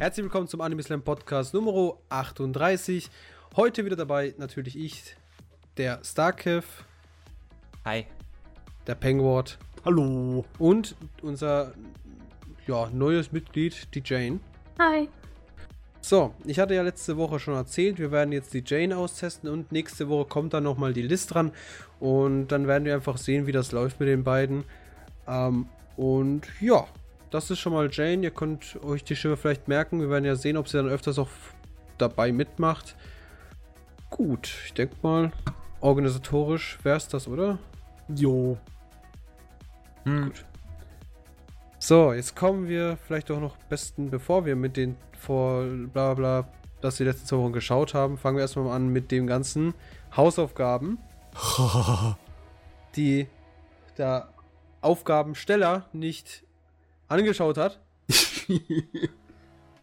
Herzlich willkommen zum Anime Slam Podcast Nummer 38. Heute wieder dabei natürlich ich, der Starkev, Hi. der Pengward Hallo. und unser ja, neues Mitglied, die Jane. Hi. So, ich hatte ja letzte Woche schon erzählt, wir werden jetzt die Jane austesten und nächste Woche kommt dann nochmal die List dran und dann werden wir einfach sehen, wie das läuft mit den beiden. Ähm, und ja, das ist schon mal Jane. Ihr könnt euch die Stimme vielleicht merken. Wir werden ja sehen, ob sie dann öfters auch dabei mitmacht. Gut, ich denke mal, organisatorisch wäre es das, oder? Jo. Hm. Gut. So, jetzt kommen wir vielleicht auch noch besten, bevor wir mit den vor bla bla, dass die letzten zwei Wochen geschaut haben, fangen wir erstmal mal an mit dem ganzen Hausaufgaben, die der Aufgabensteller nicht angeschaut hat.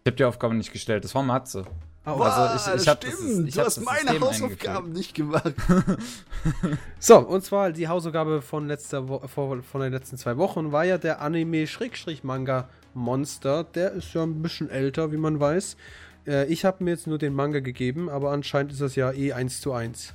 Ich habe die Aufgabe nicht gestellt, das war Matze. Oh, Also ich- ich hab das- stimmt. ich du hab hast das meine System Hausaufgaben nicht gemacht. So, und zwar die Hausaufgabe von letzter Wo vor- von den letzten zwei Wochen war ja der Anime-Manga Monster. Der ist ja ein bisschen älter, wie man weiß. Äh, ich habe mir jetzt nur den Manga gegeben, aber anscheinend ist das ja eh 1 zu 1.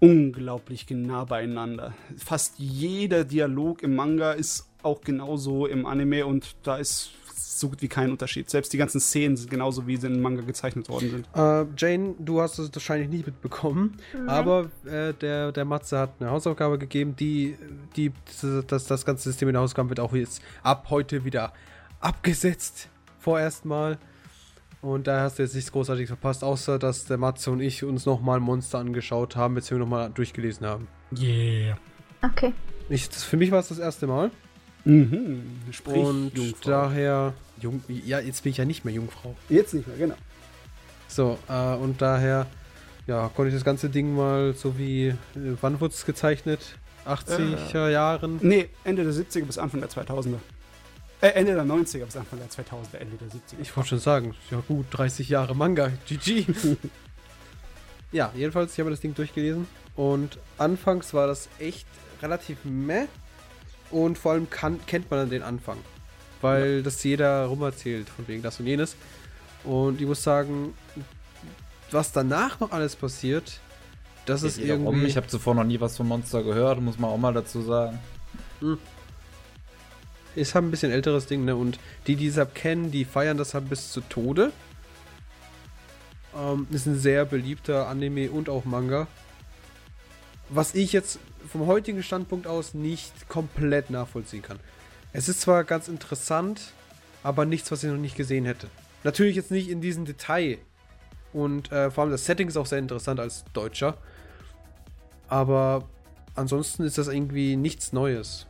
Unglaublich nah beieinander. Fast jeder Dialog im Manga ist auch genauso im Anime und da ist so gut wie kein Unterschied. Selbst die ganzen Szenen sind genauso, wie sie im Manga gezeichnet worden sind. Äh, Jane, du hast es wahrscheinlich nicht mitbekommen, Nein. aber äh, der, der Matze hat eine Hausaufgabe gegeben, die, die das, das ganze System in der Hausaufgaben wird auch jetzt ab heute wieder abgesetzt. Vorerst mal. Und da hast du jetzt nichts großartig verpasst, außer dass der Matze und ich uns nochmal Monster angeschaut haben, beziehungsweise nochmal durchgelesen haben. Yeah. Okay. Ich, das, für mich war es das erste Mal. Mhm. Sprich, und Jungfrau. daher. Jung, ja, jetzt bin ich ja nicht mehr Jungfrau. Jetzt nicht mehr, genau. So, äh, und daher, ja, konnte ich das ganze Ding mal so wie, äh, wann wurde es gezeichnet? 80er Jahren? Nee, Ende der 70er bis Anfang der 2000er. Äh, Ende der 90er bis Anfang der 2000er, Ende der 70er. Ich wollte schon sagen, ja gut, 30 Jahre Manga, GG. ja, jedenfalls, ich habe das Ding durchgelesen und anfangs war das echt relativ meh und vor allem kann, kennt man dann den Anfang, weil das jeder rumerzählt, von wegen das und jenes. Und ich muss sagen, was danach noch alles passiert, das ist Geht wiederum. irgendwie... Ich habe zuvor noch nie was von Monster gehört, muss man auch mal dazu sagen. ist halt ein bisschen älteres Ding, ne? Und die, die es halt kennen, die feiern das halt bis zu Tode. Ähm, ist ein sehr beliebter Anime und auch Manga. Was ich jetzt vom heutigen Standpunkt aus nicht komplett nachvollziehen kann. Es ist zwar ganz interessant, aber nichts, was ich noch nicht gesehen hätte. Natürlich jetzt nicht in diesem Detail. Und äh, vor allem das Setting ist auch sehr interessant als Deutscher. Aber ansonsten ist das irgendwie nichts Neues.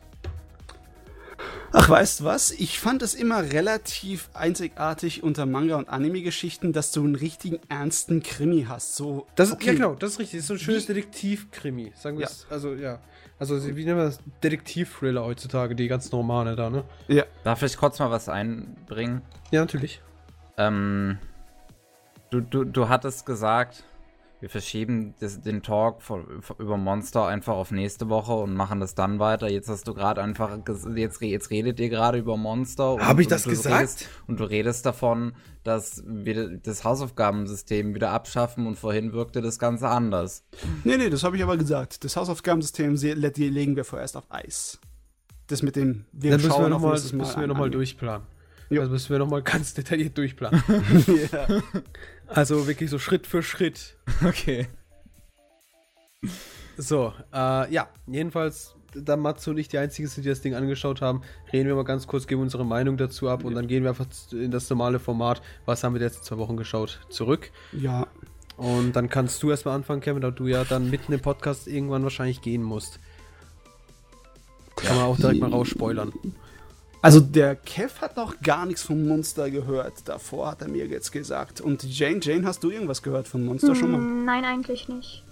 Ach, weißt du was? Ich fand es immer relativ einzigartig unter Manga- und Anime-Geschichten, dass du einen richtigen ernsten Krimi hast. So, Das ist, okay, ja genau, das ist richtig. Das ist so ein schönes Detektiv-Krimi. Sagen wir Ja. es, also ja. Also wie nennen wir das? Detektiv-Thriller heutzutage, die ganzen Romane da, ne? Ja. Darf ich kurz mal was einbringen? Ja, natürlich. Ähm, du, du, du hattest gesagt, wir verschieben das, den Talk von, von, über Monster einfach auf nächste Woche und machen das dann weiter. Jetzt hast du gerade einfach, jetzt, jetzt redet ihr gerade über Monster. Und, Hab ich das du gesagt? Redest, und du redest davon, dass wir das Hausaufgabensystem wieder abschaffen und vorhin wirkte das Ganze anders. Nee, nee, das habe ich aber gesagt. Das Hausaufgabensystem legen wir vorerst auf Eis. Das mit dem, wir Dann müssen wir schauen nochmal nächstes Mal müssen wir an noch mal Anime. durchplanen. Jo. Also müssen wir nochmal ganz detailliert durchplanen. ja. Also wirklich so Schritt für Schritt. Okay. So, äh, ja, jedenfalls, da Matze und ich die einzigen sind, die das Ding angeschaut haben, reden wir mal ganz kurz, geben unsere Meinung dazu ab und dann gehen wir einfach in das normale Format, was haben wir die letzten zwei Wochen geschaut, zurück. ja. Und dann kannst du erstmal anfangen, Kevin, da du ja dann mitten im Podcast irgendwann wahrscheinlich gehen musst. Kann man auch direkt mal rausspoilern. Also der Kev hat noch gar nichts vom Monster gehört. Davor hat er mir jetzt gesagt. Und Jane, Jane, hast du irgendwas gehört von Monster schon mal? Hm, Nein, eigentlich nicht.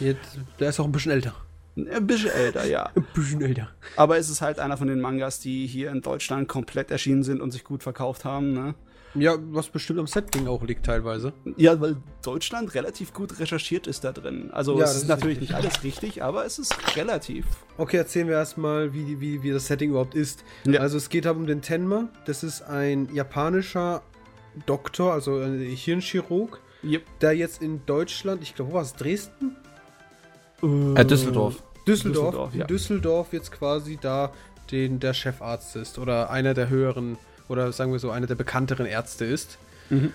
Jetzt, der ist auch ein bisschen älter. Ein bisschen älter, ja. Ein bisschen älter. Aber es ist halt einer von den Mangas, die hier in Deutschland komplett erschienen sind und sich gut verkauft haben, ne? Ja, was bestimmt am Setting auch liegt teilweise. Ja, weil Deutschland relativ gut recherchiert ist da drin. Also Ja, es das ist ist natürlich richtig. nicht alles richtig, aber es ist relativ. Okay, erzählen wir erstmal, wie, wie, wie das Setting überhaupt ist. Ja. Also es geht halt um den Tenma. Das ist ein japanischer Doktor, also ein Hirnchirurg, Yep. der jetzt in Deutschland, ich glaube, wo war es? Dresden? Äh, Düsseldorf. Düsseldorf, Düsseldorf, ja. Düsseldorf jetzt quasi da den, der Chefarzt ist oder einer der höheren oder sagen wir so, einer der bekannteren Ärzte ist. Mhm.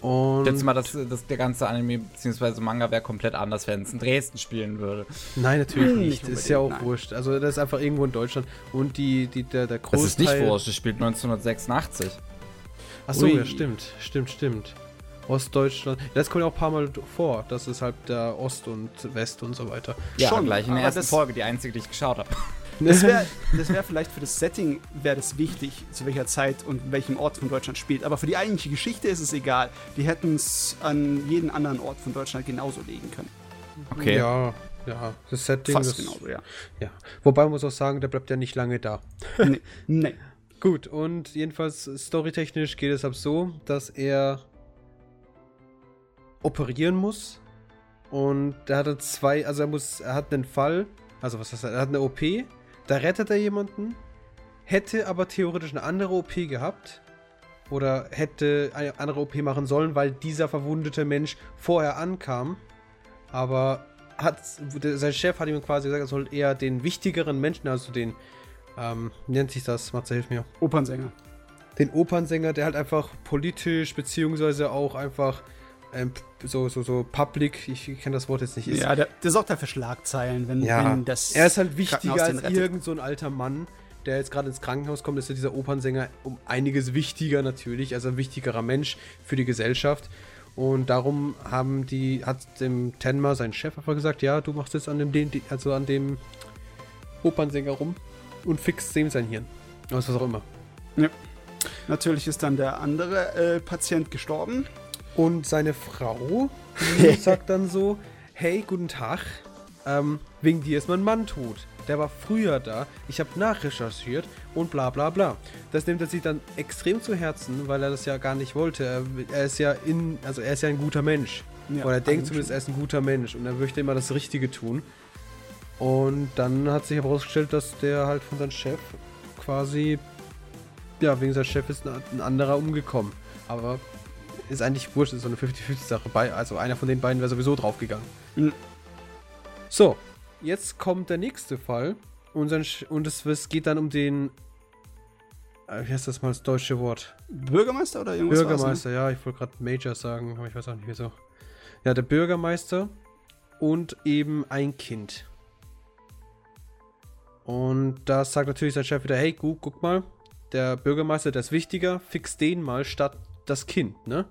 Und Jetzt mal, das, das, der ganze Anime bzw. Manga wäre komplett anders, wenn es in Dresden spielen würde. nein, natürlich Hm, nicht. ist ja auch nein. wurscht. Also das ist einfach irgendwo in Deutschland. Und die, die, der, der Großteil... Das ist nicht wurscht, es spielt 1986. Achso, Ui. ja, stimmt. Stimmt, stimmt. Ostdeutschland. Das kommt ja auch ein paar Mal vor. Das ist halt der Ost und West und so weiter. Ja, Schon, gleich in der ersten das- Folge, die einzige, die ich geschaut habe. Das wäre das wär vielleicht für das Setting wäre das wichtig, zu welcher Zeit und welchem Ort von Deutschland spielt. Aber für die eigentliche Geschichte ist es egal. Die hätten es an jeden anderen Ort von Deutschland genauso legen können. Okay. Ja, ja. Das Setting Fast das, genauso, ja. Ja. Wobei man muss auch sagen, der bleibt ja nicht lange da. nee, nee. Gut, und jedenfalls storytechnisch geht es ab so, dass er operieren muss. Und er hatte zwei, also er muss, er hat einen Fall, also was heißt er, er hat eine OP, da rettet er jemanden, hätte aber theoretisch eine andere OP gehabt oder hätte eine andere OP machen sollen, weil dieser verwundete Mensch vorher ankam, aber hat, sein Chef hat ihm quasi gesagt, er soll eher den wichtigeren Menschen, also den, ähm, nennt sich das, Matze, hilf mir Opernsänger. den Opernsänger, der halt einfach politisch, beziehungsweise auch einfach ähm, so, so, so public, ich kenne das Wort jetzt nicht, ist. Ja, der, der sorgt halt für Schlagzeilen, wenn, Ja, wenn das. er ist halt wichtiger als irgend so ein alter Mann, der jetzt gerade ins Krankenhaus kommt, ist ja dieser Opernsänger um einiges wichtiger natürlich, also ein wichtigerer Mensch für die Gesellschaft. Und darum haben die, hat dem Tenma, sein Chef, einfach gesagt, ja, du machst jetzt an dem, also an dem Opernsänger rum und fixst dem sein Hirn. Was auch immer. Natürlich ist dann der andere äh, Patient gestorben. Und seine Frau sagt dann so: Hey, guten Tag. Ähm, wegen dir ist mein Mann tot. Der war früher da. Ich habe nachrecherchiert und bla bla bla. Das nimmt er sich dann extrem zu Herzen, weil er das ja gar nicht wollte. Er, ist ja in, also er ist ja ein guter Mensch. Ja, Oder er denkt zumindest, er ist ein guter Mensch und er möchte immer das Richtige tun. Und dann hat sich herausgestellt, dass der halt von seinem Chef quasi, ja, wegen seinem Chef ist ein, ein anderer umgekommen. Aber ist eigentlich wurscht, ist so eine 50-50-Sache. Bei- Also einer von den beiden wäre sowieso draufgegangen. Mhm. So, jetzt kommt der nächste Fall. Und, Sch- und es, es geht dann um den. äh, Wie heißt das mal das deutsche Wort? Bürgermeister oder irgendwas? war's, Bürgermeister, ja, ich wollte gerade Major sagen, aber ich weiß auch nicht wieso. Ja, der Bürgermeister und eben ein Kind. Und da sagt natürlich sein Chef wieder, hey, gu, guck mal, der Bürgermeister, der ist wichtiger, fix den mal statt das Kind, ne?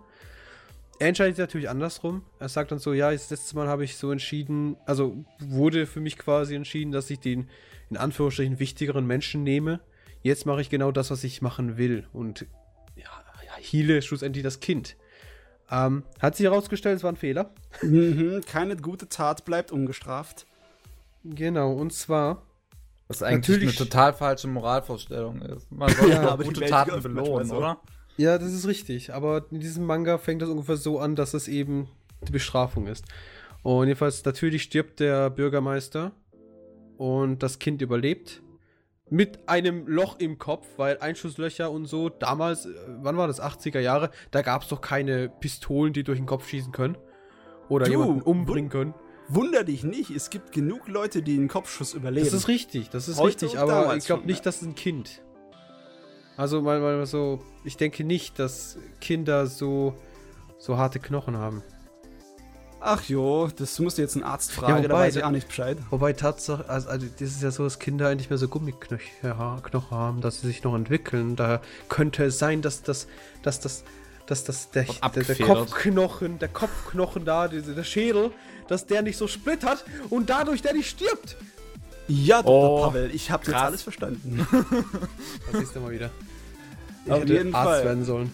Er entscheidet sich natürlich andersrum. Er sagt dann so, ja, das letzte Mal habe ich so entschieden, also wurde für mich quasi entschieden, dass ich den in Anführungsstrichen wichtigeren Menschen nehme. Jetzt mache ich genau das, was ich machen will. Und ja, ja hiele schlussendlich das Kind. Ähm, hat sich herausgestellt, es war ein Fehler. Mhm, keine gute Tat bleibt ungestraft. Genau, und zwar, Was eigentlich Natürlich- eine total falsche Moralvorstellung ist. Man soll Ja, aber gute Taten belohnen, so. oder? Ja, das ist richtig, aber in diesem Manga fängt das ungefähr so an, dass es eben die Bestrafung ist. Und jedenfalls, natürlich stirbt der Bürgermeister und das Kind überlebt. Mit einem Loch im Kopf, weil Einschusslöcher und so, damals, äh, wann war das, 80er Jahre, da gab es doch keine Pistolen, die durch den Kopf schießen können. Oder Du, jemanden umbringen können. Wunder dich nicht, es gibt genug Leute, die einen Kopfschuss überleben. Das ist richtig, das ist Heute richtig, aber ich glaube nicht, ja. dass es ein Kind. Also mal, mal so, ich denke nicht, dass Kinder so, so harte Knochen haben. Ach jo, das musst du jetzt einen Arzt fragen, Ja, da wobei, weiß ich auch nicht Bescheid. Wobei Tatsache, also, also das ist ja so, dass Kinder eigentlich mehr so Gummiknochen haben, dass sie sich noch entwickeln. Da könnte es sein, dass das, dass das, dass das der, der, der. Kopfknochen, der Kopfknochen da, der Schädel, dass der nicht so splittert und dadurch der nicht stirbt. Ja, Dr. Oh, Pavel, ich habe jetzt alles verstanden. Das siehst du mal wieder. Auf hätte jeden Arzt Fall. werden sollen.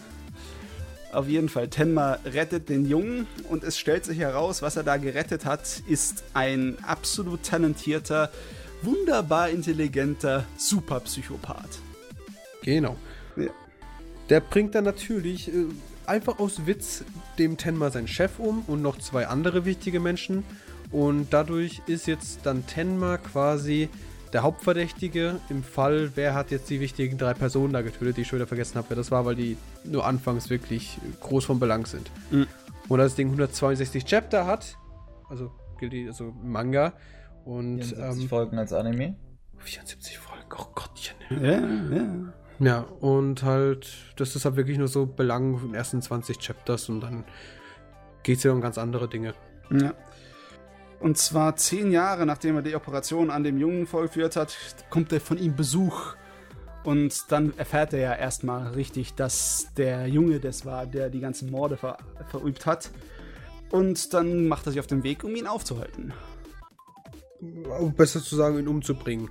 Auf jeden Fall, Tenma rettet den Jungen und es stellt sich heraus, was er da gerettet hat, ist ein absolut talentierter, wunderbar intelligenter Superpsychopath. Genau. Ja. Der bringt dann natürlich äh, einfach aus Witz dem Tenma seinen Chef um und noch zwei andere wichtige Menschen. Und dadurch ist jetzt dann Tenma quasi der Hauptverdächtige im Fall, wer hat jetzt die wichtigen drei Personen da getötet, die ich schon wieder vergessen habe, wer das war, weil die nur anfangs wirklich groß von Belang sind. Mhm. Und das Ding 162 Chapter hat, also gilt also Manga. Und 74 ähm, Folgen als Anime. 74 Folgen, oh Gottchen. Ja, ja. Ja, und halt, das ist halt wirklich nur so Belang von den ersten 20 Chapters und dann geht es ja um ganz andere Dinge. Ja. Und zwar zehn Jahre nachdem er die Operation an dem Jungen vollführt hat, kommt er von ihm Besuch. Und dann erfährt er ja erstmal richtig, dass der Junge das war, der die ganzen Morde ver verübt hat. Und dann macht er sich auf den Weg, um ihn aufzuhalten. Um besser zu sagen, ihn umzubringen.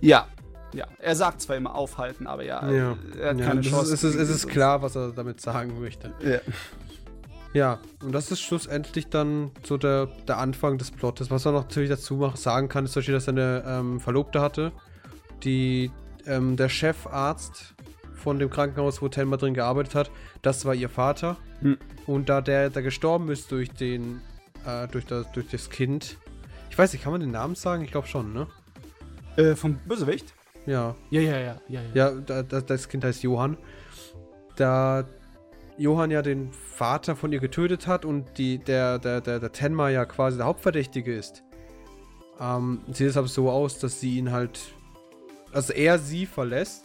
Ja, ja. Er sagt zwar immer aufhalten, aber ja, Ja. er hat ja, keine Chance. Ist, es, ist, es ist klar, was er damit sagen möchte. Ja. Ja, und das ist schlussendlich dann so der, der Anfang des Plottes. Was man noch natürlich dazu sagen kann, ist zum Beispiel, dass er eine ähm, Verlobte hatte, die ähm, der Chefarzt von dem Krankenhaus, wo Telma drin gearbeitet hat, das war ihr Vater. Hm. Und da der, der gestorben ist durch den, äh, durch das, durch das Kind. Ich weiß nicht, kann man den Namen sagen? Ich glaube schon, ne? Äh, vom Bösewicht? Ja. Ja, ja, ja, ja. ja. Ja, da, da, das Kind heißt Johann. Da Johann ja den Vater von ihr getötet hat und die, der, der, der, der Tenma ja quasi der Hauptverdächtige ist, ähm, sieht es aber so aus, dass sie ihn halt. Also er sie verlässt.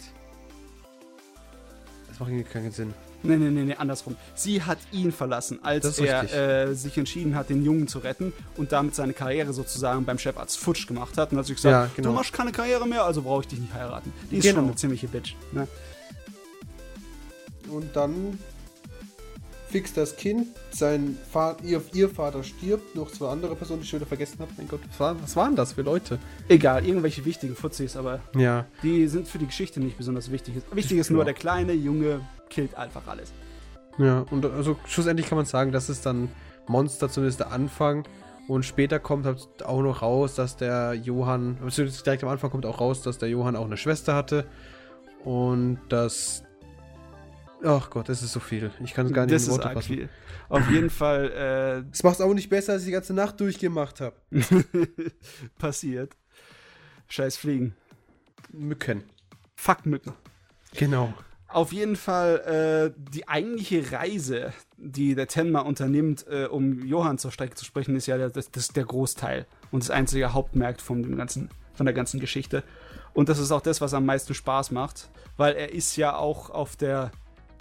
Das macht irgendwie keinen Sinn. Nee, nee, nee, nee, andersrum. Sie hat ihn verlassen, als er äh, sich entschieden hat, den Jungen zu retten und damit seine Karriere sozusagen beim Chefarzt futsch gemacht hat. Und hat sich gesagt, Ja, genau. du machst keine Karriere mehr, also brauche ich dich nicht heiraten. Die ist Genau. schon eine ziemliche Bitch. Ne? Und dann fixt das Kind, sein Vater, ihr, ihr Vater stirbt, noch zwei andere Personen, die ich schon wieder vergessen habe. Mein Gott, was, war, was waren das für Leute? Egal, irgendwelche wichtigen Fuzis, aber Ja. die sind für die Geschichte nicht besonders wichtig. Wichtig ist nur, Ja. der kleine Junge killt einfach alles. Ja, und also schlussendlich kann man sagen, das ist dann Monster zumindest der Anfang. Und später kommt halt auch noch raus, dass der Johann, beziehungsweise direkt am Anfang kommt auch raus, dass der Johann auch eine Schwester hatte. Und dass. Ach Gott, das ist so viel. Ich kann es gar nicht das in ist Worte arg fassen. viel. Auf jeden Fall macht es auch nicht besser, als ich die ganze Nacht durchgemacht habe. äh, passiert. Scheiß Fliegen. Mücken. Fuck Mücken. Genau. Auf jeden Fall äh, die eigentliche Reise, die der Tenma unternimmt, äh, um Johann zur Strecke zu sprechen, ist ja der, das, das ist der Großteil und das einzige Hauptmerk von dem ganzen, von der ganzen Geschichte. Und das ist auch das, was am meisten Spaß macht, weil er ist ja auch auf der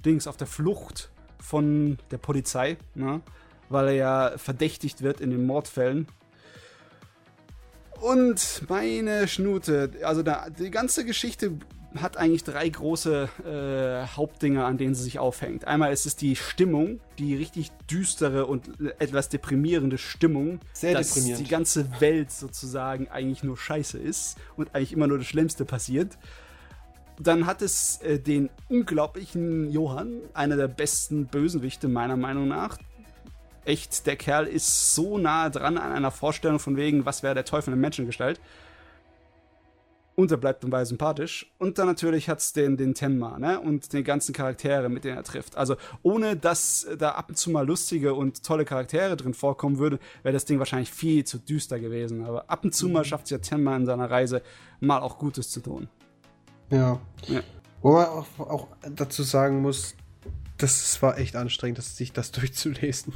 Dings, auf der Flucht von der Polizei, ne? weil er ja verdächtigt wird in den Mordfällen. Und meine Schnute, also da, die ganze Geschichte hat eigentlich drei große äh, Hauptdinge, an denen sie sich aufhängt. Einmal ist es die Stimmung, die richtig düstere und etwas deprimierende Stimmung, Sehr dass die ganze Welt sozusagen eigentlich nur Scheiße ist und eigentlich immer nur das Schlimmste passiert. Dann hat es äh, den unglaublichen Johann, einer der besten Bösenwichte meiner Meinung nach. Echt, der Kerl ist so nah dran an einer Vorstellung von wegen, was wäre der Teufel in Menschengestalt. Und er bleibt dabei sympathisch. Und dann natürlich hat es den, den Tenma, ne? Und die ganzen Charaktere, mit denen er trifft. Also, ohne dass da ab und zu mal lustige und tolle Charaktere drin vorkommen würden, wäre das Ding wahrscheinlich viel zu düster gewesen. Aber ab und zu mal schafft es ja Tenma in seiner Reise, mal auch Gutes zu tun. Ja. Ja. Wo man auch, auch dazu sagen muss, das war echt anstrengend, das, sich das durchzulesen.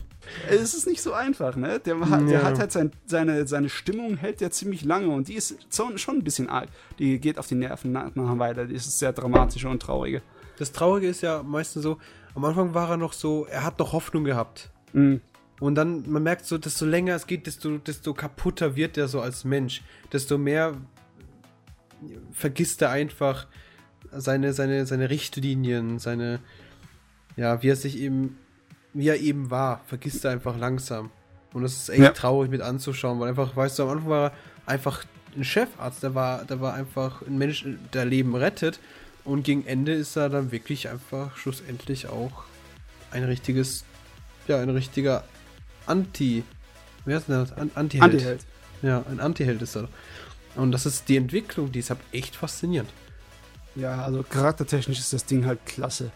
Es ist nicht so einfach, ne? Der, hat- der Ja. hat halt sein, seine, seine Stimmung hält ja ziemlich lange und die ist schon ein bisschen arg. Die geht auf die Nerven nach nach einer Weile. Die ist sehr dramatische und traurige. Das Traurige ist ja meistens so, am Anfang war er noch so, er hat noch Hoffnung gehabt. Mhm. Und dann, man merkt so, desto länger es geht, desto, desto kaputter wird er so als Mensch. Desto mehr vergisst er einfach seine, seine, seine Richtlinien, seine, ja, wie er sich eben, wie er eben war, vergisst er einfach langsam. Und das ist echt Ja. traurig mit anzuschauen, weil einfach, weißt du, am Anfang war er einfach ein Chefarzt, der war, der war einfach ein Mensch, der Leben rettet. Und gegen Ende ist er dann wirklich einfach schlussendlich auch ein richtiges, ja, ein richtiger Anti, wie heißt denn das? An Antiheld. Antiheld. Ja, ein Antiheld ist er. Und das ist die Entwicklung, die ist halt echt faszinierend. Ja, also charaktertechnisch ist das Ding halt klasse.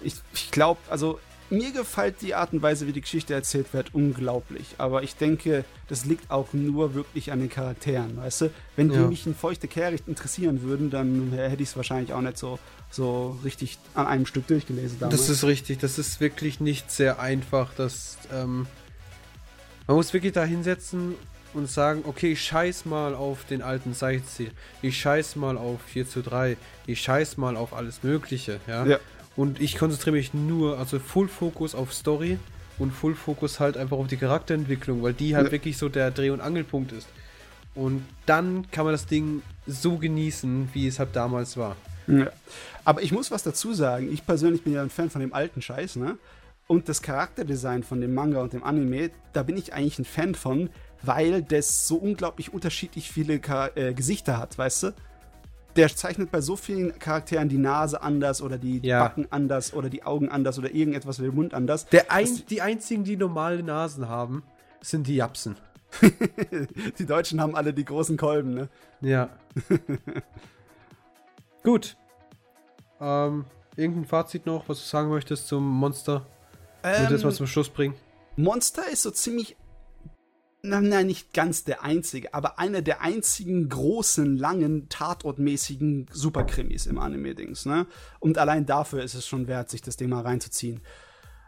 Ich, ich glaube, also mir gefällt die Art und Weise, wie die Geschichte erzählt wird, unglaublich. Aber ich denke, das liegt auch nur wirklich an den Charakteren, weißt du? Wenn ja. die mich in feuchte Kehricht interessieren würden, dann hätte ich es wahrscheinlich auch nicht so, so richtig an einem Stück durchgelesen. Damals. Das ist richtig, das ist wirklich nicht sehr einfach. Das, ähm, man muss wirklich da hinsetzen und sagen, okay, ich scheiß mal auf den alten Sightseer, ich scheiß mal auf 4 zu 3, ich scheiß mal auf alles Mögliche, ja. ja. Und ich konzentriere mich nur, also Full Fokus auf Story und Full Fokus halt einfach auf die Charakterentwicklung, weil die halt ja. wirklich so der Dreh- und Angelpunkt ist. Und dann kann man das Ding so genießen, wie es halt damals war. Ja. Aber ich muss was dazu sagen. Ich persönlich bin ja ein Fan von dem alten Scheiß, ne? Und das Charakterdesign von dem Manga und dem Anime, da bin ich eigentlich ein Fan von, weil das so unglaublich unterschiedlich viele Char äh, Gesichter hat, weißt du? der zeichnet bei so vielen Charakteren die Nase anders oder die ja. Backen anders oder die Augen anders oder irgendetwas mit dem Mund anders. Der ein, die einzigen, die normale Nasen haben, sind die Japsen. die Deutschen haben alle die großen Kolben, ne? Ja. Gut. Ähm, irgendein Fazit noch, was du sagen möchtest zum Monster? Ähm, Würde das mal zum Schluss bringen? Monster ist so ziemlich nein, nicht ganz der einzige, aber einer der einzigen großen, langen, tatortmäßigen Superkrimis im Anime-Dings, ne? Und allein dafür ist es schon wert, sich das Ding mal reinzuziehen.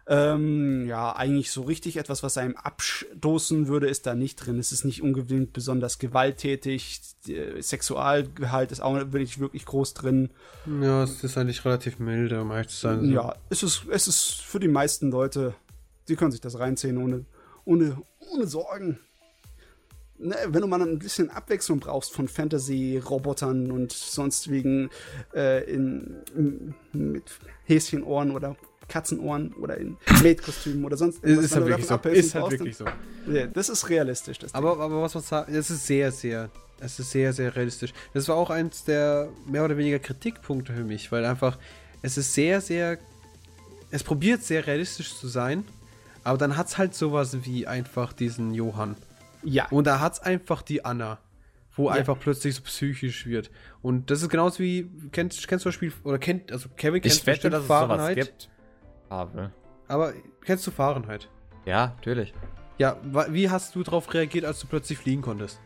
Ähm, ja, eigentlich so richtig etwas, was einem abstoßen würde, ist da nicht drin. Es ist nicht ungewöhnlich besonders gewalttätig. Sexualgehalt ist auch nicht wirklich groß drin. Ja, es ist eigentlich relativ milde, um ehrlich zu sein. Ja, es ist, es ist für die meisten Leute, die können sich das reinziehen ohne, ohne, ohne Sorgen. Ne, wenn du mal ein bisschen Abwechslung brauchst von Fantasy-Robotern und sonst wegen äh, in, in, mit Häschenohren oder Katzenohren oder in Maid-Kostümen oder sonst irgendwas. Ist halt wirklich so. Ist halt wirklich so. Ja, das ist realistisch. Das aber, aber was man sagt, es ist sehr, sehr, es ist sehr, sehr realistisch. Das war auch eins der mehr oder weniger Kritikpunkte für mich, weil einfach, es ist sehr, sehr, es probiert sehr realistisch zu sein, aber dann hat es halt sowas wie einfach diesen Johann. Ja. Und da hat es einfach die Anna, wo ja. einfach plötzlich so psychisch wird. Und das ist genauso wie, kennst, kennst du das Spiel, oder kennt, also Kevin kennt ich wette, dass Fahrenheit. Es sowas gibt. Aber. Aber kennst du Fahrenheit? Ja, natürlich. Ja, wie hast du darauf reagiert, als du plötzlich fliegen konntest?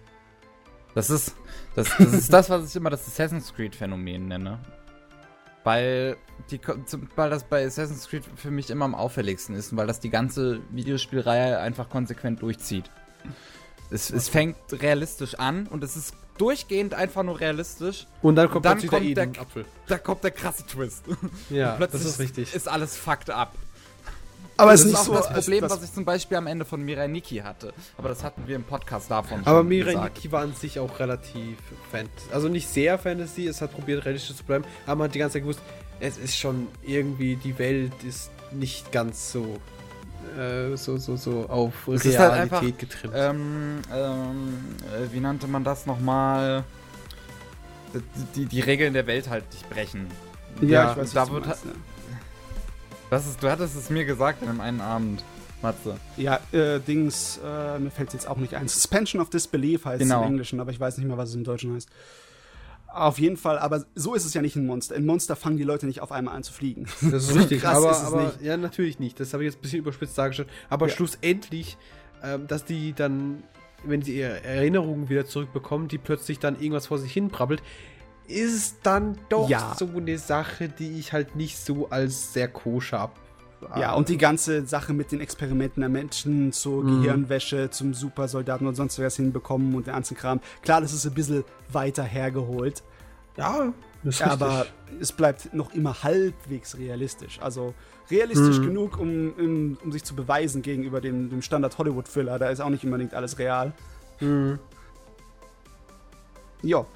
Das ist das, das, ist das was ich immer das Assassin's Creed-Phänomen nenne. Weil, die, weil das bei Assassin's Creed für mich immer am auffälligsten ist und weil das die ganze Videospielreihe einfach konsequent durchzieht. Es, es fängt realistisch an und es ist durchgehend einfach nur realistisch. Und dann kommt, und dann kommt der, Apfel. Da kommt der krasse Twist. Ja, das ist richtig. Ist alles fucked up. Aber es ist nicht auch so das Problem, das was ich zum Beispiel am Ende von Mirai Nikki hatte. Aber das hatten wir im Podcast davon schon Aber Mirai Nikki war an sich auch relativ Fantasy. Also nicht sehr Fantasy, es hat probiert realistisch zu bleiben, aber man hat die ganze Zeit gewusst, es ist schon irgendwie, die Welt ist nicht ganz so äh, so, so, so auf es Realität halt einfach, getrimmt. Ähm, ähm, äh, wie nannte man das nochmal? Die, die, die, Regeln der Welt halt nicht brechen. Ja, ja ich weiß, da wird meinst, halt, das ist, Du hattest es mir gesagt in einem einen Abend. Matze. Ja, äh, Dings, äh, mir fällt es jetzt auch nicht ein. Suspension of Disbelief heißt genau. es im Englischen, aber ich weiß nicht mehr, was es im Deutschen heißt. Auf jeden Fall, aber so ist es ja nicht in Monster. In Monster fangen die Leute nicht auf einmal an zu fliegen. Das ist richtig, aber, ist aber nicht. ja, natürlich nicht. Das habe ich jetzt ein bisschen überspitzt dargestellt. Aber ja. schlussendlich, ähm, dass die dann, wenn sie ihre Erinnerungen wieder zurückbekommen, die plötzlich dann irgendwas vor sich hin brabbelt, ist dann doch ja. so eine Sache, die ich halt nicht so als sehr koscher ab ja, und die ganze Sache mit den Experimenten der Menschen zur mhm. Gehirnwäsche, zum Supersoldaten und sonst was hinbekommen und der ganze Kram. Klar, das ist ein bisschen weiter hergeholt. Ja, das ist aber richtig. es bleibt noch immer halbwegs realistisch. Also realistisch mhm. genug, um, um, um, sich zu beweisen gegenüber dem, dem Standard-Hollywood-Thriller. Da ist auch nicht unbedingt alles real. Mhm. Ja.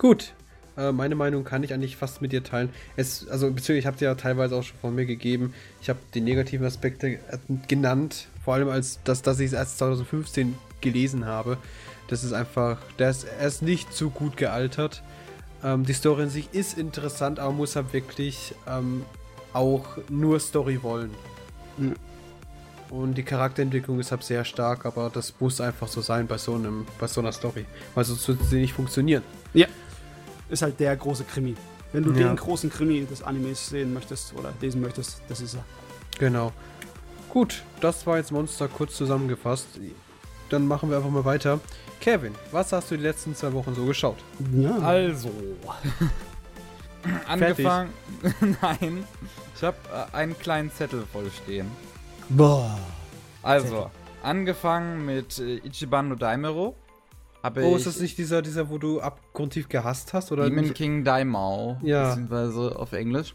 Gut, äh, meine Meinung kann ich eigentlich fast mit dir teilen. Es, also bezüglich, ich habe dir ja teilweise auch schon von mir gegeben. Ich habe die negativen Aspekte äh, genannt, vor allem als das, dass ich es erst 2015 gelesen habe. Das ist einfach, der ist, er ist nicht so gut gealtert. Ähm, die Story in sich ist interessant, aber muss halt wirklich ähm, auch nur Story wollen. Mhm. Und die Charakterentwicklung ist halt sehr stark, aber das muss einfach so sein bei so einem, bei so einer Story. Weil sonst würde sie nicht funktionieren. Ja ist halt der große Krimi. Wenn du Ja. den großen Krimi des Animes sehen möchtest oder lesen möchtest, das ist er. Genau. Gut, das war jetzt Monster kurz zusammengefasst. Dann machen wir einfach mal weiter. Kevin, was hast du die letzten zwei Wochen so geschaut? Ja. Also. Angefangen. Nein. Ich habe äh, einen kleinen Zettel voll stehen. Boah. Also, angefangen mit äh, Ichiban no Daimero. Habe Oh, ist das nicht dieser, dieser, wo du abgrundtief gehasst hast? Oder Demon? King Daimao. Ja. Beziehungsweise auf Englisch.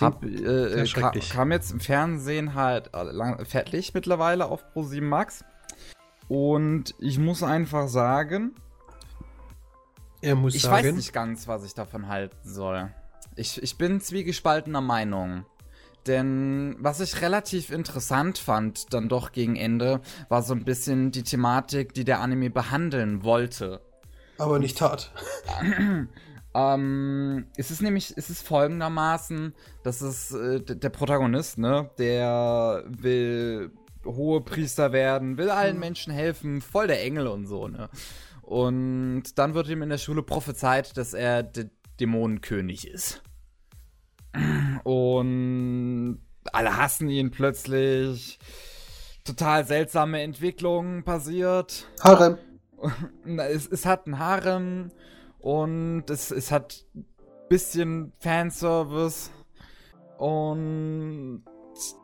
Hab, äh, Sehr ka kam jetzt im Fernsehen halt äh, lang, fertig mittlerweile auf Pro7 Max. Und ich muss einfach sagen, er muss ich sagen. weiß nicht ganz, was ich davon halten soll. Ich, ich bin zwiegespaltener Meinung. Denn was ich relativ interessant fand, dann doch gegen Ende, war so ein bisschen die Thematik, die der Anime behandeln wollte. Aber nicht tat. Ähm, es ist nämlich, es ist folgendermaßen, dass es äh, der Protagonist, ne, der will hohe Priester werden, will allen Menschen helfen, voll der Engel und so, ne. Und dann wird ihm in der Schule prophezeit, dass er der Dämonenkönig ist. Und alle hassen ihn plötzlich. Total seltsame Entwicklungen passiert. Harem. Es, es hat ein Harem und es, es hat bisschen Fanservice und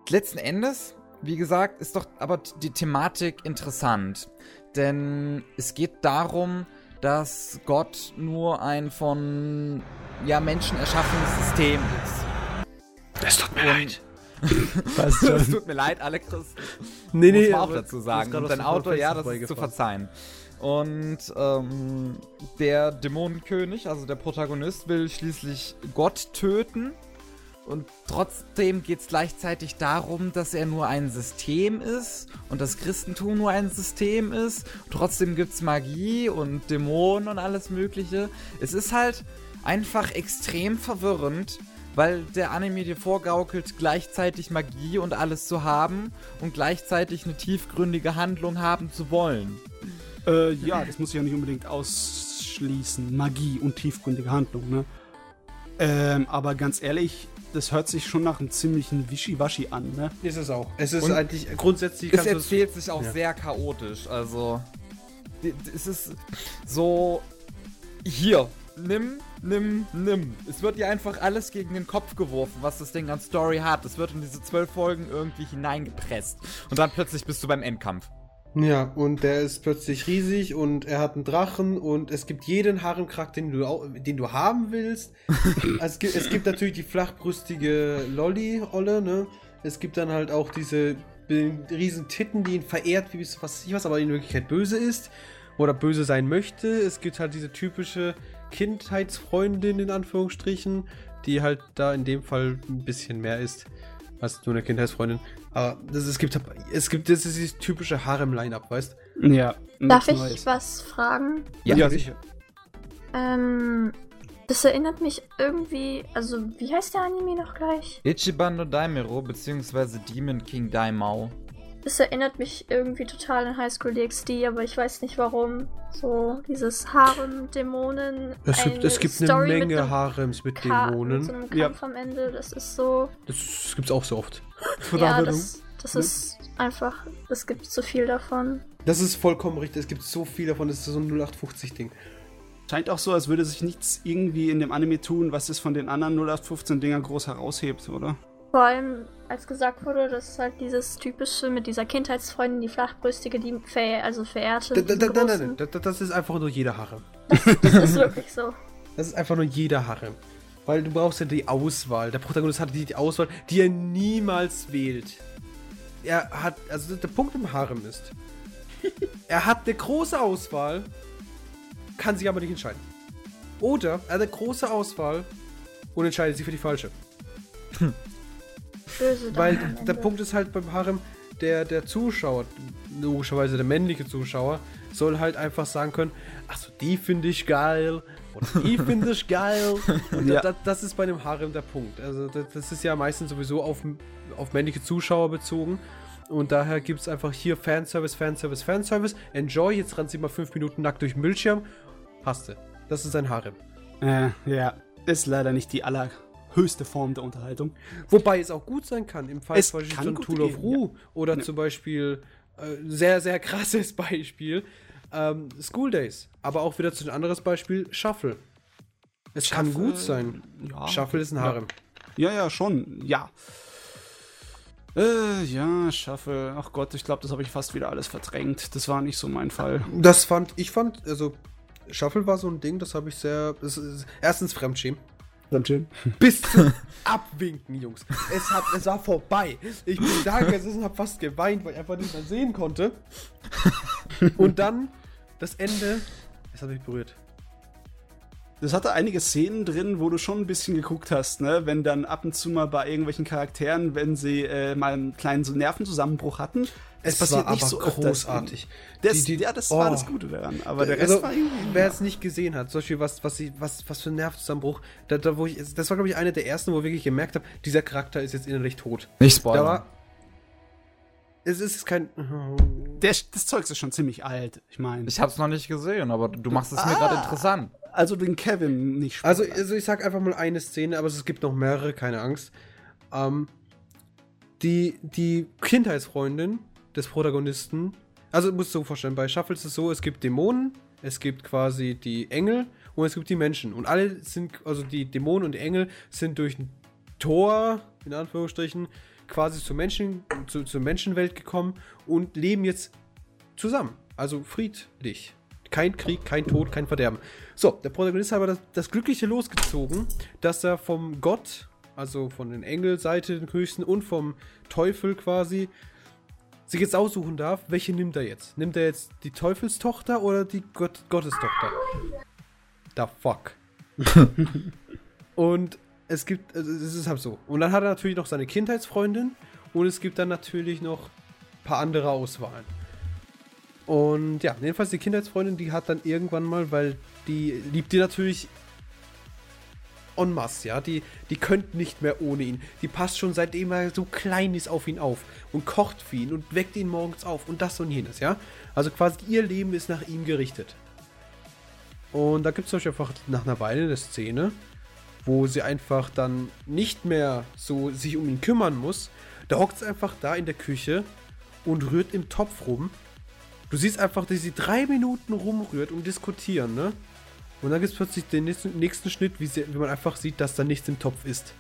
letzten Endes, wie gesagt, ist doch aber die Thematik interessant, denn es geht darum, dass Gott nur ein von ja Menschen erschaffenes System ist. Es tut mir leid. Was Es tut mir leid, alle Christen. Nee, muss nee, man auch dazu sagen. Und dein Auto, ja, das ist zu verzeihen. Und ähm, der Dämonenkönig, also der Protagonist, will schließlich Gott töten. Und trotzdem geht es gleichzeitig darum, dass er nur ein System ist und das Christentum nur ein System ist. Trotzdem gibt es Magie und Dämonen und alles Mögliche. Es ist halt einfach extrem verwirrend, weil der Anime dir vorgaukelt, gleichzeitig Magie und alles zu haben und gleichzeitig eine tiefgründige Handlung haben zu wollen. Äh, ja, das muss ich ja nicht unbedingt ausschließen. Magie und tiefgründige Handlung, ne? Ähm, aber ganz ehrlich, das hört sich schon nach einem ziemlichen Wischiwaschi an, ne? Ist es auch. Es ist Und eigentlich grundsätzlich Es kannst du erzählt sich auch ja. sehr chaotisch. Also, es ist so: hier, nimm, nimm, nimm. Es wird dir einfach alles gegen den Kopf geworfen, was das Ding an Story hat. Es wird in diese zwölf Folgen irgendwie hineingepresst. Und dann plötzlich bist du beim Endkampf. Ja, und der ist plötzlich riesig und er hat einen Drachen und es gibt jeden Haremcharakter, den du, den du haben willst. es, gibt, es gibt natürlich die flachbrüstige Lolli-Olle, ne? Es gibt dann halt auch diese riesen Titten, die ihn verehrt, wie was ich was, aber in Wirklichkeit böse ist oder böse sein möchte. Es gibt halt diese typische Kindheitsfreundin in Anführungsstrichen, die halt da in dem Fall ein bisschen mehr ist als nur eine Kindheitsfreundin. Aber das, es gibt es gibt das ist dieses typische Harem-Line-Up, weißt Ja. Darf ich Neues. was fragen? Ja, Ja, sicher. Ähm, das erinnert mich irgendwie, also wie heißt der Anime noch gleich? Ichiban no Daimero, beziehungsweise Demon King Daimao. Das erinnert mich irgendwie total an High School DxD, aber ich weiß nicht warum. So dieses Harem, Dämonen. Es gibt, es gibt eine Story mit Menge einem Harems mit Ka- Mit so Dämonen. einem Ja. Kampf am Ende, das ist so. Das, gibt's auch so oft. Ja, Verdammt. das, das ist einfach, es gibt zu viel davon. Das ist vollkommen richtig. Es gibt so viel davon. Das ist so ein 0850-Ding. Scheint auch so, als würde sich nichts irgendwie in dem Anime tun, was es von den anderen 0815-Dinger groß heraushebt, oder? Vor allem, als gesagt wurde, dass halt dieses typische mit dieser Kindheitsfreundin, die flachbrüstige, die ver also verehrte. Da, da, da, die nein, nein, Das ist einfach nur jeder Harem. Das ist wirklich so. Das ist einfach nur jeder Harem. Weil du brauchst ja die Auswahl. Der Protagonist hat die, die Auswahl, die er niemals wählt. Er hat, also der Punkt im Harem ist, er hat eine große Auswahl, kann sich aber nicht entscheiden. Oder er hat eine große Auswahl und entscheidet sich für die falsche. Böse Weil der. Punkt ist halt beim Harem, der, der Zuschauer, logischerweise der männliche Zuschauer, soll halt einfach sagen können, achso, die finde ich geil oder die finde ich geil. Und Ja. da, da, das ist bei dem Harem der Punkt. Also das, das ist ja meistens sowieso auf, auf männliche Zuschauer bezogen. Und daher gibt es einfach hier Fanservice, Fanservice, Fanservice. Enjoy, jetzt rennt sie mal fünf Minuten nackt durch den Bildschirm. Passte. Das ist ein Harem. Äh, ja. Ist leider nicht die allerhöchste Form der Unterhaltung. Wobei es auch gut sein kann, im Fall Es kann von gut Tool of Rue oder Ja. zum Beispiel äh, sehr, sehr krasses Beispiel, ähm, School Days. Aber auch wieder zu ein anderes Beispiel, Shuffle. Es kann Shuffle, gut sein. Ja. Shuffle ist ein Ja. Harem. Ja, ja, schon, ja. Äh, ja, Shuffle. Ach Gott, ich glaube, das habe ich fast wieder alles verdrängt. Das war nicht so mein Fall. Das fand, ich fand, also Shuffle war so ein Ding, das habe ich sehr, das ist, erstens Fremdschämen. Dann schön. Bis zum Abwinken, Jungs. Es, hat, es war vorbei. Ich bin da gesessen und habe fast geweint, weil ich einfach nicht mehr sehen konnte. Und dann das Ende, es hat mich berührt. Das hatte einige Szenen drin, wo du schon ein bisschen geguckt hast, ne? Wenn dann ab und zu mal bei irgendwelchen Charakteren, wenn sie äh, mal einen kleinen so Nervenzusammenbruch hatten. Es war aber großartig. Das, Die- die- ja, das war oh. das Gute daran. Aber der Rest also, war irgendwie. wer es nicht gesehen hat, zum Beispiel was, was, was, was für ein Nervenzusammenbruch, da, da, wo ich, das war, glaube ich, einer der ersten, wo ich wirklich gemerkt habe, dieser Charakter ist jetzt innerlich tot. Nicht Da spoilern. war. Es ist kein. Der, das Zeug ist schon ziemlich alt. Ich meine. Ich hab's noch nicht gesehen, aber du machst es mir Ah. gerade interessant. Also den Kevin nicht Also, spoilern. also ich sag einfach mal eine Szene, aber es gibt noch mehrere, keine Angst. Ähm, die, die Kindheitsfreundin des Protagonisten, also musst du so vorstellen, bei Shuffle ist es so, es gibt Dämonen, es gibt quasi die Engel und es gibt die Menschen. Und alle sind, also die Dämonen und die Engel sind durch ein Tor, in Anführungsstrichen, quasi zur, Menschen, zu, zur Menschenwelt gekommen und leben jetzt zusammen. Also friedlich. Kein Krieg, kein Tod, kein Verderben. So, der Protagonist hat aber das, das glückliche losgezogen, dass er vom Gott, also von den Engelseite, den höchsten, und vom Teufel quasi, sich jetzt aussuchen darf, welche nimmt er jetzt? Nimmt er jetzt die Teufelstochter oder die Gott Gottestochter? Da fuck. und es gibt, also es ist halt so. Und dann hat er natürlich noch seine Kindheitsfreundin und es gibt dann natürlich noch ein paar andere Auswahlen. Und ja, jedenfalls die Kindheitsfreundin, die hat dann irgendwann mal, weil die liebt die natürlich en masse, ja. Die, die könnt nicht mehr ohne ihn. Die passt schon seitdem er so klein ist auf ihn auf und kocht für ihn und weckt ihn morgens auf und das und jenes, ja. Also quasi ihr Leben ist nach ihm gerichtet. Und da gibt es euch einfach nach einer Weile eine Szene, wo sie einfach dann nicht mehr so sich um ihn kümmern muss. Da hockt sie einfach da in der Küche und rührt im Topf rum. Du siehst einfach, dass sie drei Minuten rumrührt und diskutieren, ne? Und dann gibt es plötzlich den nächsten, nächsten Schnitt, wie, sie, wie man einfach sieht, dass da nichts im Topf ist.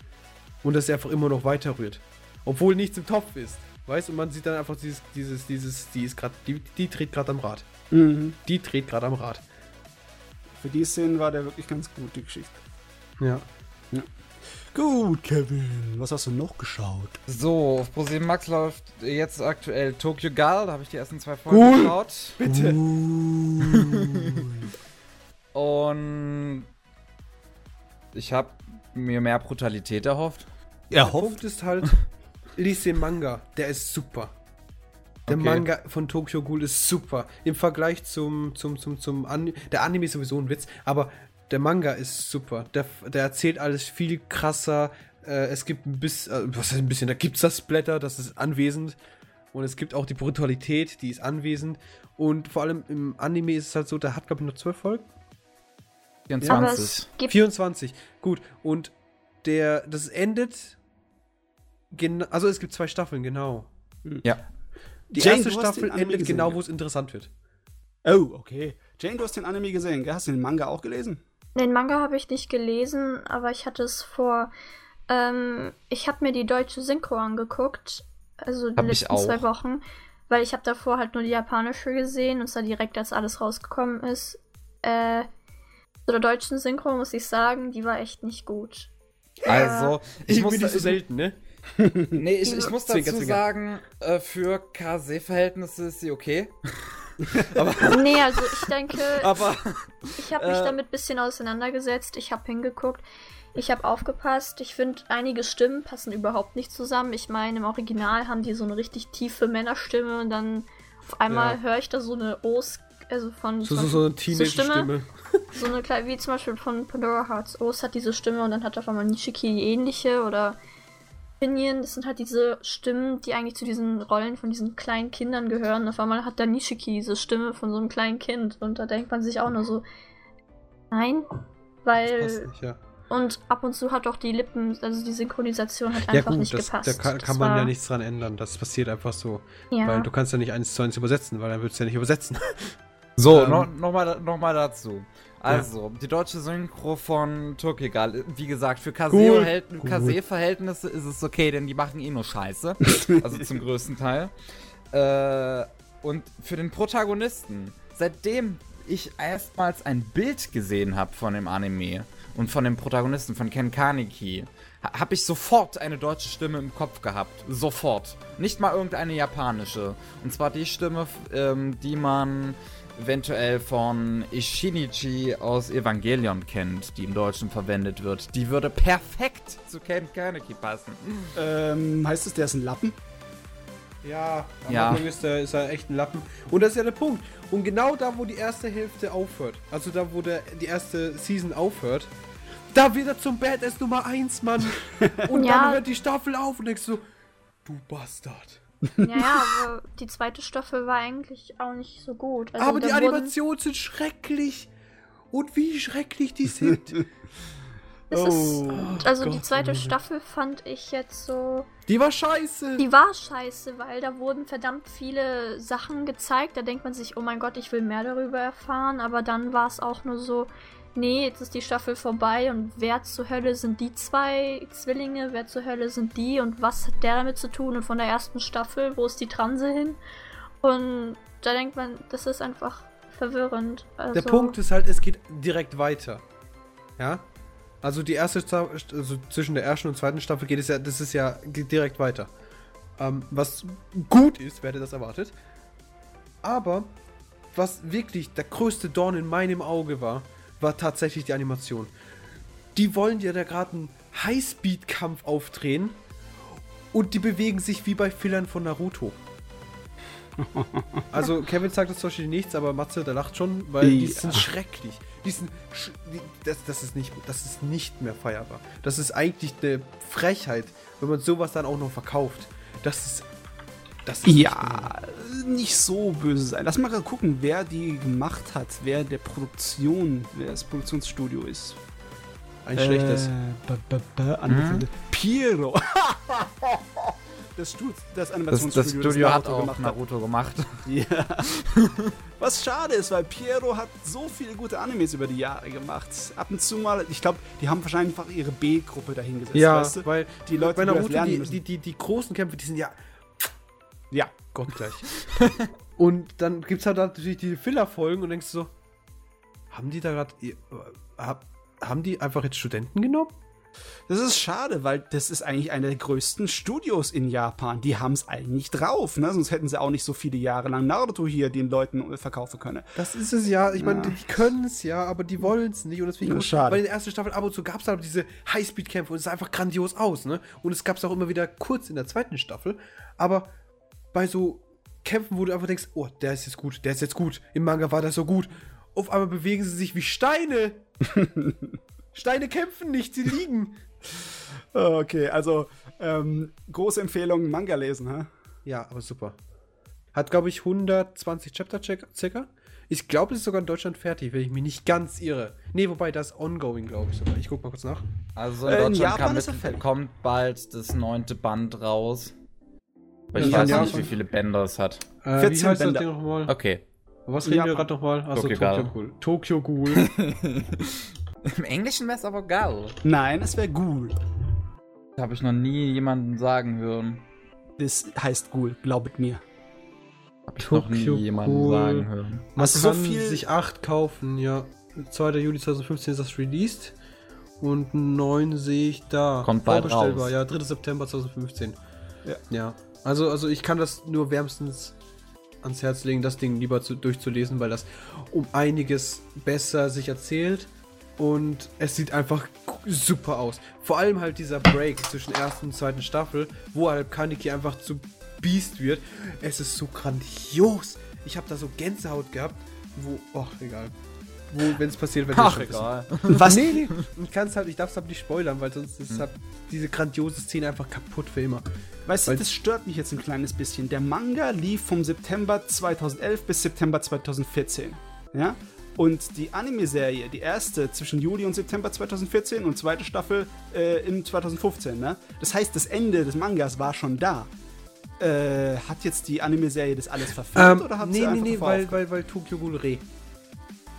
Und dass sie einfach immer noch weiter rührt. Obwohl nichts im Topf ist. Weißt du, und man sieht dann einfach dieses, dieses, dieses, die ist gerade, die, die dreht gerade am Rad. Mhm. Die dreht gerade am Rad. Für die Szenen war der wirklich ganz gut, die Geschichte. Ja. Gut, Kevin. Was hast du noch geschaut? So, auf ProSieben Max läuft jetzt aktuell Tokyo Ghoul, da habe ich die ersten zwei Folgen Cool. geschaut. Bitte. Und ich habe mir mehr Brutalität erhofft. Er Der Punkt ist halt, lies den Manga, der ist super. Der Okay. Manga von Tokyo Ghoul ist super. Im Vergleich zum, zum, zum, zum Anime. Der Anime ist sowieso ein Witz, aber der Manga ist super. Der, der erzählt alles viel krasser. Äh, es gibt ein bisschen, äh, was heißt ein bisschen, da gibt es das Blätter, das ist anwesend. Und es gibt auch die Brutalität, die ist anwesend. Und vor allem im Anime ist es halt so, der hat, glaube ich, nur zwölf Folgen. 24. Aber es gibt 24. Gut. Und der, das endet. Genau, also es gibt zwei Staffeln, genau. Ja. Die Jane, erste Staffel endet gesehen, genau, wo es interessant wird. Oh, okay. Jane, du hast den Anime gesehen, gell? Hast du den Manga auch gelesen? Den Manga habe ich nicht gelesen, aber ich hatte es vor. Ähm, ich habe mir die deutsche Synchro angeguckt, also die Hab ich letzten zwei. Wochen, weil ich habe davor halt nur die japanische gesehen und zwar direkt, als alles rausgekommen ist. Äh, zu der deutschen Synchro muss ich sagen, die war echt nicht gut. Also, ich muss, bin nicht so ich, selten, ne? nee, ich, ich muss Zwinker, dazu zwinker. sagen, äh, für KC-Verhältnisse ist sie okay. Nee, also ich denke, Aber Ich habe mich Äh. damit ein bisschen auseinandergesetzt. Ich habe hingeguckt. Ich habe aufgepasst. Ich finde, einige Stimmen passen überhaupt nicht zusammen. Ich meine, im Original haben die so eine richtig tiefe Männerstimme und dann auf einmal Ja. höre ich da so eine Os, also von So, so, so eine Stimme? Teenage-Stimme. so eine kleine, wie zum Beispiel von Pandora Hearts. Os hat diese Stimme und dann hat auf einmal Nishiki die ähnliche oder Pinion. Das sind halt diese Stimmen, die eigentlich zu diesen Rollen von diesen kleinen Kindern gehören. Auf einmal hat da Nishiki diese Stimme von so einem kleinen Kind und da denkt man sich auch nur so, nein, weil nicht, ja. Und ab und zu hat auch die Lippen, also die Synchronisation hat Ja einfach gut, nicht das, gepasst. da kann, kann man war- ja nichts dran ändern. Das passiert einfach so. Ja. Weil du kannst ja nicht eins zu eins übersetzen, weil dann würdest du ja nicht übersetzen. So, Ähm, no, nochmal noch mal dazu. Also, die deutsche Synchro von Turkegal, wie gesagt, für. Kase-Verhältnisse ist es okay, denn die machen eh nur Scheiße. also zum größten Teil. Äh, und für den Protagonisten, seitdem ich erstmals ein Bild gesehen habe von dem Anime und von dem Protagonisten, von Ken Kaneki, ha habe ich sofort eine deutsche Stimme im Kopf gehabt. Sofort. Nicht mal irgendeine japanische. Und zwar die Stimme, ähm, die man eventuell von Ishinichi aus Evangelion kennt, die im Deutschen verwendet wird. Die würde perfekt zu Ken Kaneki passen. Ähm, heißt es, der ist ein Lappen? Ja, am Ja. Anfang ist er, ist er echt ein Lappen. Und das ist ja der Punkt. Und genau da, wo die erste Hälfte aufhört, also da, wo der, die erste Season aufhört, da wird er zum Badass Nummer 1, Mann. Und Ja. dann hört die Staffel auf und denkst so, du Bastard. Ja, ja, aber die zweite Staffel war eigentlich auch nicht so gut. Also Aber die Animationen sind schrecklich. Und wie schrecklich die sind. es Oh. ist, also die Gott, zweite Alter. Staffel fand ich jetzt so. die war scheiße. Die war scheiße, weil da wurden verdammt viele Sachen gezeigt. Da denkt man sich, oh mein Gott, ich will mehr darüber erfahren. Aber dann war es auch nur so, nee, jetzt ist die Staffel vorbei und wer zur Hölle sind die zwei Zwillinge, wer zur Hölle sind die und was hat der damit zu tun? Und von der ersten Staffel, wo ist die Transe hin? Und da denkt man, das ist einfach verwirrend. Also, Der Punkt ist halt, es geht direkt weiter. Ja? Also die erste also zwischen der ersten und zweiten Staffel geht es ja, das ist ja direkt weiter. Ähm, was gut ist, wer hätte das erwartet. Aber was wirklich der größte Dorn in meinem Auge war, war tatsächlich die Animation. Die wollen ja da gerade einen Highspeed-Kampf aufdrehen und die bewegen sich wie bei Fillern von Naruto. Also Kevin sagt das zum Beispiel nichts, aber Matze, der lacht schon, weil die Ja. sind schrecklich. Die sind sch die, das, das, ist nicht, das ist nicht mehr feierbar. Das ist eigentlich eine Frechheit, wenn man sowas dann auch noch verkauft. Das ist. Das ist nicht Ja, nicht so böse sein. Lass mal gerade gucken, wer die gemacht hat, wer der Produktion, wer das Produktionsstudio ist. ein schlechtes. Äh, ba, ba, andere Mhm. Seite. Piero. das, Stu das Das, Animationsstudio, das Studio hat Naruto auch hat. Naruto gemacht. Ja. Was schade ist, weil Piero hat so viele gute Animes über die Jahre gemacht. Ab und zu mal, ich glaube, die haben wahrscheinlich einfach ihre B-Gruppe dahingesetzt, Ja, weißt du? weil Die Leute, bei die das Naruto, die, die, die, die großen Kämpfe, die sind ja Ja. gottgleich. und dann gibt es halt natürlich die Filler-Folgen und denkst so, haben die da gerade. Hab, haben die einfach jetzt Studenten genommen? Das ist schade, weil das ist eigentlich einer der größten Studios in Japan. Die haben es eigentlich drauf, ne? Sonst hätten sie auch nicht so viele Jahre lang Naruto hier den Leuten äh, verkaufen können. Das ist es ja. Ich meine, Ja. die können es ja, aber die wollen es nicht. Und deswegen, Ja, schade. weil in der ersten Staffel ab und zu gab es halt diese Highspeed-Kämpfe und es sah einfach grandios aus, ne? Und es gab es auch immer wieder kurz in der zweiten Staffel. Aber bei so Kämpfen, wo du einfach denkst, oh, der ist jetzt gut, der ist jetzt gut. Im Manga war das so gut. Auf einmal bewegen sie sich wie Steine. Steine kämpfen nicht, sie liegen. Okay, also ähm, große Empfehlung, Manga lesen, hä? Ja, aber super. Hat, glaube ich, 120 Chapter circa. Ich glaube, es ist sogar in Deutschland fertig, wenn ich mich nicht ganz irre. Nee, wobei das ongoing, glaube ich sogar. Ich guck mal kurz nach. Also in Äh, in Deutschland Japan mit, fertig. kommt bald das neunte Band raus. Aber Ja, ich in weiß Japan. nicht, wie viele Bänder es hat. Äh, 14 wie heißt Bänder. das Ding nochmal? Okay. Was reden wir gerade nochmal? Achso, Tokyo Tokyo Ghoul. Tokyo Ghoul. Im Englischen wäre es aber geil. Nein, es wäre Ghoul. Habe ich noch nie jemanden sagen hören. Das heißt Ghoul, glaubet mir. Habe ich noch nie Tokyo jemanden Ghoul. sagen hören. Man Hast du so kann viel- sich 8 kaufen, ja. 2. Juli 2015 ist das released. Und 9 sehe ich da. Kommt bald Vorbestellbar, raus. ja, 3. September 2015. Ja. Ja. Also, also ich kann das nur wärmstens ans Herz legen, das Ding lieber zu, durchzulesen, weil das um einiges besser sich erzählt. Und es sieht einfach super aus. Vor allem halt dieser Break zwischen ersten und zweiten Staffel, wo halt Kaneki einfach zu Beast wird. Es ist so grandios. Ich habe da so Gänsehaut gehabt, wo, ach, egal. Wo, wenn es passiert, wenn Ach, egal. Was? Nee, nee. Ich kann's halt, ich darf es halt nicht spoilern, weil sonst Hm. ist halt diese grandiose Szene einfach kaputt für immer. Weißt du, das stört mich jetzt ein kleines bisschen. Der Manga lief vom September 2011 bis September 2014. Ja? Und die Anime-Serie, die erste zwischen Juli und September 2014 und zweite Staffel äh, im 2015, ne? Das heißt, das Ende des Mangas war schon da. Äh, hat jetzt die Anime-Serie das alles verfilmt Ähm, oder hat nee, sie nee, einfach nee, weil, weil, weil Tokyo Ghoul Re.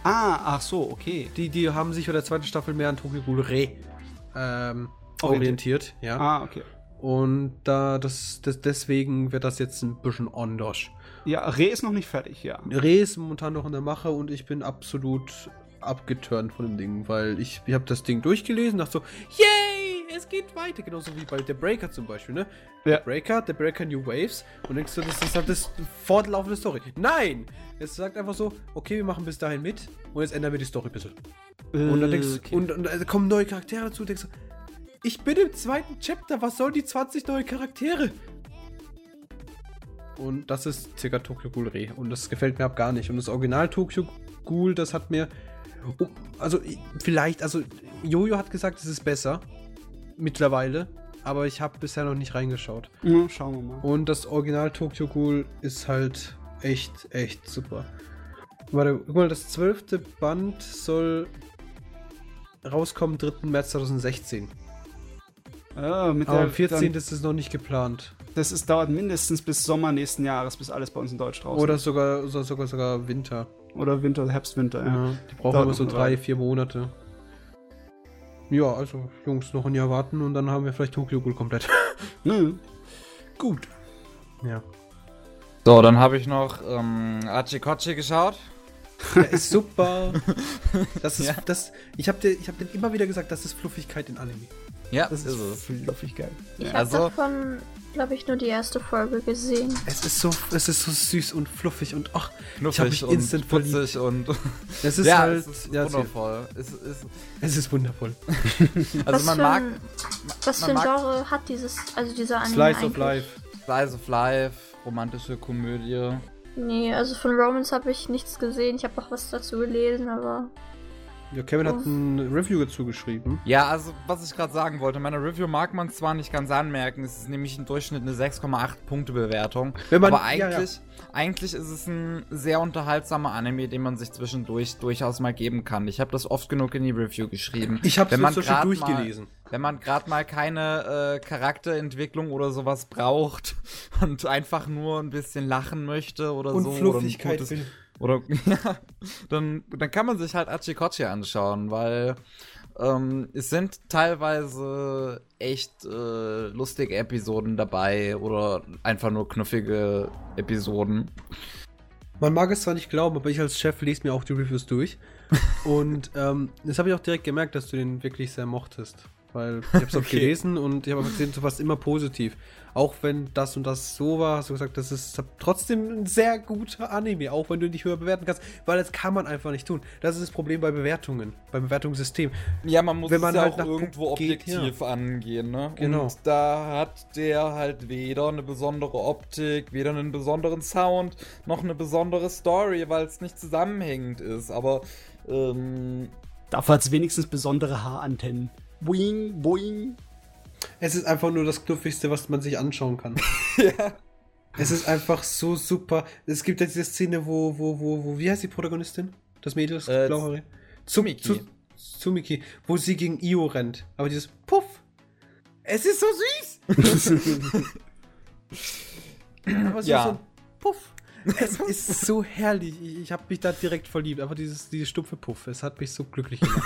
Ah, ach so, okay. Die, die haben sich bei der zweiten Staffel mehr an Tokyo Ghoul Re ähm, Orientiert. orientiert, ja. Ah, okay. Und da das, das deswegen wird das jetzt ein bisschen anders. Ja, Re ist noch nicht fertig, ja. Re ist momentan noch in der Mache und ich bin absolut abgeturnt von dem Ding, weil ich, ich habe das Ding durchgelesen, dachte so, yay, es geht weiter. Genauso wie bei The Breaker zum Beispiel, ne? Ja. The Breaker, The Breaker New Waves. Und denkst du, das ist halt das fortlaufende Story. Nein! Es sagt einfach so, okay, wir machen bis dahin mit und jetzt ändern wir die Story ein bisschen. Und dann denkst Äh, okay. und, und da kommen neue Charaktere dazu, denkst du, ich bin im zweiten Chapter, was sollen die 20 neue Charaktere? Und das ist circa Tokyo Ghoul Re. Und das gefällt mir ab gar nicht. Und das Original Tokyo Ghoul, das hat mir. Oh, also, ich- vielleicht, also, Jojo hat gesagt, es ist besser. Mittlerweile. Aber ich habe bisher noch nicht reingeschaut. Ja, schauen wir mal. Und das Original Tokyo Ghoul ist halt echt, echt super. Warte, guck mal, das zwölfte Band soll rauskommen 3. März 2016. Ja, mit Aber der, am 14. Dann, ist es noch nicht geplant. das ist, dauert mindestens bis Sommer nächsten Jahres, bis alles bei uns in Deutsch draußen Oder ist. sogar, oder sogar, sogar Winter. Oder Winter, Herbst, Winter, ja. Ja, die brauchen immer so drei, vier Monate. Ja, also Jungs, noch ein Jahr warten und dann haben wir vielleicht Tokyo Ghoul komplett. Ne? Gut. ja. So, dann habe ich noch ähm, Achikochi geschaut. Der ist super. Das ist, Ja. das, ich habe dir, ich hab dir immer wieder gesagt, das ist Fluffigkeit in Anime. Ja, Das ist, es. fluffig geil. Ich Ja, habe also- davon, glaube ich, nur die erste Folge gesehen. Es ist so, es ist so süß und fluffig und ach, ich habe mich und instant verliebt. putzig und Es ist ja, halt, es ist ja, wundervoll. Es ist, es ist wundervoll. also was man mag ein, was man für ein mag- Genre hat dieses, also dieser Anime Slice eigentlich? of Life. Slice of Life, romantische Komödie. Nee, also von Romans habe ich nichts gesehen. Ich habe auch was dazu gelesen, aber Ja, Kevin hat ein Review dazu geschrieben. Ja, also was ich gerade sagen wollte, meiner Review mag man zwar nicht ganz anmerken, es ist nämlich im Durchschnitt eine 6,8 Punkte Bewertung, Wenn man- aber ja, ja. eigentlich, eigentlich ist es ein sehr unterhaltsamer Anime, den man sich zwischendurch durchaus mal geben kann. Ich habe das oft genug in die Review geschrieben. Ich habe es grad durchgelesen. Mal, wenn man gerade mal keine äh, Charakterentwicklung oder sowas braucht und einfach nur ein bisschen lachen möchte oder Und so. oder ein Fluffigkeit gutes- will. Oder ja, dann, dann kann man sich halt Achikochi anschauen, weil ähm, es sind teilweise echt äh, lustige Episoden dabei oder einfach nur knuffige Episoden. Man mag es zwar nicht glauben, aber ich als Chef lese mir auch die Reviews durch. und ähm, das habe ich auch direkt gemerkt, dass du den wirklich sehr mochtest. Weil ich habe es auch Okay. gelesen und ich habe gesehen, du warst immer positiv. Auch wenn das und das so war, hast du gesagt, das ist trotzdem ein sehr guter Anime, auch wenn du ihn nicht höher bewerten kannst, weil das kann man einfach nicht tun. Das ist das Problem bei Bewertungen, beim Bewertungssystem. Ja, man muss Wenn man es ja halt auch irgendwo geht, objektiv angehen, ne? Genau. Und da hat der halt weder eine besondere Optik, weder einen besonderen Sound, noch eine besondere Story, weil es nicht zusammenhängend ist. Aber ähm, Dafür hat es wenigstens besondere Haarantennen. Boing, boing. Es ist einfach nur das Knuffigste, was man sich anschauen kann. Es ist einfach so super. Es gibt ja diese Szene, wo, wo, wo, wo, wie heißt die Protagonistin? Das Mädel, das Äh, blauhaarige? Tsumiki. Zu, Tsumiki, wo sie gegen Io rennt. Aber dieses Puff. Es ist so süß. Aber so, Ja. so ein Puff. Es ist so herrlich. Ich, ich habe mich da direkt verliebt. Aber dieses, dieses stumpfe Puff, es hat mich so glücklich gemacht.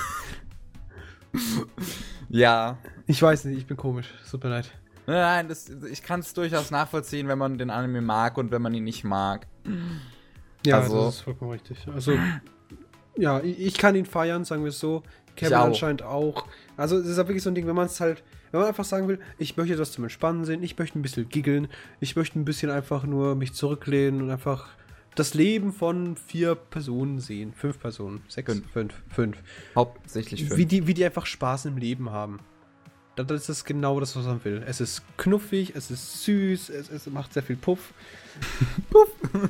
ja. ich weiß nicht, ich bin komisch. Tut mir leid. Nein, das, ich kann es durchaus nachvollziehen, wenn man den Anime mag und wenn man ihn nicht mag. Ja, Also- das ist vollkommen richtig. Also, ja, ich, ich kann ihn feiern, sagen wir es so. Kevin auch. anscheinend auch. Also, es ist halt wirklich so ein Ding, wenn man es halt, wenn man einfach sagen will, ich möchte das zum Entspannen sehen, ich möchte ein bisschen giggeln, ich möchte ein bisschen einfach nur mich zurücklehnen und einfach das Leben von vier Personen sehen. Fünf Personen. Sechs, Fünf. fünf, fünf. Hauptsächlich für. Wie die, wie die einfach Spaß im Leben haben. Ist das genau das, was man will. Es ist knuffig, es ist süß, es, es macht sehr viel Puff. Puff!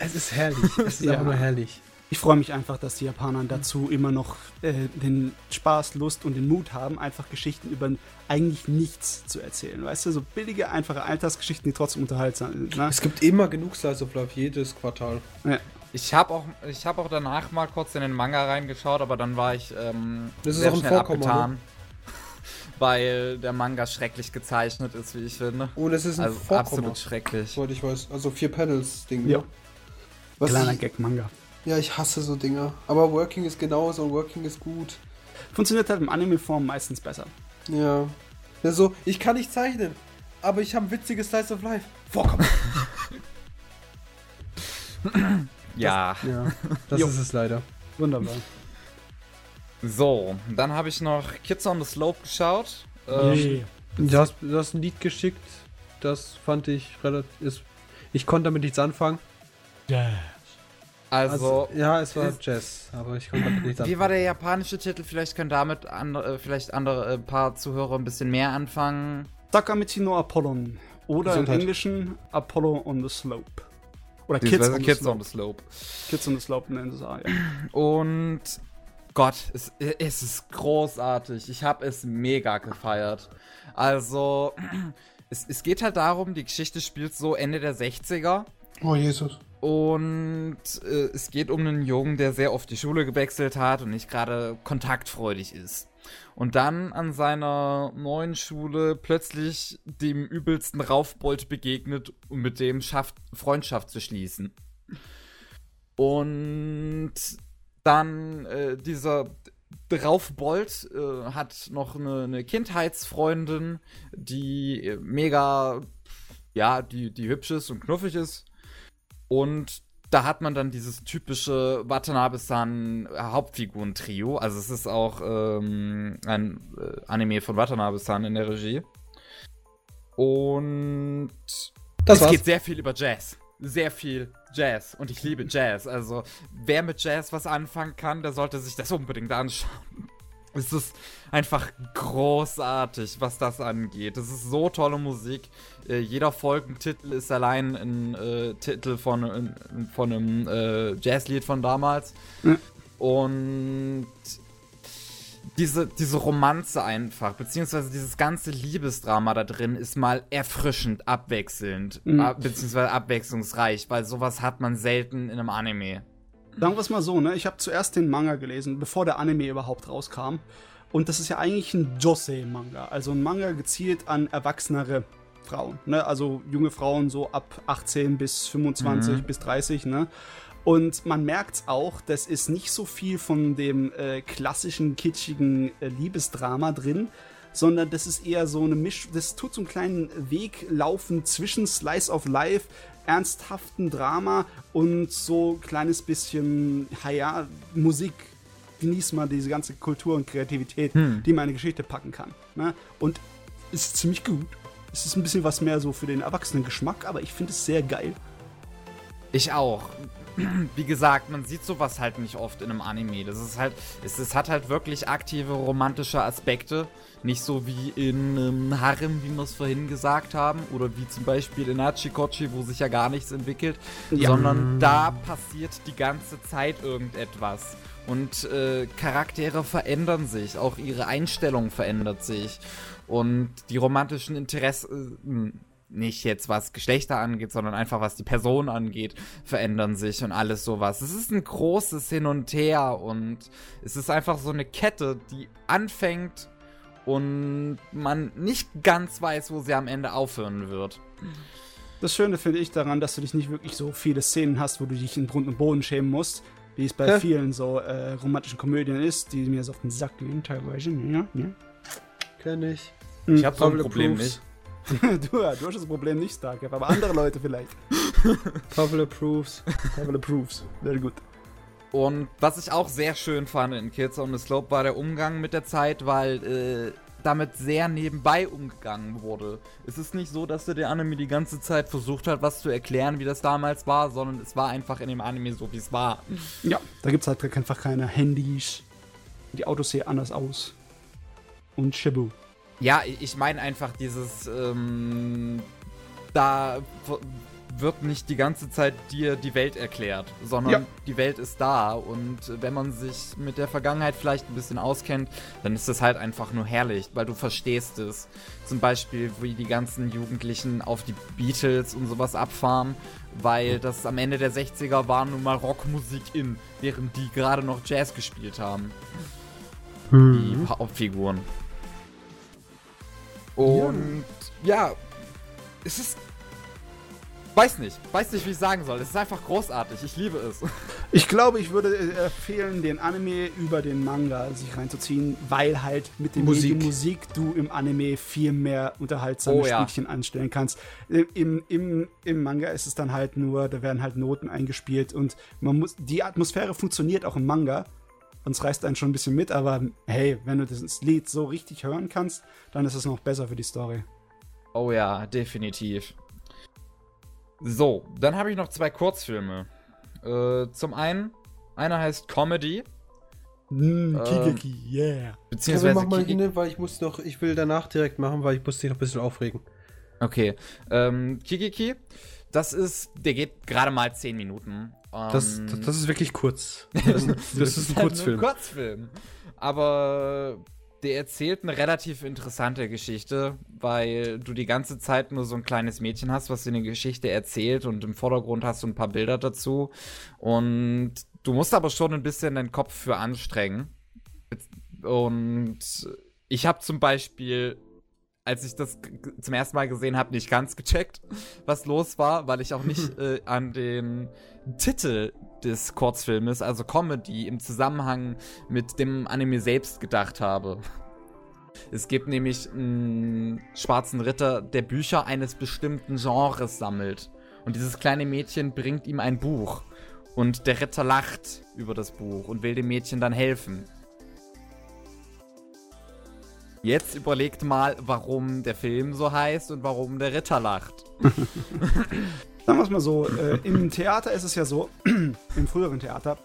Es ist herrlich. Es ist Ja. einfach nur herrlich. Ich freue mich einfach, dass die Japaner dazu immer noch äh, den Spaß, Lust und den Mut haben, einfach Geschichten über eigentlich nichts zu erzählen. Weißt du, so billige, einfache Alltagsgeschichten, die trotzdem unterhaltsam sind. Ne? Es gibt immer genug Slice of Life, jedes Quartal. Ja. Ich habe auch, ich hab auch danach mal kurz in den Manga reingeschaut, aber dann war ich ähm, Das ist sehr auch ein schnell Vorkommen, abgetan. Weil der Manga schrecklich gezeichnet ist, wie ich finde. Und es ist ein Also Vorkommer, absolut schrecklich. soweit ich weiß. Also vier Panels-Ding. Ja. ne? Was Kleiner Gag-Manga. Ja, ich hasse so Dinger. Aber Working ist genauso und Working ist gut. Funktioniert halt im Anime-Form meistens besser. Ja. ja so, ich kann nicht zeichnen, aber ich habe ein witziges Slice of Life. Vorkommen. Ja. ja, das Jo. ist es leider. Wunderbar. So, dann habe ich noch Kids on the Slope geschaut. Ähm. Du hast, du hast ein Lied geschickt, das fand ich relativ. Ist, ich konnte damit nichts anfangen. Also, ja, es war ist- Jazz, aber ich konnte damit nichts wie anfangen. war der japanische Titel? Vielleicht können damit andere, äh, vielleicht andere äh, paar Zuhörer ein bisschen mehr anfangen. Takamichi no Apollon. Oder Gesundheit. im Englischen Apollo on the Slope. Oder Kids, on, Kids the on Slope. the Slope. Kids on the Slope nennen sie es auch, ja. Und Gott, es, es ist großartig. Ich habe es mega gefeiert. Also, es, es geht halt darum, die Geschichte spielt so Ende der 60er. Oh Jesus. Und äh, es geht um einen Jungen, der sehr oft die Schule gewechselt hat und nicht gerade kontaktfreudig ist. Und dann an seiner neuen Schule plötzlich dem übelsten Raufbold begegnet und mit dem schafft, Freundschaft zu schließen. Und dann äh, dieser Raufbold äh, hat noch eine, eine Kindheitsfreundin, die äh, mega, ja, die, die hübsch ist und knuffig ist. Und da hat man dann dieses typische Watanabe-san Hauptfiguren-Trio. Also es ist auch ähm, ein äh, Anime von Watanabe-san in der Regie. Und Das es war's. geht sehr viel über Jazz. Sehr viel Jazz. Und ich liebe Jazz. Also, wer mit Jazz was anfangen kann, der sollte sich das unbedingt anschauen. Es ist einfach großartig, was das angeht. Es ist so tolle Musik. Äh, jeder Folgentitel ist allein ein äh, Titel von, äh, von einem äh, Jazzlied von damals. Ja. Und diese, diese Romanze einfach, beziehungsweise dieses ganze Liebesdrama da drin ist mal erfrischend, abwechselnd, Mhm. ab, beziehungsweise abwechslungsreich, weil sowas hat man selten in einem Anime. Sagen wir es mal so, ne? Ich habe zuerst den Manga gelesen, bevor der Anime überhaupt rauskam. Und das ist ja eigentlich ein Josei-Manga. Also ein Manga gezielt an erwachsenere Frauen. Ne? Also junge Frauen so ab 18 bis 25 Mhm. bis 30, ne? Und man merkt auch, das ist nicht so viel von dem äh, klassischen, kitschigen äh, Liebesdrama drin, sondern das ist eher so eine Misch. Das tut so einen kleinen Weg laufen zwischen Slice of Life, ernsthaften Drama und so ein kleines bisschen, ja, Musik. Genieß mal diese ganze Kultur und Kreativität, Hm. die meine Geschichte packen kann. Ne? Und ist ziemlich gut. Es ist ein bisschen was mehr so für den Erwachsenengeschmack, aber ich finde es sehr geil. Ich auch. Wie gesagt, man sieht sowas halt nicht oft in einem Anime. Das ist halt, es, es hat halt wirklich aktive romantische Aspekte. Nicht so wie in ähm, Harem, wie wir es vorhin gesagt haben. Oder wie zum Beispiel in Hachikochi, wo sich ja gar nichts entwickelt. Ja. Sondern da passiert die ganze Zeit irgendetwas. Und äh, Charaktere verändern sich. Auch ihre Einstellung verändert sich. Und die romantischen Interessen, nicht jetzt was Geschlechter angeht, sondern einfach was die Person angeht, verändern sich und alles sowas. Es ist ein großes Hin und Her und es ist einfach so eine Kette, die anfängt und man nicht ganz weiß, wo sie am Ende aufhören wird. Das Schöne finde ich daran, dass du dich nicht wirklich so viele Szenen hast, wo du dich in Grund und Boden schämen musst, wie es bei Ja. vielen so äh, romantischen Komödien ist, die mir so auf den Sack gehen teilweise. Ja, ja. Kenn ich. Ich habe so ein Problem nicht. du, ja, du hast das Problem nicht, Starcap, aber andere Leute vielleicht. Pavel approves. Level approves. Very good. Und was ich auch sehr schön fand in Kids on the Slope war der Umgang mit der Zeit, weil äh, damit sehr nebenbei umgegangen wurde. Es ist nicht so, dass der der Anime die ganze Zeit versucht hat, was zu erklären, wie das damals war, sondern es war einfach in dem Anime so, wie es war. Ja, da gibt es halt einfach keine Handys. Die Autos sehen anders aus. Und Shabu. Ja, ich meine einfach dieses, ähm, da wird nicht die ganze Zeit dir die Welt erklärt, sondern Ja. die Welt ist da und wenn man sich mit der Vergangenheit vielleicht ein bisschen auskennt, dann ist es halt einfach nur herrlich, weil du verstehst es. Zum Beispiel, wie die ganzen Jugendlichen auf die Beatles und sowas abfahren, weil das am Ende der 60er war nun mal Rockmusik in, während die gerade noch Jazz gespielt haben die Hauptfiguren. Und ja. es ist. Weiß nicht, weiß nicht, wie ich sagen soll. Es ist einfach großartig. Ich liebe es. Ich glaube, ich würde äh, empfehlen, den Anime über den Manga sich reinzuziehen, weil halt mit dem Musik. Musik, Musik du im Anime viel mehr unterhaltsame Oh ja. Spielchen anstellen kannst. Äh, Im, im, Im Manga ist es dann halt nur, da werden halt Noten eingespielt und man muss, die Atmosphäre funktioniert auch im Manga. Und es reißt einen schon ein bisschen mit, aber hey, wenn du das Lied so richtig hören kannst, dann ist es noch besser für die Story. Oh ja, definitiv. So, dann habe ich noch zwei Kurzfilme. Äh, zum einen, einer heißt Comedy, Mm, Ähm, yeah. Beziehungsweise mach mal hin, weil ich muss noch, ich will danach direkt machen, weil ich muss dich noch ein bisschen aufregen. Okay. Ähm, Kikiki, das ist, der geht gerade mal 10 Minuten. Das, Ähm, das, das ist wirklich kurz. Das, das ist ein Kurzfilm. Ein Kurzfilm. Aber der erzählt eine relativ interessante Geschichte, weil du die ganze Zeit nur so ein kleines Mädchen hast, was dir eine Geschichte erzählt und im Vordergrund hast du ein paar Bilder dazu. Und du musst aber schon ein bisschen deinen Kopf für anstrengen. Und ich habe zum Beispiel, als ich das zum ersten Mal gesehen habe, nicht ganz gecheckt, was los war, weil ich auch nicht äh, an den Titel des Kurzfilmes, also Comedy, im Zusammenhang mit dem Anime selbst gedacht habe. Es gibt nämlich einen schwarzen Ritter, der Bücher eines bestimmten Genres sammelt. Und dieses kleine Mädchen bringt ihm ein Buch. Und der Ritter lacht über das Buch und will dem Mädchen dann helfen. Jetzt überlegt mal, warum der Film so heißt und warum der Ritter lacht. Sagen wir es mal so, äh, im Theater ist es ja so, im früheren Theater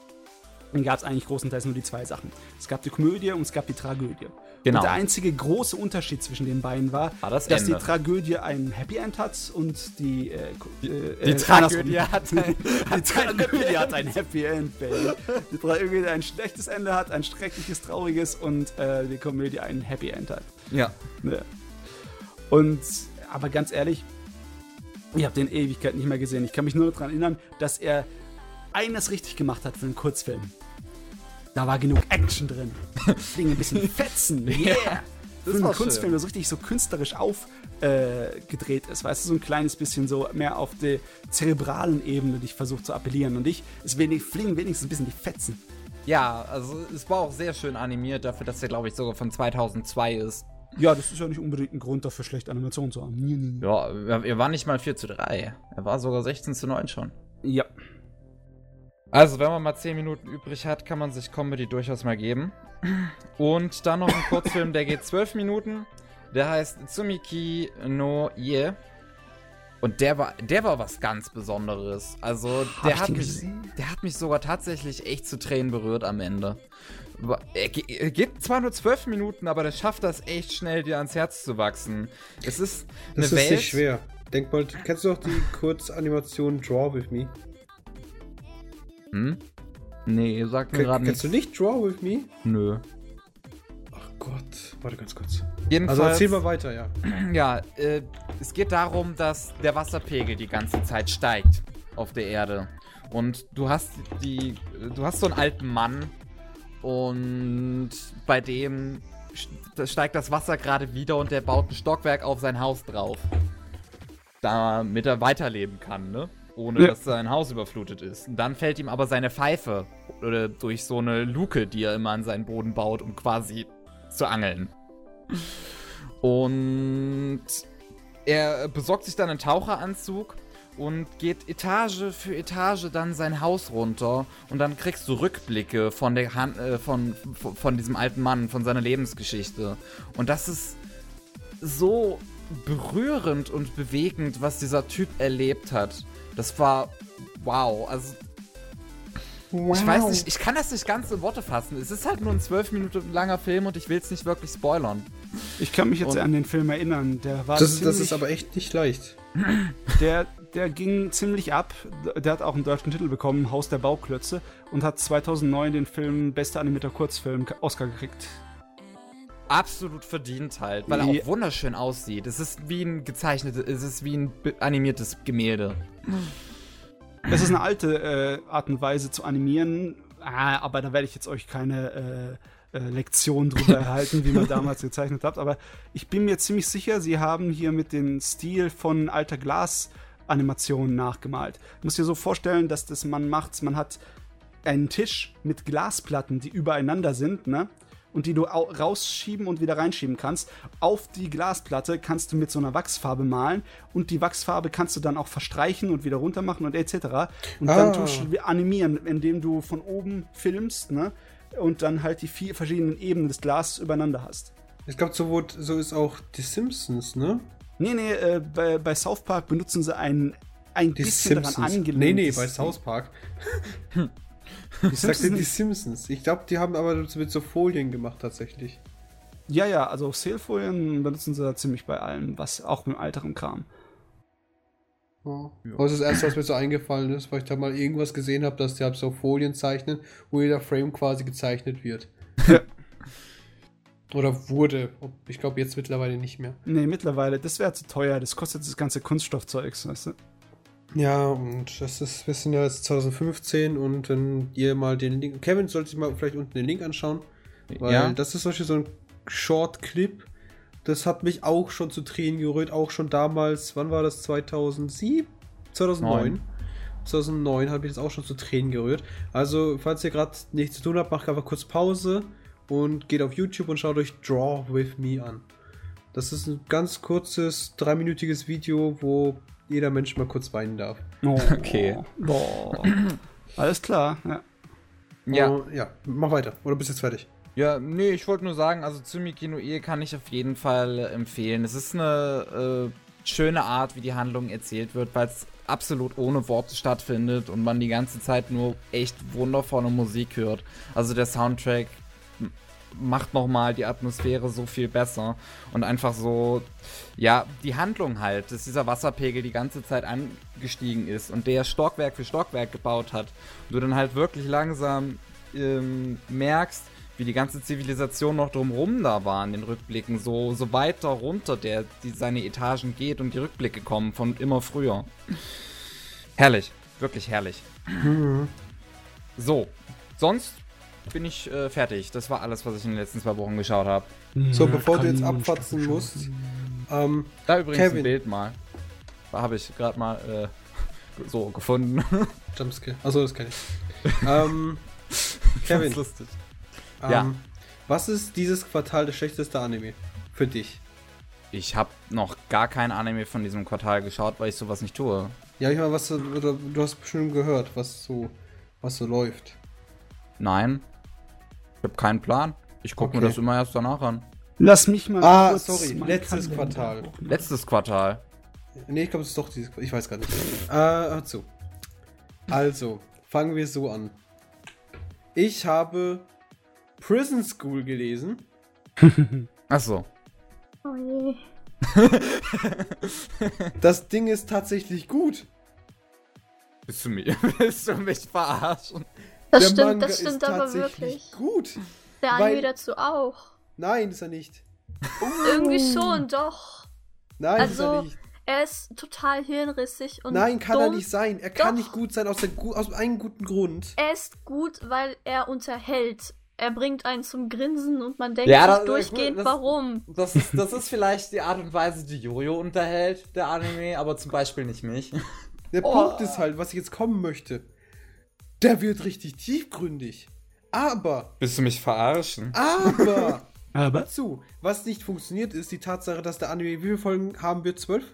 gab es eigentlich großenteils nur die zwei Sachen. Es gab die Komödie und es gab die Tragödie. Genau. Und der einzige große Unterschied zwischen den beiden war, War das dass Ende. die Tragödie ein Happy End hat und die, äh, äh, Die äh, Tragödie hat ein, Die Tragödie hat ein Happy End, Baby. Die Tragödie ein schlechtes Ende hat, ein schreckliches, trauriges und äh, die Komödie ein Happy End hat. Ja. Ne. Und, aber ganz ehrlich, ich habe den Ewigkeit nicht mehr gesehen. Ich kann mich nur daran erinnern, dass er eines richtig gemacht hat für einen Kurzfilm. Da war genug Action drin. Fliegen ein bisschen Fetzen. Yeah! das für einen war Kunstfilm, schön. der so richtig so künstlerisch aufgedreht äh, ist. Weißt du, so ein kleines bisschen so mehr auf der zerebralen Ebene, die ich versuche zu appellieren. Und ich, es wenig, fliegen wenigstens ein bisschen die Fetzen. Ja, also es war auch sehr schön animiert dafür, dass er, glaube ich, sogar von 2002 ist. Ja, das ist ja nicht unbedingt ein Grund dafür, schlechte Animation zu haben. Nee, nee, nee. Ja, er, war nicht mal 4 zu 3. Er war sogar 16 zu 9 schon. Ja. Also, wenn man mal 10 Minuten übrig hat, kann man sich Comedy durchaus mal geben. Und dann noch ein Kurzfilm, der geht 12 Minuten. Der heißt Tsumiki no Ie. Und der war, der war was ganz Besonderes. Also, der hat, mich, gesehen? der hat mich sogar tatsächlich echt zu Tränen berührt am Ende. Er, ge- er geht zwar nur 12 Minuten, aber der schafft das echt schnell, dir ans Herz zu wachsen. Es ist eine Das ist Welt. nicht schwer. Denk mal, kennst du noch die Kurzanimation Draw With Me? Hm? Nee, sag mir gerade kennst nicht. du nicht Draw With Me? Nö. Ach Gott, warte ganz kurz. Jedenfalls, Also erzähl mal weiter, ja. Ja, äh, es geht darum, dass der Wasserpegel die ganze Zeit steigt auf der Erde. Und du hast die. Du hast so einen alten Mann und bei dem st- steigt das Wasser gerade wieder und der baut ein Stockwerk auf sein Haus drauf. Damit er weiterleben kann, ne? Ohne Ja. dass sein Haus überflutet ist. Und dann fällt ihm aber seine Pfeife oder durch so eine Luke, die er immer an seinen Boden baut, um quasi zu angeln. Und er besorgt sich dann einen Taucheranzug und geht Etage für Etage dann sein Haus runter und dann kriegst du Rückblicke von der Hand, äh, von, von, von diesem alten Mann, von seiner Lebensgeschichte. Und das ist so berührend und bewegend, was dieser Typ erlebt hat. Das war wow. Also Wow. Ich weiß nicht, ich kann das nicht ganz in Worte fassen. Es ist halt nur ein zwölf Minuten langer Film und ich will es nicht wirklich spoilern. Ich kann mich jetzt und an den Film erinnern. Der war das, ziemlich, das ist aber echt nicht leicht. Der, der ging ziemlich ab. Der hat auch einen deutschen Titel bekommen, Haus der Bauklötze, und hat 2009 den Film Bester animierter Kurzfilm Oscar gekriegt. Absolut verdient halt, weil er auch wunderschön aussieht. Es ist wie ein gezeichnetes, es ist wie ein animiertes Gemälde. Es ist eine alte äh, Art und Weise zu animieren, ah, aber da werde ich jetzt euch keine äh, äh, Lektion drüber erhalten, wie man damals gezeichnet hat. Aber ich bin mir ziemlich sicher, sie haben hier mit dem Stil von alter Glas-Animationen nachgemalt. Du musst dir so vorstellen, dass das man macht, man hat einen Tisch mit Glasplatten, die übereinander sind, ne? und die du rausschieben und wieder reinschieben kannst. Auf die Glasplatte kannst du mit so einer Wachsfarbe malen und die Wachsfarbe kannst du dann auch verstreichen und wieder runter machen und etc. Und ah. dann tust du animieren, indem du von oben filmst, ne? Und dann halt die vier verschiedenen Ebenen des Glases übereinander hast. Ich glaube, so, so ist auch die Simpsons, ne? Nee, nee, äh, bei, bei South Park benutzen sie ein, ein die bisschen Simpsons. daran angelehnt. Nee, nee, bei South Park. Ich sagte die Simpsons. Ich glaube, die haben aber mit so Folien gemacht tatsächlich. Ja, ja, also Sailfolien benutzen sie da ziemlich bei allem, was auch mit älteren Kram. Ja. Das ist das erste, was mir so eingefallen ist, weil ich da mal irgendwas gesehen habe, dass die halt so Folien zeichnen, wo jeder Frame quasi gezeichnet wird. Ja. Oder wurde. Ich glaube jetzt mittlerweile nicht mehr. Nee, mittlerweile. Das wäre zu teuer. Das kostet das ganze Kunststoffzeugs, weißt du? Ja, und das ist, wir sind ja jetzt 2015 und wenn ihr mal den Link, Kevin sollte sich mal vielleicht unten den Link anschauen, weil ja. das ist zum Beispiel so ein Short-Clip, das hat mich auch schon zu Tränen gerührt, auch schon damals, wann war das, 2007? 2009? 9. 2009 habe ich das auch schon zu Tränen gerührt. Also, falls ihr gerade nichts zu tun habt, macht einfach kurz Pause und geht auf YouTube und schaut euch Draw With Me an. Das ist ein ganz kurzes, dreiminütiges Video, wo jeder Mensch mal kurz weinen darf. Oh, okay. Boah. Alles klar, ja. Ja. Oh, ja, mach weiter. Oder bist du jetzt fertig? Ja, nee, ich wollte nur sagen, also Tsumiki no Ie kann ich auf jeden Fall äh, empfehlen. Es ist eine äh, schöne Art, wie die Handlung erzählt wird, weil es absolut ohne Worte stattfindet und man die ganze Zeit nur echt wundervolle Musik hört. Also der Soundtrack macht nochmal die Atmosphäre so viel besser. Und einfach so, ja, die Handlung halt, dass dieser Wasserpegel die ganze Zeit angestiegen ist und der Stockwerk für Stockwerk gebaut hat. Und du dann halt wirklich langsam ähm, merkst, wie die ganze Zivilisation noch drumrum da war in den Rückblicken, so, so weiter runter, der die seine Etagen geht und die Rückblicke kommen von immer früher. Herrlich, wirklich herrlich. Mhm. So, sonst bin ich äh, fertig. Das war alles, was ich in den letzten zwei Wochen geschaut habe. So, bevor du jetzt abfatzen musst. Ähm, da übrigens Kevin. ein Bild mal. Da habe ich gerade mal äh, so gefunden. Jumpscare. Achso, das kenne ich. ähm, Kevin. Das lustig. Ähm, ja. Was ist dieses Quartal das schlechteste Anime für dich? Ich habe noch gar kein Anime von diesem Quartal geschaut, weil ich sowas nicht tue. Ja, ich meine, was du, du hast bestimmt gehört, was so, was so läuft. Nein. Ich habe keinen Plan. Ich gucke okay. mir das immer erst danach an. Lass mich mal. Ah, kurz sorry. Letztes Quartal. Letztes Quartal. Nee, ich glaube, es ist doch dieses. Ich weiß gar nicht. äh, hör zu. Also, fangen wir so an. Ich habe Prison School gelesen. Ach so. Oh je. das Ding ist tatsächlich gut. Bist du, mich, willst du mich verarschen? Das der stimmt, Manga das stimmt aber wirklich. gut. Der Anime dazu auch. Nein, ist er nicht. Irgendwie schon, doch. Nein, also, ist er nicht. Er ist total hirnrissig und. Nein, kann dumm. er nicht sein. Er kann nicht gut sein aus, der, aus einem guten Grund. Er ist gut, weil er unterhält. Er bringt einen zum Grinsen und man denkt ja, sich durchgehend, das, warum. Das ist, das ist vielleicht die Art und Weise, die Jojo unterhält, der Anime, aber zum Beispiel nicht mich. Der oh. Punkt ist halt, was ich jetzt kommen möchte. Der wird richtig tiefgründig. Aber. Willst du mich verarschen? Aber. aber. Dazu, was nicht funktioniert, ist die Tatsache, dass der Anime, wie viele Folgen haben wir? Zwölf?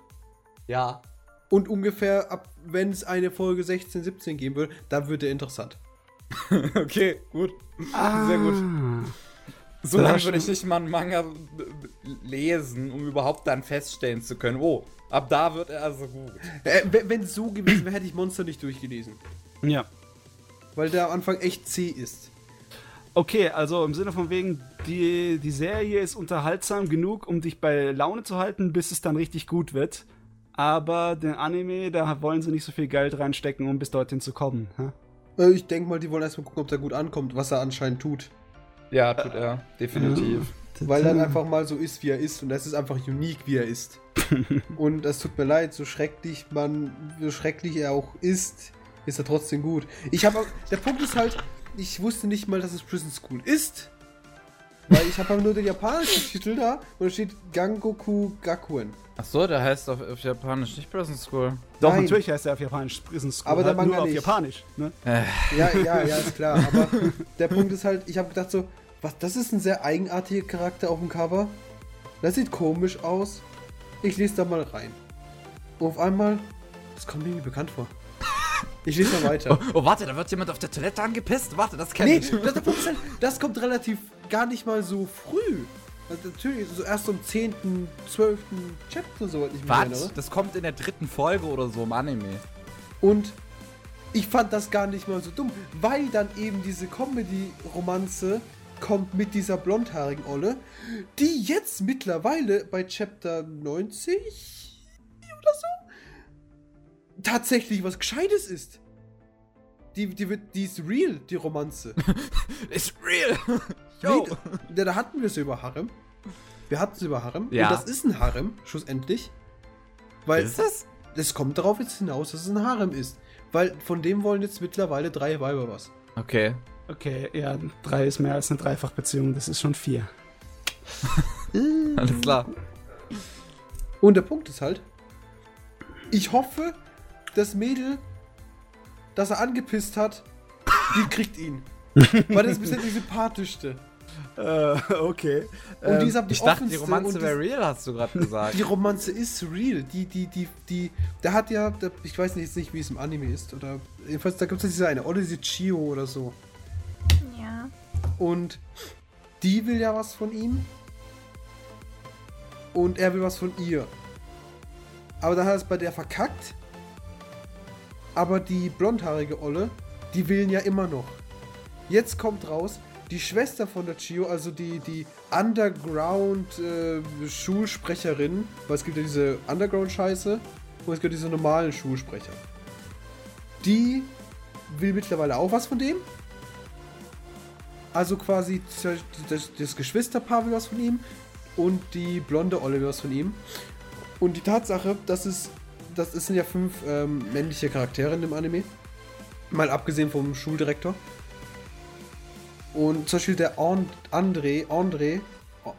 Ja. Und ungefähr ab, wenn es eine Folge 16, 17 geben würde, dann wird er interessant. okay, gut. Ah. Sehr gut. So lange würde ich nicht mal einen Manga lesen, um überhaupt dann feststellen zu können, oh, ab da wird er also gut. Äh, wenn es so gewesen wäre, hätte ich Monster nicht durchgelesen. Ja. Weil der am Anfang echt zäh ist. Okay, also im Sinne von wegen, die, die Serie ist unterhaltsam genug, um dich bei Laune zu halten, bis es dann richtig gut wird. Aber den Anime, da wollen sie nicht so viel Geld reinstecken, um bis dorthin zu kommen. hä? Äh, Ich denke mal, die wollen erstmal gucken, ob der gut ankommt, was er anscheinend tut. Ja, tut er. Definitiv. Weil er einfach mal so ist, wie er ist. Und das ist einfach unique, wie er ist. und es tut mir leid, so schrecklich man, so schrecklich er auch ist, ist er trotzdem gut. Ich habe, der Punkt ist halt, ich wusste nicht mal, dass es Prison School ist. Weil ich habe nur den japanischen Titel da und da steht Gangoku Gakuen. Ach so, der heißt auf, auf Japanisch nicht Prison School. Doch, Nein. natürlich heißt er auf Japanisch Prison School, Aber der halt Manga nur auf nicht. Japanisch. Ne? Ja, ja, ja, ist klar. Aber der Punkt ist halt, ich habe gedacht so, was, das ist ein sehr eigenartiger Charakter auf dem Cover. Das sieht komisch aus. Ich lese da mal rein. Und auf einmal, das kommt mir irgendwie bekannt vor. Ich lese mal weiter. Oh, warte, da wird jemand auf der Toilette angepisst. Warte, das kenn Nee, ich. das, das kommt relativ gar nicht mal so früh. Also natürlich so erst am 10., 12. Chapter, soweit ich mich erinnere. Das kommt in der dritten Folge oder so im Anime. Und ich fand das gar nicht mal so dumm, weil dann eben diese Comedy-Romanze kommt mit dieser blondhaarigen Olle, die jetzt mittlerweile bei Chapter 90 oder so tatsächlich was Gescheites ist. Die, die, wird, die ist real, die Romanze. Ist real. Nee, da, da hatten wir es über Harem. Wir hatten es über Harem. Ja. Und das ist ein Harem, schlussendlich. Weil Ist das? es kommt darauf jetzt hinaus, dass es ein Harem ist. Weil von dem wollen jetzt mittlerweile drei Weiber was. Okay. Okay, ja, drei ist mehr als eine Dreifachbeziehung, das ist schon vier. Alles klar. Und der Punkt ist halt, ich hoffe, das Mädel, das er angepisst hat, die kriegt ihn. Weil das ist bisher die sympathischste. Äh, okay. Und Ähm, die ist am Ich dachte, die Romanze wäre real, hast du gerade gesagt. Die Romanze ist real. Die, die, die, die, der hat ja, der, ich weiß nicht, jetzt nicht, wie es im Anime ist. Oder jedenfalls, da gibt es diese eine, oder diese Chio oder so. Ja. Und die will ja was von ihm. Und er will was von ihr. Aber dann hat er es bei der verkackt. Aber die blondhaarige Olle, die willen ja immer noch. Jetzt kommt raus, die Schwester von der Chio, also die, die Underground-Schulsprecherin, weil es gibt ja diese Underground-Scheiße und es gibt diese normalen Schulsprecher. Die will mittlerweile auch was von dem. Also quasi das, das Geschwisterpaar will was von ihm und die blonde Olle will was von ihm. Und die Tatsache, dass es, das sind ja fünf ähm, männliche Charaktere in dem Anime. Mal abgesehen vom Schuldirektor. Und zum Beispiel der And André, André,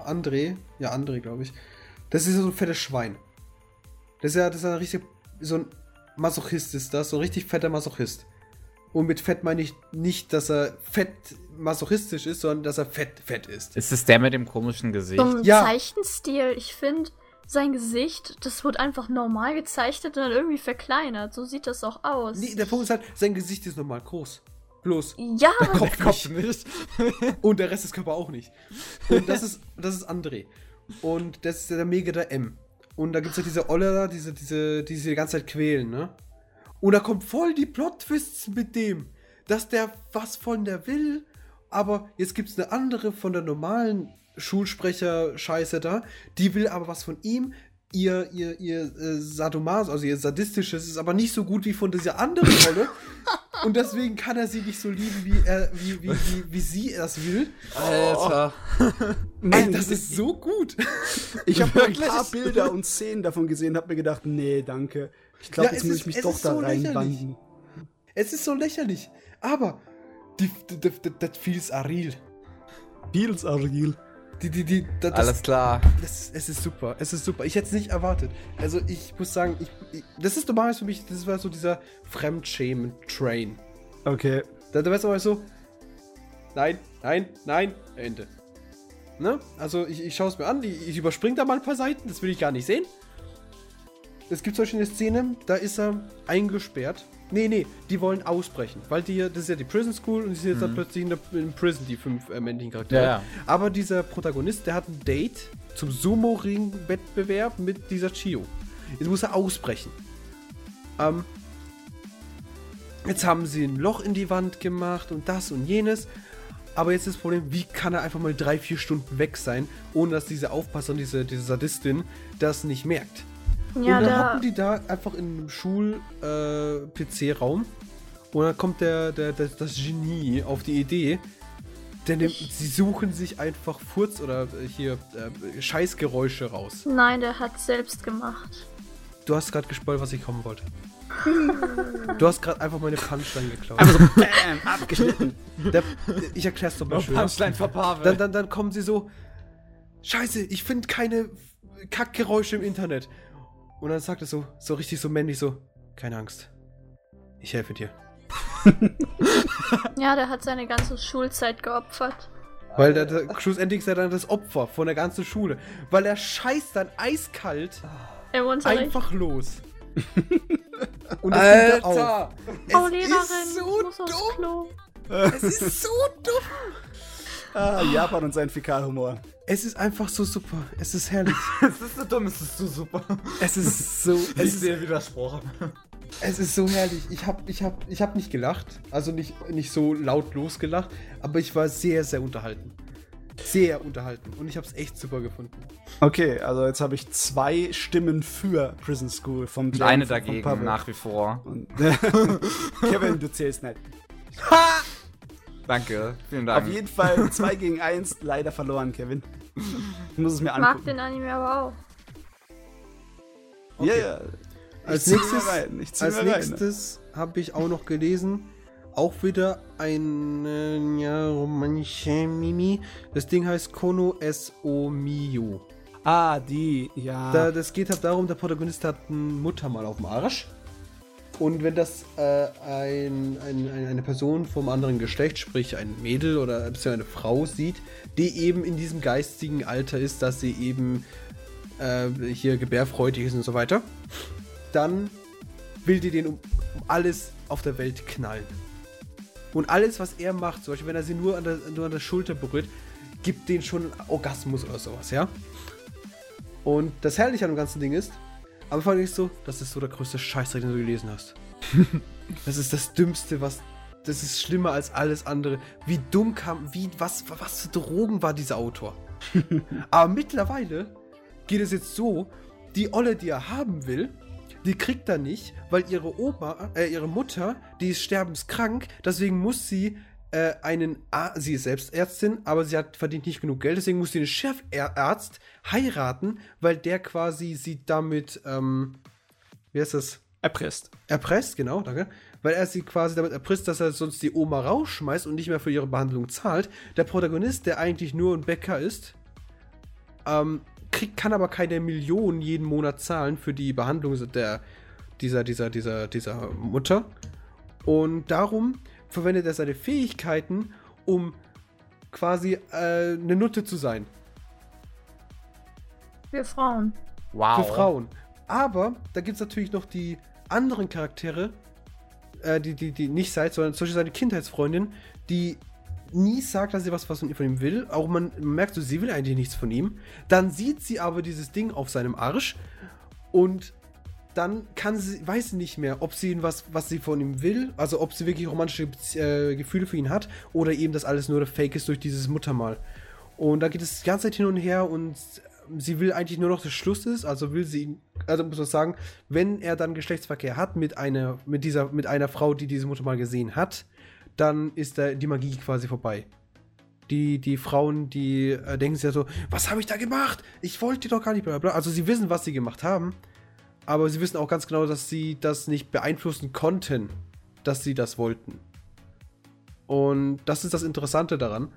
André, ja André glaube ich. Das ist ja so ein fettes Schwein. Das ist ja, das ist ja ein richtig, so ein Masochist ist das, so ein richtig fetter Masochist. Und mit fett meine ich nicht, dass er fett masochistisch ist, sondern dass er fett fett ist. Ist es der mit dem komischen Gesicht? Zum Ja. Zeichenstil, ich finde, sein Gesicht, das wird einfach normal gezeichnet und dann irgendwie verkleinert. So sieht das auch aus. Nee, der Punkt ist halt, sein Gesicht ist normal groß. Bloß. ja, Kopf Der Kopf nicht. Und der Rest des Körpers auch nicht. Und das ist, das ist André. Und das ist der Mega der M. Und da gibt es ja diese Olle da, diese, diese, die sie die ganze Zeit quälen, ne? Und da kommt voll die Plot-Twists mit dem, dass der was von der will, aber jetzt gibt es eine andere von der normalen Schulsprecher-Scheiße da, die will aber was von ihm. Ihr, ihr, ihr äh, Sadomaso, also ihr Sadistisches, ist aber nicht so gut wie von dieser anderen Rolle. Und deswegen kann er sie nicht so lieben, wie, er, wie, wie, wie, wie sie das will. Alter. Ey, das ist so gut. Ich habe ein paar Bilder und Szenen davon gesehen und habe mir gedacht, nee, danke. Ich glaube, Ja, jetzt es muss ist- ich mich es doch da so reinbanden. Es ist so lächerlich. Aber das feels Aril. Feels are real. Die, die, die, das, Alles klar. Das, es ist super, es ist super. Ich hätte es nicht erwartet. Also ich muss sagen, ich, ich, das ist normalerweise für mich, das war so dieser Fremdschämen-Train. Okay. Da, da wär's aber so, nein, nein, nein, Ende. Ne? Also ich, ich schaue es mir an, ich, ich überspringe da mal ein paar Seiten, das will ich gar nicht sehen. Es gibt zum Beispiel eine Szene, da ist er eingesperrt. Nee, nee, die wollen ausbrechen, weil die, das ist ja die Prison School und die sind jetzt dann plötzlich in der in Prison, die fünf äh, männlichen Charaktere. Ja, ja. Aber dieser Protagonist, der hat ein Date zum Sumo-Ring-Wettbewerb mit dieser Chio. Jetzt muss er ausbrechen. Ähm, jetzt haben sie ein Loch in die Wand gemacht und das und jenes. Aber jetzt ist das Problem, wie kann er einfach mal drei, vier Stunden weg sein, ohne dass diese Aufpasserin, diese, diese Sadistin, das nicht merkt. Ja, und dann da, hocken die da einfach in einem Schul-PC-Raum. und dann kommt der, der, der, das Genie auf die Idee, der nimmt, sie suchen sich einfach Furz oder äh, hier äh, Scheißgeräusche raus. nein, der hat selbst gemacht. Du hast gerade gespoilt, was ich kommen wollte. du hast gerade einfach meine Punchline geklaut. Einfach so, bam, abgeschnitten. Der, ich erklär's doch mal schön. Punchline für Pavel. Dann, dann, dann kommen sie so, Scheiße, ich finde keine Kackgeräusche im Internet. Und dann sagt er so, so richtig so männlich so, keine Angst. Ich helfe dir. Ja, der hat seine ganze Schulzeit geopfert. Weil der, der, schlussendlich ist er dann das Opfer von der ganzen Schule. Weil er scheißt dann eiskalt einfach los. Und das nimmt er auf. Alter! Es oh, Lehrerin, ist so dumm. Es ist so dumm. Ah, Japan und sein Fäkalhumor. Es ist einfach so super. Es ist herrlich. Es ist so dumm, es ist so super. Es ist so. Es Es ist dir widersprochen. es ist so herrlich. Ich hab, ich hab, ich hab nicht gelacht. Also nicht, nicht so laut losgelacht. Aber ich war sehr, sehr unterhalten. Sehr unterhalten. Und ich hab's echt super gefunden. Okay, also jetzt habe ich zwei Stimmen für Prison School vom Und Jam eine dagegen, nach wie vor. Und, Kevin, du zählst nicht. Danke, vielen Dank. Auf jeden Fall 2 gegen 1, leider verloren, Kevin. Ich muss es mir Ich mag angucken. den Anime aber auch. Ja, ja. Als zieh mir nächstes, rein, ich als nächstes habe ich auch noch gelesen, auch wieder ein äh, ja, romanische Mimi. Das Ding heißt Kono S.O. Miyu. Ah, die, ja. Da, das geht halt darum, der Protagonist hat eine Mutter mal auf dem Arsch. Und wenn das äh, ein, ein, ein, eine Person vom anderen Geschlecht, sprich ein Mädel oder eine Frau sieht, die eben in diesem geistigen Alter ist, dass sie eben äh, hier gebärfreudig ist und so weiter, dann will die den um, um alles auf der Welt knallen. Und alles, was er macht, zum Beispiel, wenn er sie nur an der, nur an der Schulter berührt, gibt den schon einen Orgasmus oder sowas, ja? Und das Herrliche an dem ganzen Ding ist, am Anfang denkst du, das ist so der größte Scheißdreck, den du gelesen hast. das ist das Dümmste, was. Das ist schlimmer als alles andere. Wie dumm kam, wie, was, was für Drogen war dieser Autor? Aber mittlerweile geht es jetzt so, die Olle, die er haben will, die kriegt er nicht, weil ihre Oma, äh, ihre Mutter, die ist sterbenskrank, deswegen muss sie äh, einen, A sie ist selbst Ärztin, aber sie hat verdient nicht genug Geld, deswegen muss sie einen Chefarzt heiraten, weil der quasi sie damit, ähm, wie heißt das? Erpresst. Erpresst, genau, danke. Weil er sie quasi damit erpresst, dass er sonst die Oma rausschmeißt und nicht mehr für ihre Behandlung zahlt. Der Protagonist, der eigentlich nur ein Bäcker ist, ähm, kriegt, kann aber keine Millionen jeden Monat zahlen für die Behandlung der, dieser, dieser, dieser, dieser Mutter. Und darum verwendet er seine Fähigkeiten, um quasi äh, eine Nutte zu sein. Wir Frauen. wow. Für Frauen. Aber da gibt es natürlich noch die anderen Charaktere, äh, die, die, die nicht seid, sondern zum Beispiel seine Kindheitsfreundin, die nie sagt, dass sie was, was von ihm will. Auch man merkt so, sie will eigentlich nichts von ihm. Dann sieht sie aber dieses Ding auf seinem Arsch und dann kann sie, weiß sie nicht mehr, ob sie was, was sie von ihm will, also ob sie wirklich romantische äh, Gefühle für ihn hat oder eben das alles nur Fake ist durch dieses Muttermal. Und da geht es die ganze Zeit hin und her und sie will eigentlich nur noch, dass Schluss ist, also will sie ihn, also muss man sagen, wenn er dann Geschlechtsverkehr hat mit einer, mit dieser, mit einer Frau, die diese Mutter mal gesehen hat, dann ist da die Magie quasi vorbei. Die, die Frauen, die äh, denken sich ja so, was habe ich da gemacht? Ich wollte doch gar nicht, bla. bla. Also sie wissen, was sie gemacht haben, aber sie wissen auch ganz genau, dass sie das nicht beeinflussen konnten, dass sie das wollten. Und das ist das Interessante daran.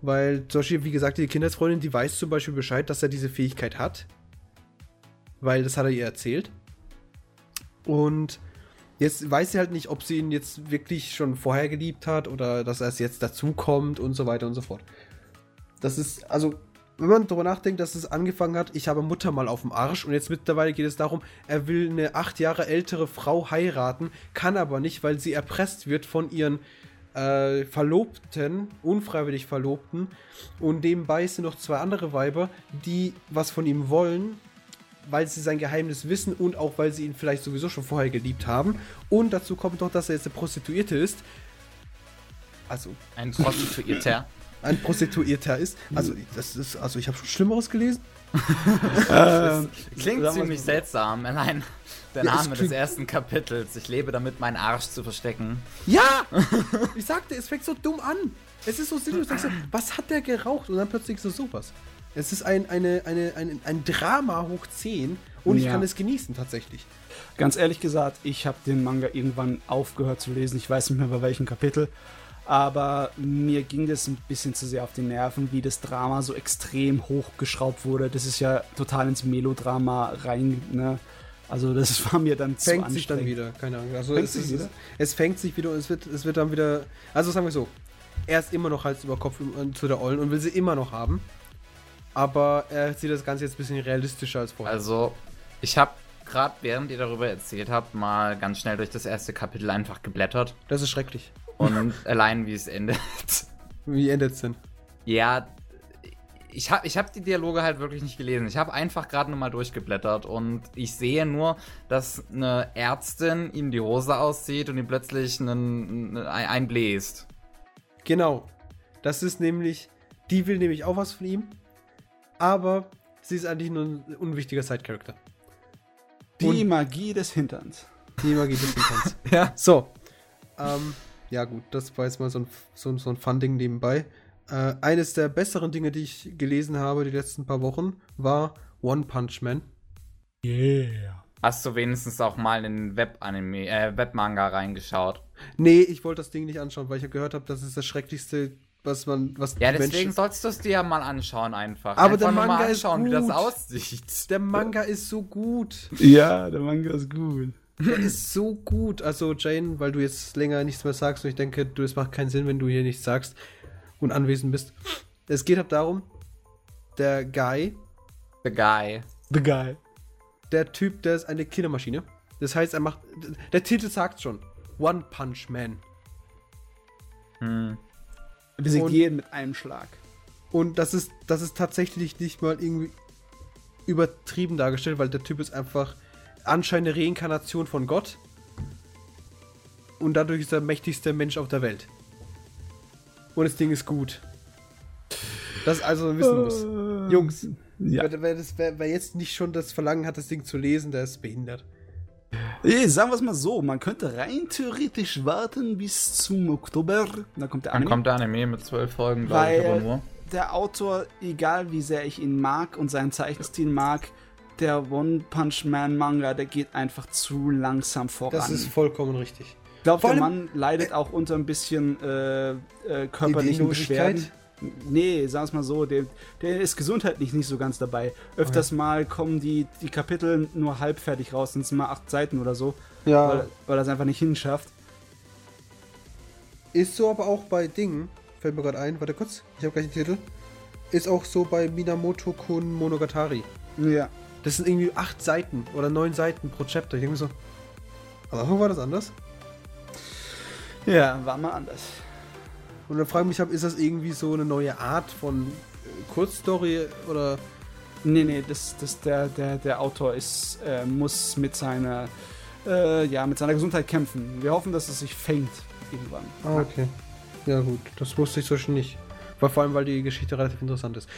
Weil zum Beispiel, wie gesagt, die Kindheitsfreundin, die weiß zum Beispiel Bescheid, dass er diese Fähigkeit hat. Weil das hat er ihr erzählt. Und jetzt weiß sie halt nicht, ob sie ihn jetzt wirklich schon vorher geliebt hat oder dass er es jetzt dazukommt und so weiter und so fort. Das ist, also, wenn man darüber nachdenkt, dass es angefangen hat, ich habe Mutter mal auf dem Arsch und jetzt mittlerweile geht es darum, er will eine acht Jahre ältere Frau heiraten, kann aber nicht, weil sie erpresst wird von ihren äh, Verlobten, unfreiwillig Verlobten und nebenbei sind noch zwei andere Weiber, die was von ihm wollen weil sie sein Geheimnis wissen und auch weil sie ihn vielleicht sowieso schon vorher geliebt haben. Und dazu kommt noch, dass er jetzt eine Prostituierte ist. Also Ein Prostituierter. ein Prostituierter ist. Also das ist, also ich habe schon Schlimmeres gelesen. Ähm, Klingt ziemlich so. seltsam. Allein der Ja, Name des ersten Kapitels. Ich lebe damit, meinen Arsch zu verstecken. Ja! ich sagte, es fängt so dumm an. Es ist so sinnlos. So, Was hat der geraucht? Und dann plötzlich so sowas. Es ist ein, eine, eine, ein, ein Drama hoch 10 und ich Ja. kann es genießen tatsächlich. Ganz ehrlich gesagt, ich habe den Manga irgendwann aufgehört zu lesen. Ich weiß nicht mehr bei welchem Kapitel. Aber mir ging das ein bisschen zu sehr auf die Nerven, wie das Drama so extrem hochgeschraubt wurde. Das ist ja total ins Melodrama rein. Ne? Also das war mir dann zu Fängt sich dann anstrengend. wieder, keine Ahnung. Also Fängt es, sich ist, wieder? es fängt sich wieder und es wird, es wird dann wieder. Also sagen wir so, er ist immer noch Hals über Kopf im- zu der Ollen und will sie immer noch haben. Aber er sieht das Ganze jetzt ein bisschen realistischer als vorher. Also, ich habe gerade, während ihr darüber erzählt habt, mal ganz schnell durch das erste Kapitel einfach geblättert. das ist schrecklich. Und allein wie es endet. Wie endet es denn? Ja, ich habe ich hab die Dialoge halt wirklich nicht gelesen. Ich habe einfach gerade nur mal durchgeblättert und ich sehe nur, dass eine Ärztin ihm die Hose auszieht und ihm plötzlich einen, einen, einbläst. Genau. Das ist nämlich, die will nämlich auch was von ihm, aber sie ist eigentlich nur ein unwichtiger Side-Character. Die Und- Magie des Hinterns. Die Magie des Hinterns. Ja. So. Ähm, ja gut, das war jetzt mal so ein, so, so ein Fun-Ding nebenbei. Äh, eines der besseren Dinge, die ich gelesen habe die letzten paar Wochen, war One Punch Man. Yeah. Hast du wenigstens auch mal in Web-Anime, äh, Webmanga reingeschaut? Nee, ich wollte das Ding nicht anschauen, weil ich ja gehört habe, das ist das Schrecklichste, was man, was Ja, deswegen sollst du es dir ja mal anschauen einfach. Aber einfach der Manga mal ist anschauen, wie das gut. aussieht. Der Manga ist so gut. Ja, der Manga ist gut. Der ist so gut. Also, Jane, weil du jetzt länger nichts mehr sagst und ich denke, du, es macht keinen Sinn, wenn du hier nichts sagst und anwesend bist. Es geht halt darum, der Guy, The Guy. The Guy. der Typ, der ist eine Killermaschine. Das heißt, er macht. Der Titel sagt schon: One Punch Man. Hm. Er besiegt jeden mit einem Schlag. Und das ist, das ist tatsächlich nicht mal irgendwie übertrieben dargestellt, weil der Typ ist einfach anscheinend eine Reinkarnation von Gott. Und dadurch ist er der mächtigste Mensch auf der Welt. Und das Ding ist gut. Das also wissen muss. Jungs, Ja. wer, wer, das, wer, wer jetzt nicht schon das Verlangen hat, das Ding zu lesen, der ist behindert. Eh, sagen wir es mal so, man könnte rein theoretisch warten bis zum Oktober. Da kommt der Dann Anime. kommt der Anime mit zwölf Folgen, glaube ich, aber nur. der Autor, egal wie sehr ich ihn mag und seinen Zeichenstil mag, der One Punch Man Manga, der geht einfach zu langsam voran. Das ist vollkommen richtig. ich glaube, der Mann leidet auch unter ein bisschen äh, äh, körperlichen? Beschwerden. Nee, sagen wir mal so, der, der ist gesundheitlich nicht so ganz dabei. Öfters mal kommen die, die Kapitel nur halbfertig raus, sind es mal acht Seiten oder so, Ja. weil, weil er es einfach nicht hinschafft. Ist so aber auch bei Dingen, fällt mir gerade ein, warte kurz, ich habe gleich den Titel. Ist auch so bei Minamoto Kun Monogatari. Ja. Das sind irgendwie acht Seiten oder neun Seiten pro Chapter. Ich denke mir so. Am Anfang war das anders. Ja, war mal anders. Und dann frage ich mich, ist das irgendwie so eine neue Art von äh, Kurzstory oder. Nee, nee, das, das, der, der, der Autor ist, äh, muss mit seiner, äh, ja, mit seiner Gesundheit kämpfen. Wir hoffen, dass es sich fängt irgendwann. Ah, okay. Ja, gut, das wusste ich so schon nicht. Weil, vor allem, weil die Geschichte relativ interessant ist.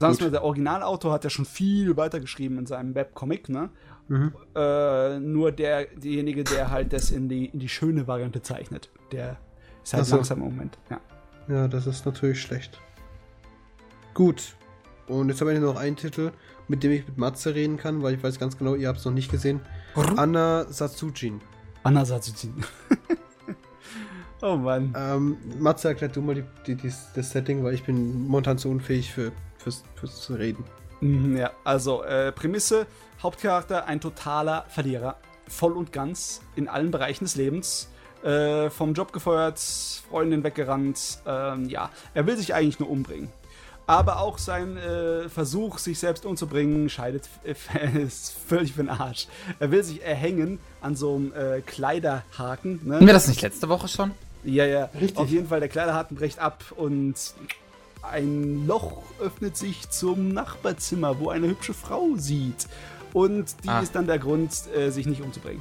Gut. mal, der Originalautor hat ja schon viel weitergeschrieben in seinem Webcomic, ne? Mhm. Äh, nur der, derjenige, der halt das in die, in die schöne Variante zeichnet, der ist halt so. langsam im Moment. Ja. Ja, das ist natürlich schlecht. Gut. Und jetzt habe ich noch einen Titel, mit dem ich mit Matze reden kann, weil ich weiß ganz genau, ihr habt es noch nicht gesehen. Anna Satsujin. Anna Satsujin. oh Mann. Ähm, Matze, erklärt du mal die, die, die, das Setting, weil ich bin momentan zu unfähig für, fürs, fürs Reden. Mhm, Ja, also äh, Prämisse, Hauptcharakter, ein totaler Verlierer. Voll und ganz in allen Bereichen des Lebens. Äh, vom Job gefeuert, Freundin weggerannt. Ähm, ja, er will sich eigentlich nur umbringen. Aber auch sein äh, Versuch, sich selbst umzubringen, scheidet äh, ist völlig für den Arsch. Er will sich erhängen an so einem äh, Kleiderhaken. Ne? Hatten wir das nicht letzte Woche schon? Ja, ja. Richtig. Auf jeden Fall, der Kleiderhaken bricht ab und ein Loch öffnet sich zum Nachbarzimmer, wo eine hübsche Frau sieht. Und die Ah. ist dann der Grund, äh, sich nicht umzubringen.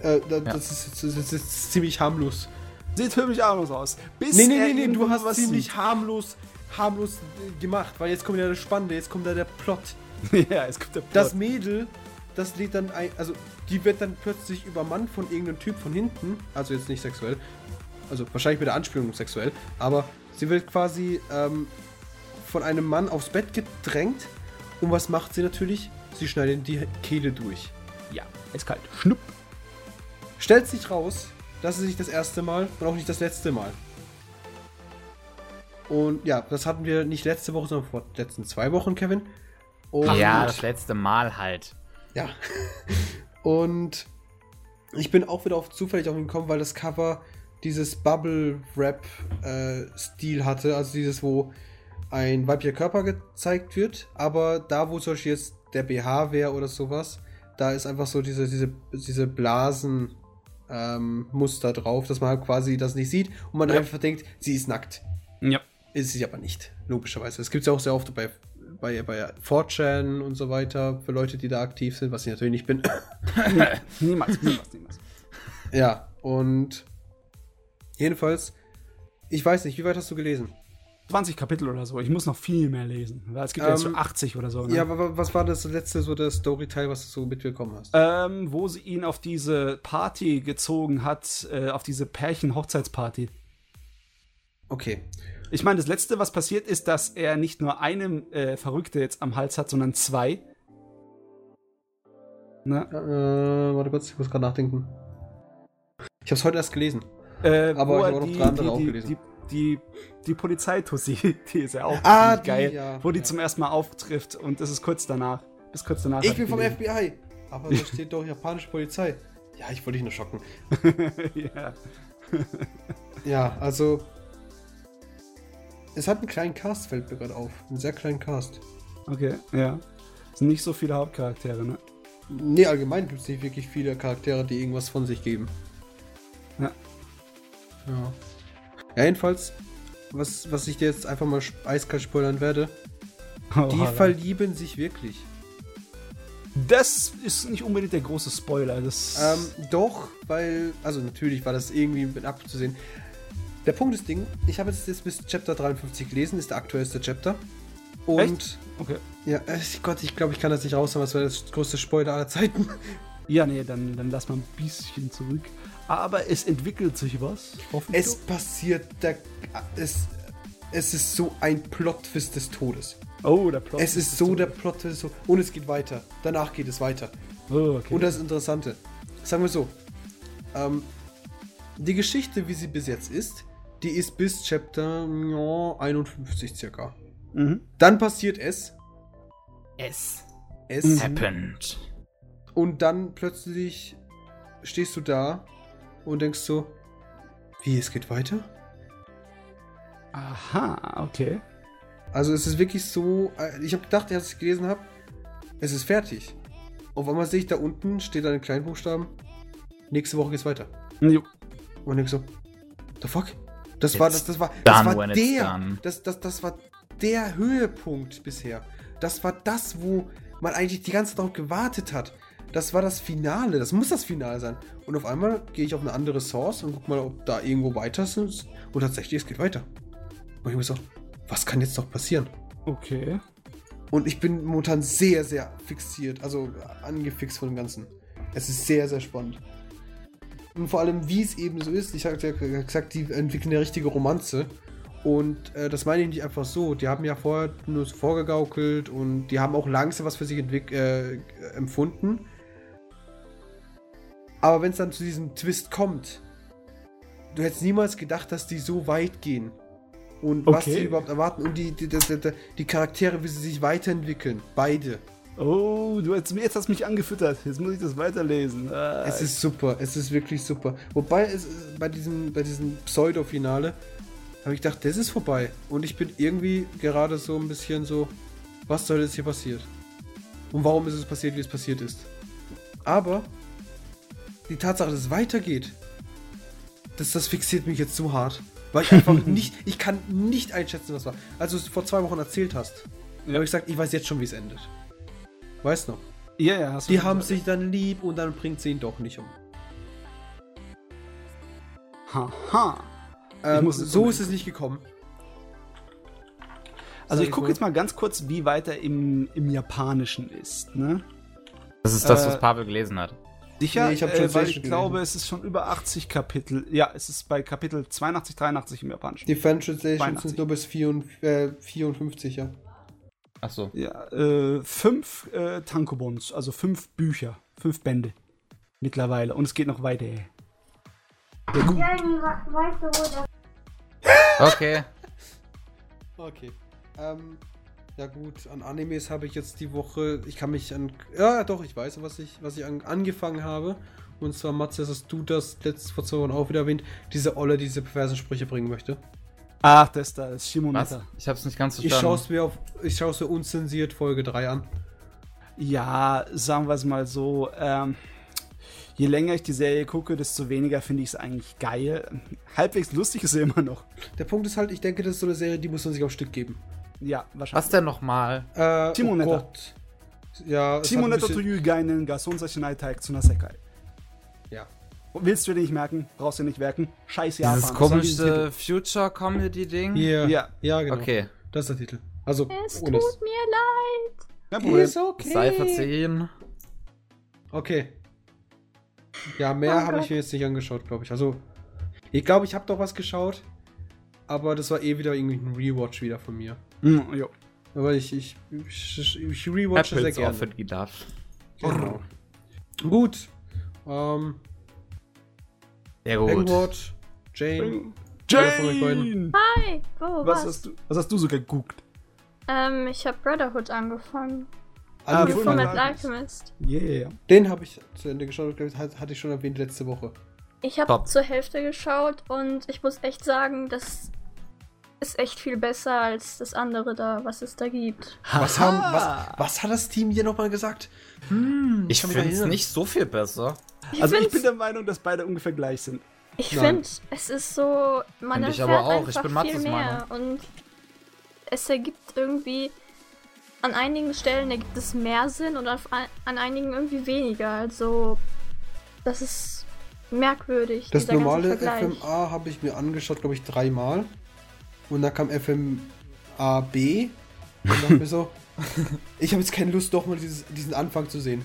Äh, da, das, ist, das, ist, das ist ziemlich harmlos. Sieht für mich harmlos aus. Bis Nee, nee, nee, nee, du hast was ziemlich sieht. harmlos, harmlos äh, gemacht, weil jetzt kommt ja das Spannende, jetzt kommt da der Plot. ja, es gibt der Das Plot. Mädel, das lädt dann ein, also die wird dann plötzlich übermannt von irgendeinem Typ von hinten, also jetzt nicht sexuell, also wahrscheinlich mit der Anspielung sexuell, aber sie wird quasi ähm, von einem Mann aufs Bett gedrängt und was macht sie natürlich? Sie schneidet die Kehle durch. Ja, eiskalt. Schnupp. Stellt sich raus, das ist nicht das erste Mal und auch nicht das letzte Mal. Und ja, das hatten wir nicht letzte Woche, sondern vor den letzten zwei Wochen, Kevin. Und Ja, das letzte Mal halt. Ja. Und ich bin auch wieder auf zufällig auf ihn gekommen, weil das Cover dieses Bubble-Wrap-Stil hatte. Also dieses, wo ein weiblicher Körper gezeigt wird. Aber da, wo zum Beispiel jetzt der BH wäre oder sowas, da ist einfach so diese, diese, diese Blasen. Ähm, Muster drauf, dass man halt quasi das nicht sieht und man Ja. einfach denkt, sie ist nackt. Ja. Ist sie aber nicht, logischerweise. Das gibt es ja auch sehr oft bei, bei, bei 4chan und so weiter, für Leute, die da aktiv sind, was ich natürlich nicht bin. Niemals, niemals, niemals. ja, und jedenfalls, ich weiß nicht, wie weit hast du gelesen? 20 Kapitel oder so. Ich muss noch viel mehr lesen. Weil es gibt ja jetzt so Ähm, 80 oder so. Ne? Ja, aber was war das letzte, so der Storyteil, was du so mitbekommen hast? ähm, wo sie ihn auf diese Party gezogen hat, äh, auf diese Pärchen-Hochzeitsparty. Okay. Ich meine, das letzte, was passiert ist, dass er nicht nur einen äh, Verrückte jetzt am Hals hat, sondern zwei. Ne? Äh, warte kurz, ich muss gerade nachdenken. Ich habe es heute erst gelesen. Äh, Aber ich habe noch drei andere die, gelesen. Die, die, die Polizeitussi, die ist ja auch Ah, die, geil, ja, wo die ja. zum ersten Mal auftrifft und das ist kurz danach. Bis kurz danach. Ich bin vom gelesen. FBI. Aber da steht doch japanische Polizei. Ja, ich wollte dich nur schocken. ja. Ja, also. Es hat einen kleinen Cast, fällt mir gerade auf. Einen sehr kleinen Cast. Okay, ja. Es sind nicht so viele Hauptcharaktere, ne? Nee, allgemein gibt es nicht wirklich viele Charaktere, die irgendwas von sich geben. Ja. Ja. Jedenfalls, was, was ich dir jetzt einfach mal eiskalt spoilern werde, Oh, die Harald. verlieben sich wirklich. Das ist nicht unbedingt der große Spoiler. Das Ähm, doch, weil, also natürlich war das irgendwie mit abzusehen. Der Punkt ist Ding, ich habe jetzt, jetzt bis Chapter 53 gelesen, ist der aktuellste Chapter. Und Echt? okay. ja, äh, Gott, ich glaube, ich kann das nicht raushauen, das wäre das größte Spoiler aller Zeiten. Ja, nee, dann, dann lass mal ein bisschen zurück. Aber es entwickelt sich was. Hoffentlich. Es passiert, der, es, es ist so ein Plot-Twist des Todes. oh, der Plot. Es ist so der Plot-Twist des Todes. Und es geht weiter. Danach geht es weiter. Oh, okay. Und das Interessante, sagen wir so, ähm, die Geschichte, wie sie bis jetzt ist, die ist bis Chapter ja, 51 circa. mhm. Dann passiert es, Es es, happened. und dann plötzlich stehst du da und denkst so, wie, es geht weiter? Aha, okay. Also es ist wirklich so, äh, ich habe gedacht, als ich gelesen habe, es ist fertig. Auf einmal sehe ich da unten, steht da in kleinen Buchstaben, nächste Woche geht's weiter. Jo. Und ich so, the fuck? Das It's war das, das war das war der das, das, das war der Höhepunkt bisher. Das war das, wo man eigentlich die ganze Zeit darauf gewartet hat. Das war das Finale, das muss das Finale sein. Und auf einmal gehe ich auf eine andere Source und guck mal, ob da irgendwo weiter ist. Und tatsächlich, es geht weiter. Und ich mir so, was kann jetzt noch passieren? Okay. Und ich bin momentan sehr, sehr fixiert, also angefixt von dem Ganzen. Es ist sehr, sehr spannend. Und vor allem, wie es eben so ist, ich habe ja gesagt, die entwickeln eine richtige Romanze. Und äh, das meine ich nicht einfach so. Die haben ja vorher nur so vorgegaukelt und die haben auch langsam was für sich äh, empfunden. Aber wenn es dann zu diesem Twist kommt, du hättest niemals gedacht, dass die so weit gehen. Und was Okay. sie überhaupt erwarten und die, die, die, die, Charaktere, wie sie sich weiterentwickeln. Beide. Oh, du jetzt, jetzt hast mich angefüttert. Jetzt muss ich das weiterlesen. Ah, Es ist super, es ist wirklich super. Wobei es bei diesem, bei diesem Pseudo-Finale habe ich gedacht, das ist vorbei. Und ich bin irgendwie gerade so ein bisschen so, was soll jetzt hier passiert? Und warum ist es passiert, wie es passiert ist? Aber die Tatsache, dass es weitergeht, das, das fixiert mich jetzt so hart. Weil ich einfach nicht, ich kann nicht einschätzen, was war. Als du es vor zwei Wochen erzählt hast, Ja. habe ich gesagt, ich weiß jetzt schon, wie es endet. Weißt du noch? Ja, ja, hast du Die haben gesagt. sich dann lieb und dann bringt sie ihn doch nicht um. Haha. Ähm, muss jetzt so ist es nicht gekommen. Also Sag ich gucke jetzt mal ganz kurz, wie weit er im, im Japanischen ist, ne? Das ist das, Äh, was Pavel gelesen hat. Sicher, Nee, ich äh, weil ich glaube, gelesen. es ist schon über 80 Kapitel. Ja, es ist bei Kapitel 82, 83 im Japanischen. Die Fan Translations 82. sind nur bis 54, äh, 54 ja. Achso. Ja, äh, fünf äh, Tankobons, also fünf Bücher, fünf Bände mittlerweile. Und es geht noch weiter. Ja, gut. Okay. Okay. Ähm, ja gut, an Animes habe ich jetzt die Woche, ich kann mich an, ja doch, ich weiß, was ich, was ich an, angefangen habe. Und zwar, Matze, hast du das letzte vor zwei Wochen auch wieder erwähnt, diese Olle, die diese perversen Sprüche bringen möchte. Ach, das da ist Was? Shimoneta. Ich hab's nicht ganz Ich verstanden. schaue es mir auf, ich schaue es mir unzensiert Folge 3 an. Ja, sagen wir es mal so. Ähm, je länger ich die Serie gucke, desto weniger finde ich es eigentlich geil. Halbwegs lustig ist sie immer noch. Der Punkt ist halt, ich denke, das ist so eine Serie, die muss man sich auf Stück geben. Ja, wahrscheinlich. Was denn nochmal? Äh, Timonetta. Oh Gott. Ja, Shimoneta bisschen- to Gainen ga Sonsashinai Taik Tsuna Sekai. Ja. Willst du dir nicht merken? Brauchst du nicht merken? Scheiß Japan. Dieses komische Future-Comedy-Ding? Ja. Ja, genau. Okay. Das ist der Titel. Also, Es tut mir leid. Kein Problem. Ist okay. Sei verziehen. Okay. Ja, mehr Oh habe ich mir jetzt nicht angeschaut, glaube ich. Also, ich glaube, ich habe doch was geschaut. Aber das war eh wieder irgendwie ein Rewatch wieder von mir. Mm, jo. Aber ich, ich, ich, ich rewatche sehr Apples gerne. offered gedacht. Genau. Gut. Ähm, Sehr gut. Hangwatch, Jane. Wer von euch beiden? Jane! Hi. Wo, Was was? hast du, was hast du so geguckt? Ähm, ich habe Brotherhood angefangen. Ah, Fullmetal Metal Alchemist. Yeah. Den habe ich zu Ende geschaut, glaube ich, hat- hatte ich schon erwähnt letzte Woche. Ich habe zur Hälfte geschaut und ich muss echt sagen, das ist echt viel besser als das andere da, was es da gibt. Was, haben, was, was hat das Team hier nochmal gesagt? Hm, Ich finde es nicht so viel besser. Ich Also ich bin der Meinung, dass beide ungefähr gleich sind. Ich finde, es ist so, man Find ich erfährt aber auch. Ich einfach bin viel Matzes mehr und es ergibt irgendwie an einigen Stellen ergibt es mehr Sinn und auf, an einigen irgendwie weniger. Also das ist merkwürdig. Das normale. FMA habe ich mir angeschaut, glaube ich, dreimal. Und dann kam FMAB. Und dachte mir so, ich habe jetzt keine Lust, doch mal dieses, diesen Anfang zu sehen.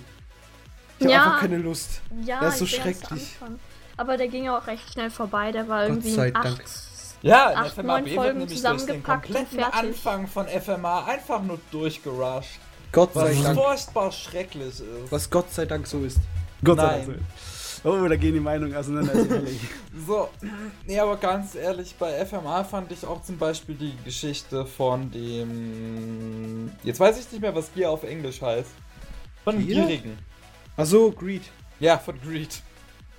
Ich habe Ja. einfach keine Lust. Ja, Das ist so schrecklich. Aber der ging auch recht schnell vorbei. Der war Gott irgendwie sei in Dank. acht. Ja, in Acht, FMAB neun wird Folgen durch den zusammengepackt und fertig. Anfang von FMA einfach nur durchgerusht. Gott sei Was Dank. furchtbar schrecklich ist. Was Gott sei Dank so ist. Gott Nein. sei Dank. Oh, da gehen die Meinungen auseinander, ehrlich. So, nee, aber ganz ehrlich, bei FMA fand ich auch zum Beispiel die Geschichte von dem. Jetzt weiß ich nicht mehr, was Gier auf Englisch heißt. Von Gier? Gierigen. Achso, Greed. Ja, von Greed.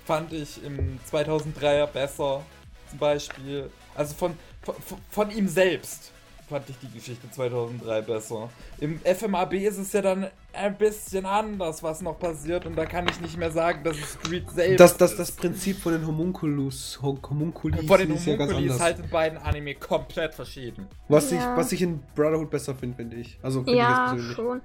Fand ich im 2003er besser. Zum Beispiel. Also von, von, von ihm selbst fand ich die Geschichte 2003 besser. Im FMAB ist es ja dann ein bisschen anders, was noch passiert. Und da kann ich nicht mehr sagen, dass es Greed selbst Das, das, ist. das Prinzip von den Homunculus, Hom- Homunculis Von den ist ja ganz Homunculi ist anders. halt in beiden Anime komplett verschieden. was, Ja. ich, was ich in Brotherhood besser finde, finde ich. Also finde ich Ja, persönlich. schon.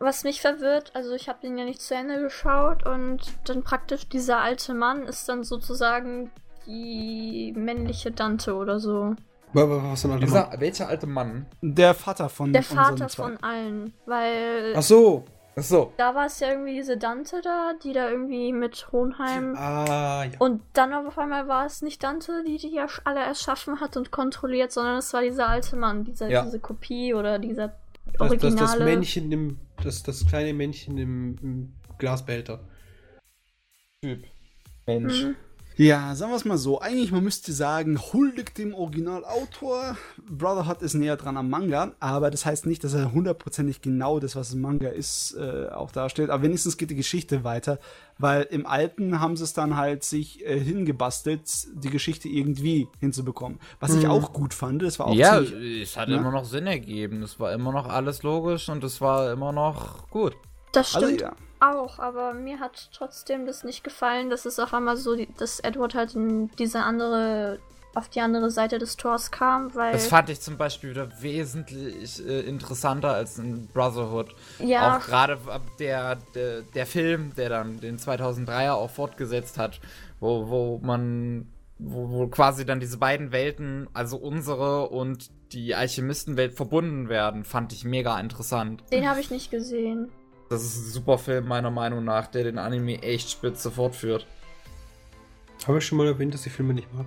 Was mich verwirrt, also ich habe den ja nicht zu Ende geschaut und dann praktisch dieser alte Mann ist dann sozusagen die männliche Dante oder so. Wa- wa- Was für ein alter Dieser, Mann? welcher alte Mann? Der Vater von Der Vater zwei. von allen, weil Achso. Achso. da war es ja irgendwie diese Dante da, die da irgendwie mit Hohenheim Ah, ja. und dann auf einmal war es nicht Dante, die die ja alle erschaffen hat und kontrolliert, sondern es war dieser alte Mann, dieser, Ja. diese Kopie oder dieser Das, das, originale. das Männchen im. Das, das kleine Männchen im, im Glasbehälter. Typ. Mensch. Mhm. Ja, sagen wir es mal so. Eigentlich, man müsste sagen, huldigt dem Originalautor. Brotherhood ist näher dran am Manga, aber das heißt nicht, dass er hundertprozentig genau das, was im Manga ist, äh, auch darstellt. Aber wenigstens geht die Geschichte weiter, weil im Alten haben sie es dann halt sich äh, hingebastelt, die Geschichte irgendwie hinzubekommen. Was ich auch gut fand, das war auch Ja, ziemlich es hat ne? immer noch Sinn ergeben. Es war immer noch alles logisch und es war immer noch gut. Das Also stimmt ja. Auch, aber mir hat trotzdem das nicht gefallen, dass es auf einmal so, dass Edward halt in diese andere auf die andere Seite des Tors kam, weil. Das fand ich zum Beispiel wieder wesentlich äh, interessanter als in Brotherhood. ja, Auch gerade der, der, der Film, der dann den 2003er auch fortgesetzt hat, wo, wo man, wo, wo quasi dann diese beiden Welten, also unsere und die Alchemistenwelt verbunden werden, fand ich mega interessant. den habe ich nicht gesehen. Das ist ein super Film, meiner Meinung nach, der den Anime echt spitze fortführt. Habe ich schon mal erwähnt, dass ich Filme nicht mag?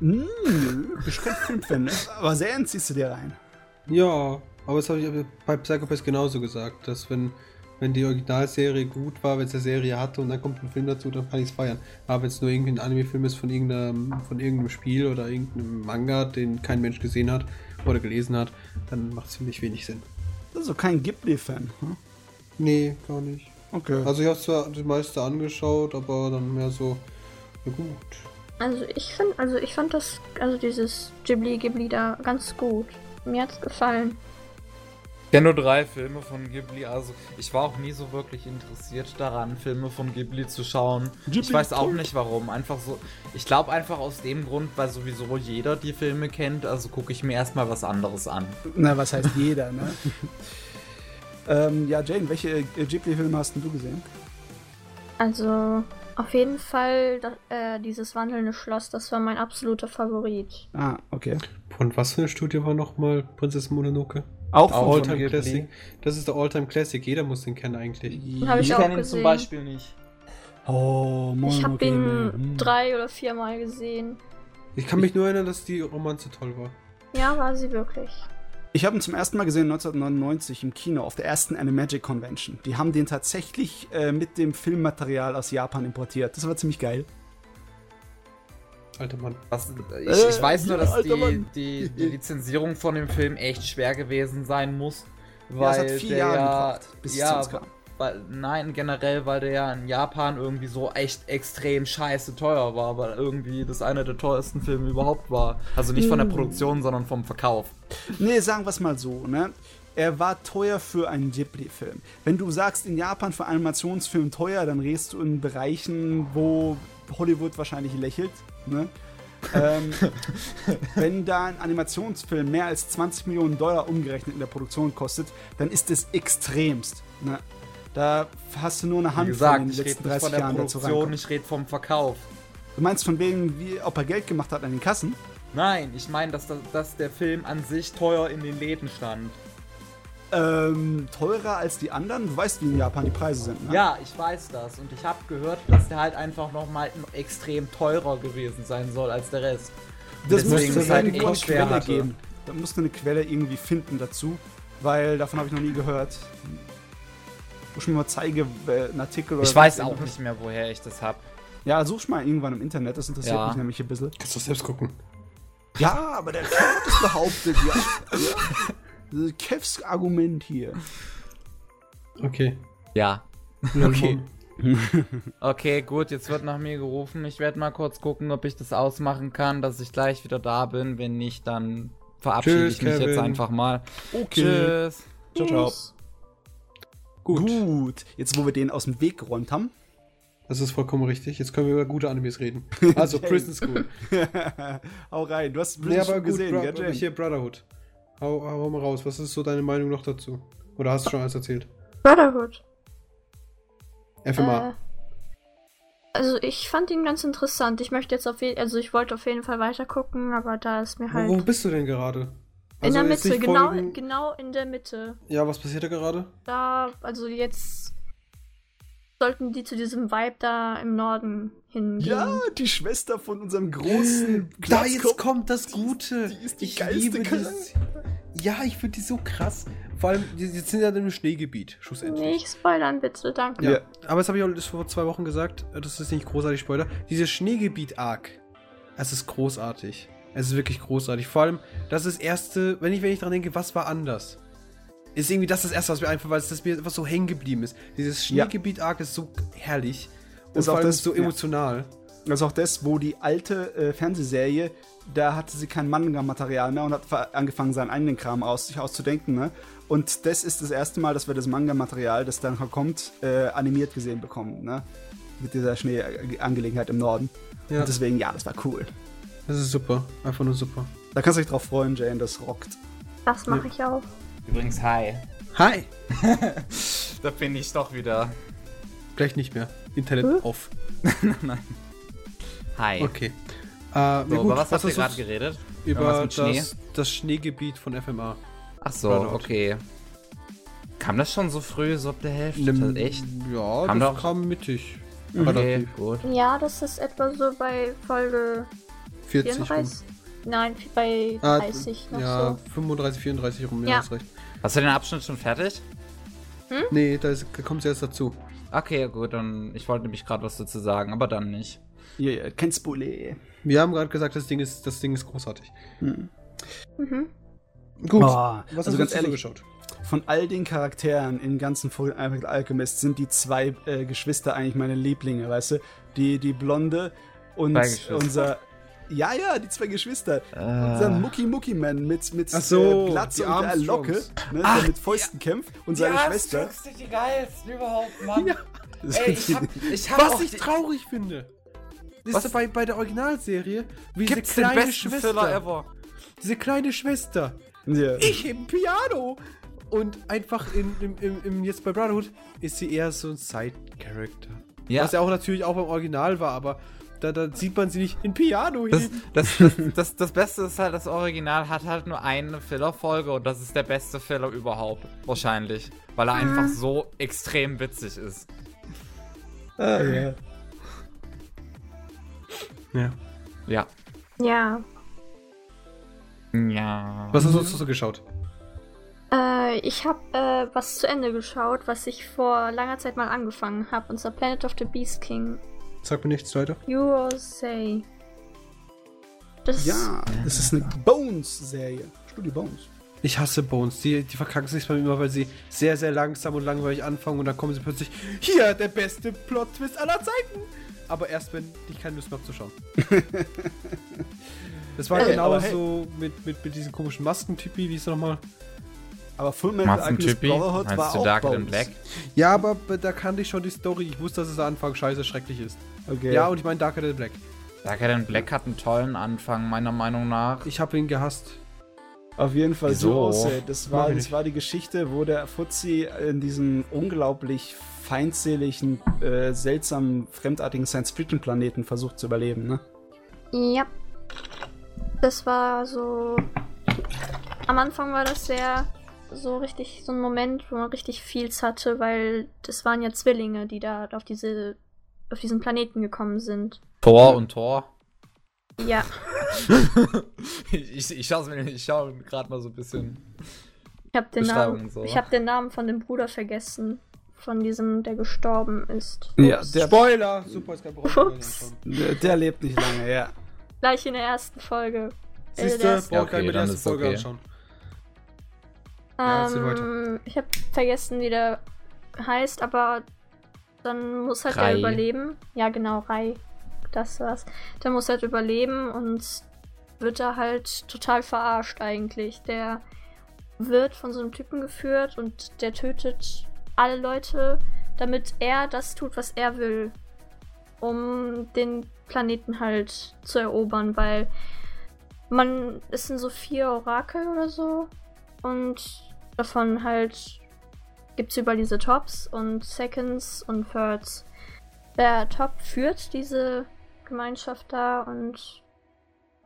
Hm, nö, bist kein Filmfan, ne? Aber Serien ziehst du dir rein. Ja, aber das habe ich bei Psychopath genauso gesagt, dass wenn, wenn die Originalserie gut war, wenn es eine Serie hatte und dann kommt ein Film dazu, dann kann ich es feiern. Aber wenn es nur irgendwie ein Anime-Film ist von irgendeinem, von irgendeinem Spiel oder irgendeinem Manga, den kein Mensch gesehen hat oder gelesen hat, dann macht es für mich wenig Sinn. Also kein Ghibli-Fan. Hm? Nee, gar nicht. Okay. Also ich habe zwar das meiste angeschaut, aber dann mehr so, na gut. Also ich finde, also ich fand das, also dieses Ghibli Ghibli da ganz gut. Mir hat's gefallen. Ich kenne nur drei Filme von Ghibli, also ich war auch nie so wirklich interessiert daran, Filme von Ghibli zu schauen. Ghibli ich weiß auch nicht warum. Einfach so. Ich glaube einfach aus dem Grund, weil sowieso jeder die Filme kennt, also gucke ich mir erstmal was anderes an. Na, was heißt jeder, ne? ähm, ja, Jane, welche äh, Ghibli-Filme hast denn du gesehen? Also auf jeden Fall da, äh, dieses wandelnde Schloss, das war mein absoluter Favorit. Ah, okay. Von was für eine Studie war nochmal Prinzessin Mononoke? Auch Alltime Ghibli. Classic. Das ist der Alltime Classic, jeder muss den kennen eigentlich. Hab ich auch kenn ihn zum Beispiel nicht. Oh, Ich habe Mononoke, ihn hm. drei oder viermal gesehen. Ich kann mich nur erinnern, dass die Romanze toll war. Ja, war sie wirklich. Ich habe ihn zum ersten Mal gesehen 1999 im Kino auf der ersten Animagic Convention. Die haben den tatsächlich äh, mit dem Filmmaterial aus Japan importiert. Das war ziemlich geil. Alter Mann. Was, ich, Äh, ich weiß nur, dass alter die, die, die Lizenzierung von dem Film echt schwer gewesen sein muss. Ja, Weil es hat vier der Jahre ja, gebraucht, bis es ja, zu uns kam. Weil, nein, generell, weil der ja in Japan irgendwie so echt extrem scheiße teuer war, weil irgendwie das einer der teuersten Filme überhaupt war. Also nicht von der Mm. Produktion, sondern vom Verkauf. Nee, sagen wir es mal so, ne? Er war teuer für einen Ghibli-Film. Wenn du sagst, in Japan für Animationsfilm teuer, dann redest du in Bereichen, wo Hollywood wahrscheinlich lächelt. Ne? ähm, wenn da ein Animationsfilm mehr als 20 Millionen Dollar umgerechnet in der Produktion kostet, dann ist es extremst. Ne? Da hast du nur eine Wie Hand gesagt, von den ich letzten rede nicht 30 von der Jahren dazu Produktion, ich rede vom Verkauf. Du meinst von wegen, wie, ob er Geld gemacht hat an den Kassen? Nein, ich meine, dass, das- dass der Film an sich teuer in den Läden stand. Ähm, teurer als die anderen? Du weißt, wie in Japan die Preise sind, ne? Ja, ich weiß das. Und ich habe gehört, dass der halt einfach nochmal extrem teurer gewesen sein soll als der Rest. Das Deswegen ist halt eine Quelle hatte. geben. Da musst du eine Quelle irgendwie finden dazu, weil davon habe ich noch nie gehört. Wo ich mir mal zeige, äh, einen Artikel oder Ich weiß auch irgendwas. nicht mehr, woher ich das hab. Ja, such mal irgendwann im Internet, das interessiert Ja. mich nämlich ein bisschen. Kannst du selbst gucken. Ja, aber der Kev hat es behauptet, ja. ja. Das ist Kevs Argument hier. Okay. Ja. Okay. Okay, gut, jetzt wird nach mir gerufen. Ich werde mal kurz gucken, ob ich das ausmachen kann, dass ich gleich wieder da bin. Wenn nicht, dann verabschiede Tschüss, ich mich jetzt Kevin. einfach mal. Okay. Tschüss. Ciao, ciao. Gut. Gut. Jetzt, wo wir den aus dem Weg geräumt haben. Das ist vollkommen richtig. Jetzt können wir über gute Animes reden. Also Prison School. Hau rein. Du hast nee, Prison aber School gut, gesehen, gell, Jane? hier Brotherhood. Hau, hau mal raus. Was ist so deine Meinung noch dazu? Oder hast du schon alles erzählt? Brotherhood. FMA. Äh, also ich fand ihn ganz interessant. Ich möchte jetzt auf jeden also ich wollte auf jeden Fall weiter gucken, aber da ist mir halt Wo, wo bist du denn gerade? In der jetzt Mitte, genau, Folgen- genau in der Mitte. Ja, was passiert da gerade? Da, also jetzt sollten die zu diesem Vibe da im Norden hingehen. Ja, die Schwester von unserem großen Da jetzt kommt das Gute. die ist die ich geilste dieses. Ja, ich finde die so krass. Vor allem, die, die sind ja in einem Schneegebiet, schlussendlich. Nicht spoilern, bitte, danke. Ja, Ja. aber das habe ich auch vor zwei Wochen gesagt. Das ist nicht großartig Spoiler. Dieses Schneegebiet-Arc, es ist großartig. Es ist wirklich großartig. Vor allem, das ist das erste, wenn ich, wenn ich dran denke, was war anders? Ist irgendwie das das erste, was mir einfällt, weil es das mir einfach so hängen geblieben ist. Dieses Ja. Schneegebiet-Arc ist so herrlich. Und Ist vor auch allem das- so ja. emotional. Das ist auch das, wo die alte äh, Fernsehserie, da hatte sie kein Manga-Material mehr und hat angefangen, seinen eigenen Kram aus sich auszudenken. Ne? Und das ist das erste Mal, dass wir das Manga-Material, das dann kommt, äh, animiert gesehen bekommen. Ne? Mit dieser Schneeangelegenheit im Norden. Ja. Und deswegen, ja, das war cool. Das ist super. Einfach nur super. Da kannst du dich drauf freuen, Jane, das rockt. Das mache ich auch. Übrigens, hi. Hi! Da bin ich doch wieder. Gleich nicht mehr. Internet Hm? off. Hi. Okay. Äh, So, gut, über was habt ihr hast du gerade geredet? Über mit Schnee? das, das Schneegebiet von FMA. Ach so, Burnout. okay. Kam das schon so früh, so ab der Hälfte? Nimm- Echt? Ja, Kam das doch- kam mittig. Okay, Relativ. gut. Ja, das ist etwa so bei Folge 40 rum. 34. Nein, bei Ah, 30 noch Ja, so. 35, 34 rum, ja, recht. Hast du den Abschnitt schon fertig? Nee, da, ist, da kommt erst dazu. Okay, gut, dann ich wollte nämlich gerade was dazu sagen, aber dann nicht. Ja, ja, kein Spoiler. Wir haben gerade gesagt, das Ding ist, das Ding ist großartig. Mhm. Gut. Oh, Was also hast ganz du so ehrlich, geschaut? von all den Charakteren in ganzen Full Metal Alchemist sind die zwei äh, Geschwister eigentlich meine Lieblinge, weißt du? Die, die Blonde und unser. Ja, ja, die zwei Geschwister. Äh. Unser Mucki Mucki Man mit, mit so, äh, Glatze die und der Armstrongs. Locke, ne, Ach, der mit Fäusten kämpft und seine Schwester. sind die geilsten überhaupt, Mann. Ja. Ey, ich hab, ich hab Was ich die- traurig finde. Ist bei, bei der Originalserie, wie Gibt's diese kleine Schwester. Filler ever? Diese kleine Schwester. ja. Ich im Piano. Und einfach in, im, im, im, jetzt bei Brotherhood ist sie eher so ein Side-Character. Ja. Was ja auch natürlich auch beim Original war, aber da, da sieht man sie nicht in Piano Das, hin. das, das, das, das Beste ist halt, das Original hat halt nur eine Filler-Folge und das ist der beste Filler überhaupt. Wahrscheinlich. Weil er einfach so extrem witzig ist. Ah, ja. Ja. Ja. Ja. Ja. Was hast du sonst so geschaut? Äh, ich habe äh, was zu Ende geschaut, was ich vor langer Zeit mal angefangen habe. Und zwar Planet of the Beast King. Sag mir nichts weiter. You will say. Das ja, das ist eine Bones-Serie. Studio Bones. Ich hasse Bones. Die, die verkacken sich bei mir immer, weil sie sehr, sehr langsam und langweilig anfangen und dann kommen sie plötzlich, hier, der beste Plot-Twist aller Zeiten. Aber erst, wenn ich keine Lust mehr habe zu schauen. das war Hey, genauso mit, mit, mit diesem komischen Maskentypi, wie ist er nochmal? Aber Full Metal Alchemist? Brotherhood war auch Dark Bones. and Black? Ja, aber da kannte ich schon die Story. Ich wusste, dass es am Anfang scheiße schrecklich ist. Okay. Ja, und ich meine Darker Than Black. Dark and Black hat einen tollen Anfang, meiner Meinung nach. Ich habe ihn gehasst. Auf jeden Fall Wieso? so aussieht. Das war, das war die Geschichte, wo der Fuzzi in diesem unglaublich feindseligen, äh, seltsamen, fremdartigen Science-Fiction-Planeten versucht zu überleben, ne? Ja. Das war so. Am Anfang war das sehr so richtig so ein Moment, wo man richtig Feels hatte, weil das waren ja Zwillinge, die da auf diese auf diesen Planeten gekommen sind. Thor und Thor. Ja, ich ich schaue mir schau gerade mal so ein bisschen. ich habe den Namen, so. ich habe den Namen von dem Bruder vergessen, von diesem, der gestorben ist. Ja, der- Spoiler! Super, ist kein. Ups. Der, der lebt nicht lange, ja. Gleich in der ersten Folge. Äh, Siehst du, ist- brauch ich Ja, okay, mit der ersten Folge okay. anschauen. Ja, Ähm, ich habe vergessen, wie der heißt, aber dann muss halt Rai. der überleben. Ja, genau, Rai. Das war's. Der muss halt überleben und wird da halt total verarscht eigentlich. Der wird von so einem Typen geführt und der tötet alle Leute, damit er das tut, was er will. Um den Planeten halt zu erobern, weil man, es sind so vier Orakel oder so. Und davon halt gibt es überall diese Tops und Seconds und Thirds. Der Top führt diese Gemeinschaft da und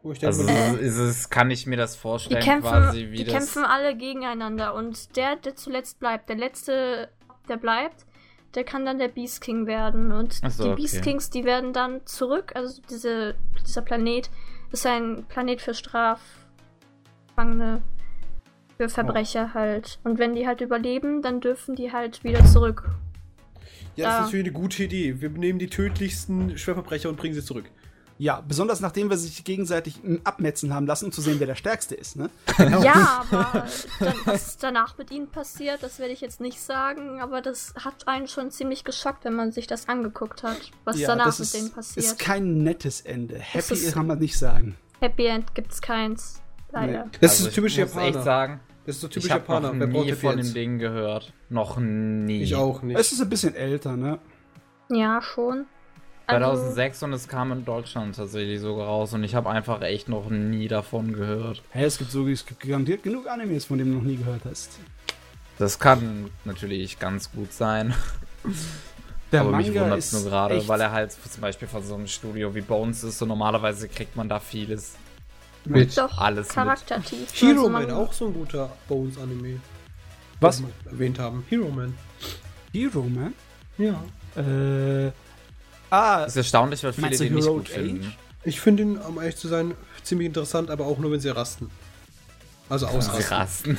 denke, Also mal, ist es, kann ich mir das die vorstellen, kämpfen, quasi wie die das. kämpfen alle gegeneinander und der, der zuletzt bleibt, der letzte, der bleibt, der kann dann der Beast King werden und so, die okay. Beast Kings, die werden dann zurück, also diese, dieser Planet ist ein Planet für Strafgefangene, für Verbrecher halt und wenn die halt überleben, dann dürfen die halt wieder zurück. ja, das da- ist natürlich eine gute Idee. Wir nehmen die tödlichsten Schwerverbrecher und bringen sie zurück. Ja, besonders nachdem wir sich gegenseitig abmetzen haben lassen, um zu sehen, wer der Stärkste ist, ne? Ja, aber dann, was danach mit ihnen passiert, das werde ich jetzt nicht sagen, aber das hat einen schon ziemlich geschockt, wenn man sich das angeguckt hat, was ja, danach das mit ist, denen passiert. ist kein nettes Ende. Happy ist- kann man nicht sagen. Happy End gibt's keins. Leider. Das Also ist ich typisch muss echt Japaner. sagen, Das ist so ich typisch habe Japaner. noch Wer nie von dem Ding gehört. Noch nie. Ich auch nicht. Es ist ein bisschen älter, ne? Ja, schon. Also, 2006 und es kam in Deutschland tatsächlich sogar raus und ich habe einfach echt noch nie davon gehört. Hä, es gibt so, es gibt garantiert genug Animes, von denen du noch nie gehört hast. Das kann natürlich ganz gut sein. Der aber mich Manga wundert ist es nur gerade, echt- weil er halt zum Beispiel von so einem Studio wie Bones ist und normalerweise kriegt man da vieles. Mit doch alles mit. charaktertief. Hero Also Man, auch so ein guter Bones-Anime. Was? den wir erwähnt haben. Hero Man. Hero Man? Ja. Äh. Ah, Das ist erstaunlich, weil viele den nicht gut finden. Ich finde ihn, um ehrlich zu sein, ziemlich interessant, aber auch nur, wenn sie rasten. Also ausrasten. rasten.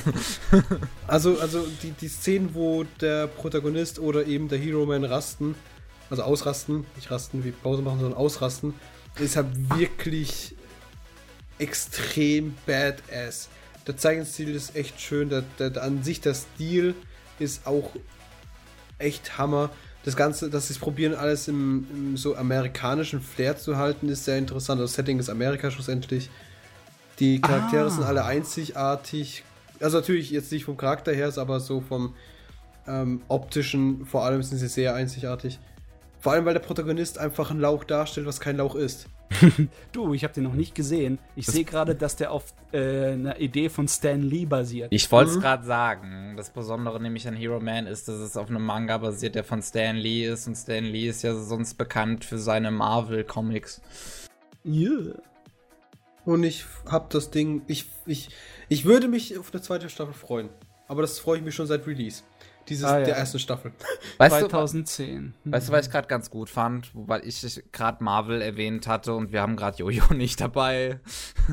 Also, also die, die Szenen, wo der Protagonist oder eben der Hero Man rasten, also ausrasten, nicht rasten wie Pause machen, sondern ausrasten, ist halt wirklich extrem badass. Der Zeichenstil ist echt schön, der, der, der an sich der Stil ist auch echt Hammer. Das Ganze, dass sie es probieren, alles im, im so amerikanischen Flair zu halten, ist sehr interessant. Das Setting ist Amerika schlussendlich. Die Charaktere Ah. sind alle einzigartig. Also natürlich jetzt nicht vom Charakter her, aber so vom ähm, optischen, vor allem sind sie sehr einzigartig. Vor allem, weil der Protagonist einfach ein Lauch darstellt, was kein Lauch ist. du, ich habe den noch nicht gesehen. Ich sehe gerade, dass der auf äh, einer Idee von Stan Lee basiert. Ich wollte es Mhm. gerade sagen. Das Besondere nämlich an Hero Man ist, dass es auf einem Manga basiert, der von Stan Lee ist. Und Stan Lee ist ja sonst bekannt für seine Marvel-Comics. Yeah. Und ich hab das Ding. Ich, ich, ich würde mich auf eine zweite Staffel freuen. Aber das freue ich mich schon seit Release. Dieses Ah, ja. der ersten Staffel. Weißt du, 2010. Weißt du, was ich gerade ganz gut fand? Wobei ich gerade Marvel erwähnt hatte und wir haben gerade Jojo nicht dabei.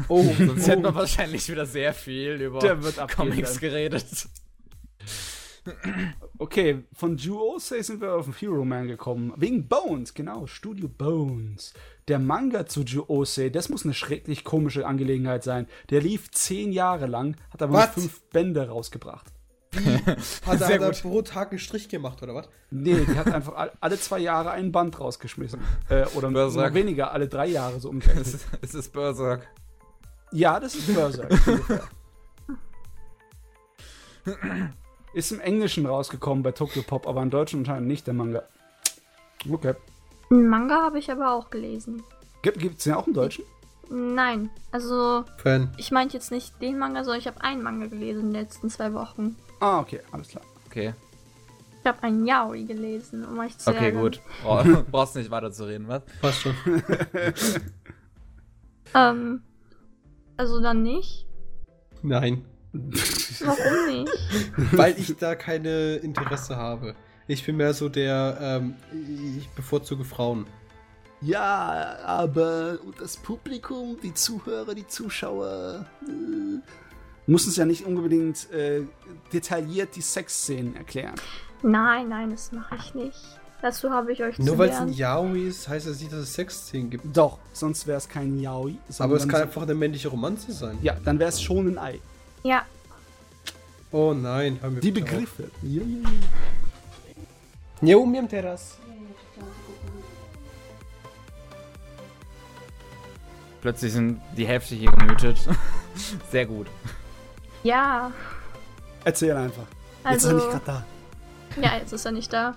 Oh, Sonst hätten wir wahrscheinlich wieder sehr viel über Der wird abgehen Comics dann. geredet. Okay, von Juosei sind wir auf Hero Man gekommen. Wegen Bones, genau, Studio Bones. Der Manga zu Juosei, das muss eine schrecklich komische Angelegenheit sein. Der lief zehn Jahre lang, hat aber nur Was? fünf Bände rausgebracht. Hat er, hat er pro Tag einen Strich gemacht, oder was? Nee, die hat einfach all- alle zwei Jahre ein Band rausgeschmissen. Äh, oder noch weniger, alle drei Jahre so umgerechnet. Es ist, es ist Berserk. Ja, das ist Berserk. ist im Englischen rausgekommen bei Tokyo Pop, aber im Deutschen anscheinend nicht, der Manga. Okay. Einen Manga habe ich aber auch gelesen. Gibt, gibt's den auch im Deutschen? Nein, also Fan. ich meinte jetzt nicht den Manga, sondern ich habe einen Manga gelesen in den letzten zwei Wochen. Ah, okay, alles klar. Okay. Ich habe einen Yaoi gelesen, um euch zu Okay, ärgern. gut. Bra brauchst nicht weiter zu reden, was? Passt schon. Ähm, also dann nicht. Nein. Warum nicht? Weil ich da keine Interesse habe. Ich bin mehr so der, ähm, ich bevorzuge Frauen. Ja, aber das Publikum, die Zuhörer, die Zuschauer äh, müssen es ja nicht unbedingt äh, detailliert die Sexszenen erklären. Nein, nein, das mache ich nicht. Dazu habe ich euch Nur weil es ein. Yaoi ist, heißt das nicht, dass es Sexszenen gibt. Doch, sonst wäre es kein Yaoi. Aber es kann so- einfach eine männliche Romanze sein. Ja, dann wäre es schon ein Ei. Ja, Oh nein, hör mir Die. Begriffe. Ja, ja, ja. Ja, im Terras. Plötzlich sind die Hälfte hier gemütet. Sehr gut. Ja. Erzähl einfach. Jetzt ist er Also, nicht gerade da. ja, jetzt ist er nicht da.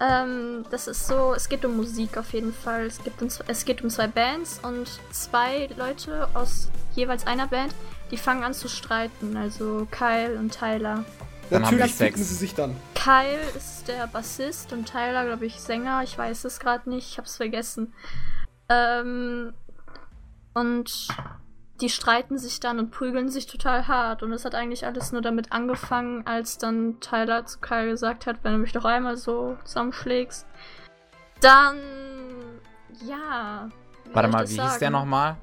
Ähm, das ist so, es geht um Musik auf jeden Fall. Es, gibt um, es geht um zwei Bands und zwei Leute aus jeweils einer Band, die fangen an zu streiten. Also Kyle und Tyler. Dann haben Natürlich ficken sie sich dann. Kyle ist der Bassist und Tyler, glaube ich, Sänger. Ich weiß es gerade nicht, ich habe es vergessen. Ähm, und die streiten sich dann und prügeln sich total hart. Und es hat eigentlich alles nur damit angefangen, als dann Tyler zu Kyle gesagt hat, wenn du mich doch einmal so zusammenschlägst. Dann, ja. Warte mal, wie das hieß der sagen? nochmal?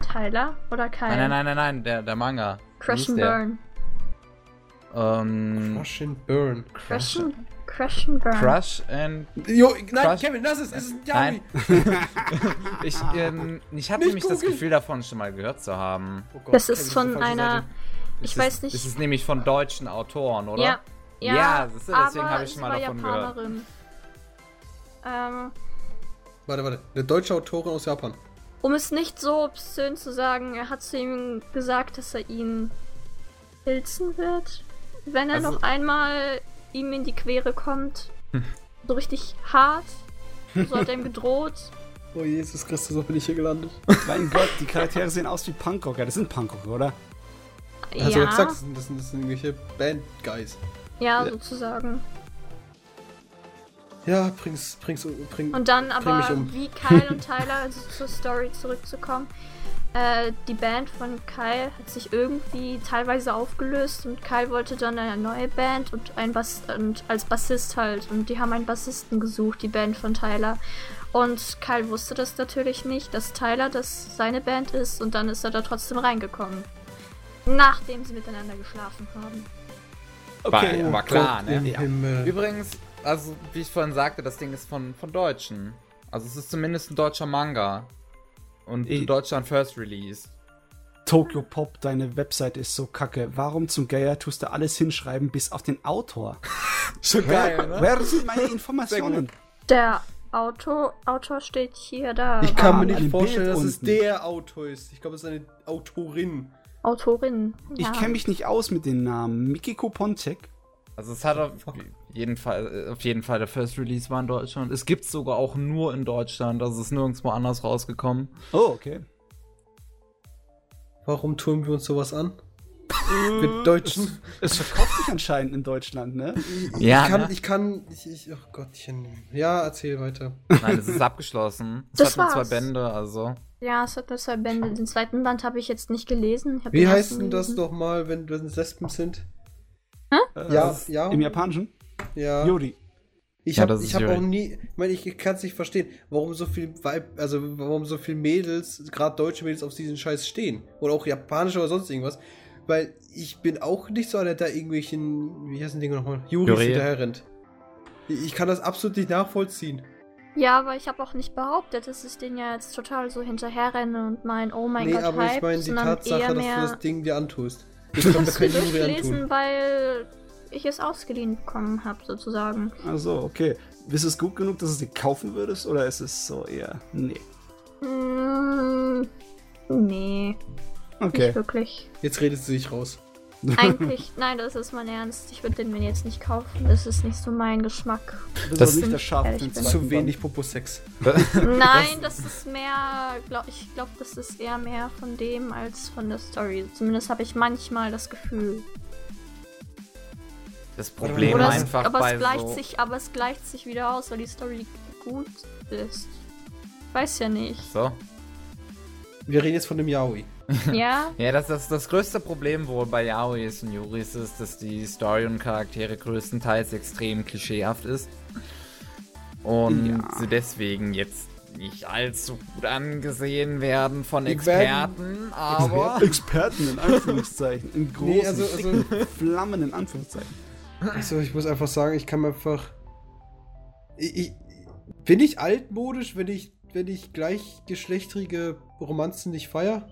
Tyler oder Kyle? Nein, nein, nein, nein, nein, der, der Manga. Crash and? Burn. Ähm, Crush and Burn. Crash and, Crash and Burn. Crush and. Jo, nein, Crush- Kevin, lass es. Es ist ein. Nein. Ich, ähm, ich habe Nicht nämlich das. Gefühl davon schon mal gehört zu haben. Oh Gott, Das ist Kevin, von einer. Ich Es weiß ist, nicht. Es ist nämlich von deutschen Autoren, oder? Ja, ja, Ja, du, deswegen aber habe ich sie mal war davon gehört. Japanerin. Ähm, Warte, warte. Eine deutsche Autorin aus Japan. um es nicht so obszön zu sagen, er hat zu ihm gesagt, dass er ihn pilzen wird, wenn er Also- noch einmal ihm in die Quere kommt. So richtig hart. So hat er ihm gedroht. Oh Jesus Christus, so bin ich hier gelandet. Mein Gott, die Charaktere sehen aus wie Punkrocker. Das sind Punkrocker, oder? Hast du ja ja, gesagt, das sind, das sind, das sind irgendwelche Band-Guys. ja, Ja. sozusagen. Ja, bring's, bring's, bring. Und dann Bring aber, mich um. wie Kyle und Tyler, also zur Story zurückzukommen, äh, die Band von Kyle hat sich irgendwie teilweise aufgelöst und Kyle wollte dann eine neue Band und ein Bass und als Bassist halt und die haben einen Bassisten gesucht, die Band von Tyler. Und Kyle wusste das natürlich nicht, dass Tyler das seine Band ist und dann ist er da trotzdem reingekommen. Nachdem sie miteinander geschlafen haben. Okay. War, war klar, Gott ne? Himmel. Übrigens, also wie ich vorhin sagte, das Ding ist von, von Deutschen. Also es ist zumindest ein deutscher Manga. Und in Deutschland First Release. Tokyo Pop, deine Webseite ist so kacke. Warum zum Geier tust du alles hinschreiben, bis auf den Autor? Schon Wer, wer sind meine Informationen? Der Autor, Autor steht hier da. Ich kann Ah, mir nicht vorstellen, Bild dass es unten. der Autor ist. Ich glaube, es ist eine Autorin. Autorin. Ich ja. kenne mich nicht aus mit den Namen. Mikiko Pontek. Also es hat auf jeden Fall, äh, auf jeden Fall der First Release war in Deutschland. Es gibt sogar auch nur in Deutschland, also es ist nirgendwo anders rausgekommen. Oh, okay. Warum tun wir uns sowas an? Mit Deutschen. Es verkauft sich anscheinend in Deutschland, ne? Ja, ich kann, ne? ich kann, ich, ich, oh Gottchen. Ja, erzähl weiter. Nein, es ist abgeschlossen. Es Das hat nur zwei war's. Bände, also. Ja, es hat nur zwei Bände. Den zweiten Band habe ich jetzt nicht gelesen. Wie heißt denn das nochmal, wenn, wenn es Lesben sind? Ja, ja. Im Japanischen? Ja. Yuri. Ich Ja, habe ich hab Yuri. auch nie, ich meine, ich kann es nicht verstehen, warum so viel Weib, also warum so viel Mädels, gerade deutsche Mädels auf diesen Scheiß stehen. Oder auch japanische oder sonst irgendwas. Weil ich bin auch nicht so einer, der irgendwelchen, wie heißen die Dinge nochmal? Juris hinterher rennt. Ich ich kann das absolut nicht nachvollziehen. Ja, aber ich habe auch nicht behauptet, dass ich den ja jetzt total so hinterherrenne und mein Oh mein nee, Gott, aber ich Hype, meine die Tatsache, dass du das Ding dir antust. Ich mir das durchlesen, antun. weil ich es ausgeliehen bekommen habe, sozusagen. Also, okay. Ist es gut genug, dass du sie kaufen würdest? Oder ist es so eher. Nee. Mm, nee, Okay. nicht wirklich. Jetzt redet sie sich raus. Eigentlich, nein, das ist mein Ernst. Ich würde den mir jetzt nicht kaufen. Das ist nicht so mein Geschmack. Das Das ist nicht das Schaf Zu wenig. Popo-Sex. Nein, das ist mehr, glaub, ich glaube, das ist eher mehr von dem als von der Story. Zumindest habe ich manchmal das Gefühl. Das Problem Oder es, einfach aber, bei es gleicht so sich, aber es gleicht sich wieder aus, weil die Story gut ist. Weiß ja nicht. So. Wir reden jetzt von dem Yaoi. Ja? Ja, das, das, das größte Problem wohl bei Yaois und Yuris ist, dass die Story und Charaktere größtenteils extrem klischeehaft ist. Und Ja. sie deswegen jetzt nicht allzu gut angesehen werden von Die werden- Experten, aber. Experten in Anführungszeichen. In großen, Nee, also- also- Flammen in Anführungszeichen. Also ich muss einfach sagen, ich kann mir einfach. Ich, ich, bin ich altmodisch, wenn ich, wenn ich gleichgeschlechtrige Romanzen nicht feier?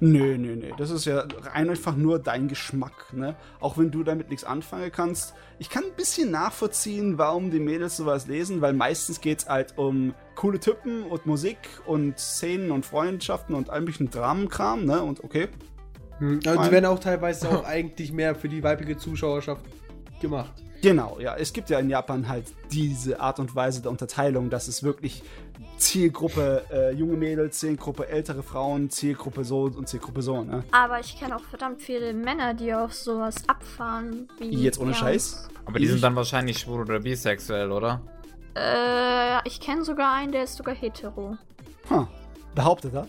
Nö, nö, nö. Das ist ja rein einfach nur dein Geschmack, ne? Auch wenn du damit nichts anfangen kannst. Ich kann ein bisschen nachvollziehen, warum die Mädels sowas lesen, weil meistens geht's halt um coole Typen und Musik und Szenen und Freundschaften und all möglichen Dramenkram, ne? Und okay. Hm, also die werden auch teilweise auch eigentlich mehr für die weibliche Zuschauerschaft gemacht. Genau, ja. Es gibt ja in Japan halt diese Art und Weise der Unterteilung, dass es wirklich Zielgruppe äh, junge Mädels, Zielgruppe ältere Frauen, Zielgruppe so und Zielgruppe so, ne? Aber ich kenne auch verdammt viele Männer, die auf sowas abfahren. Wie Jetzt ohne ja, Scheiß? Aber die Ich- sind dann wahrscheinlich schwul oder bisexuell, oder? Äh, ich kenne sogar einen, der ist sogar hetero. Huh. Behauptet er?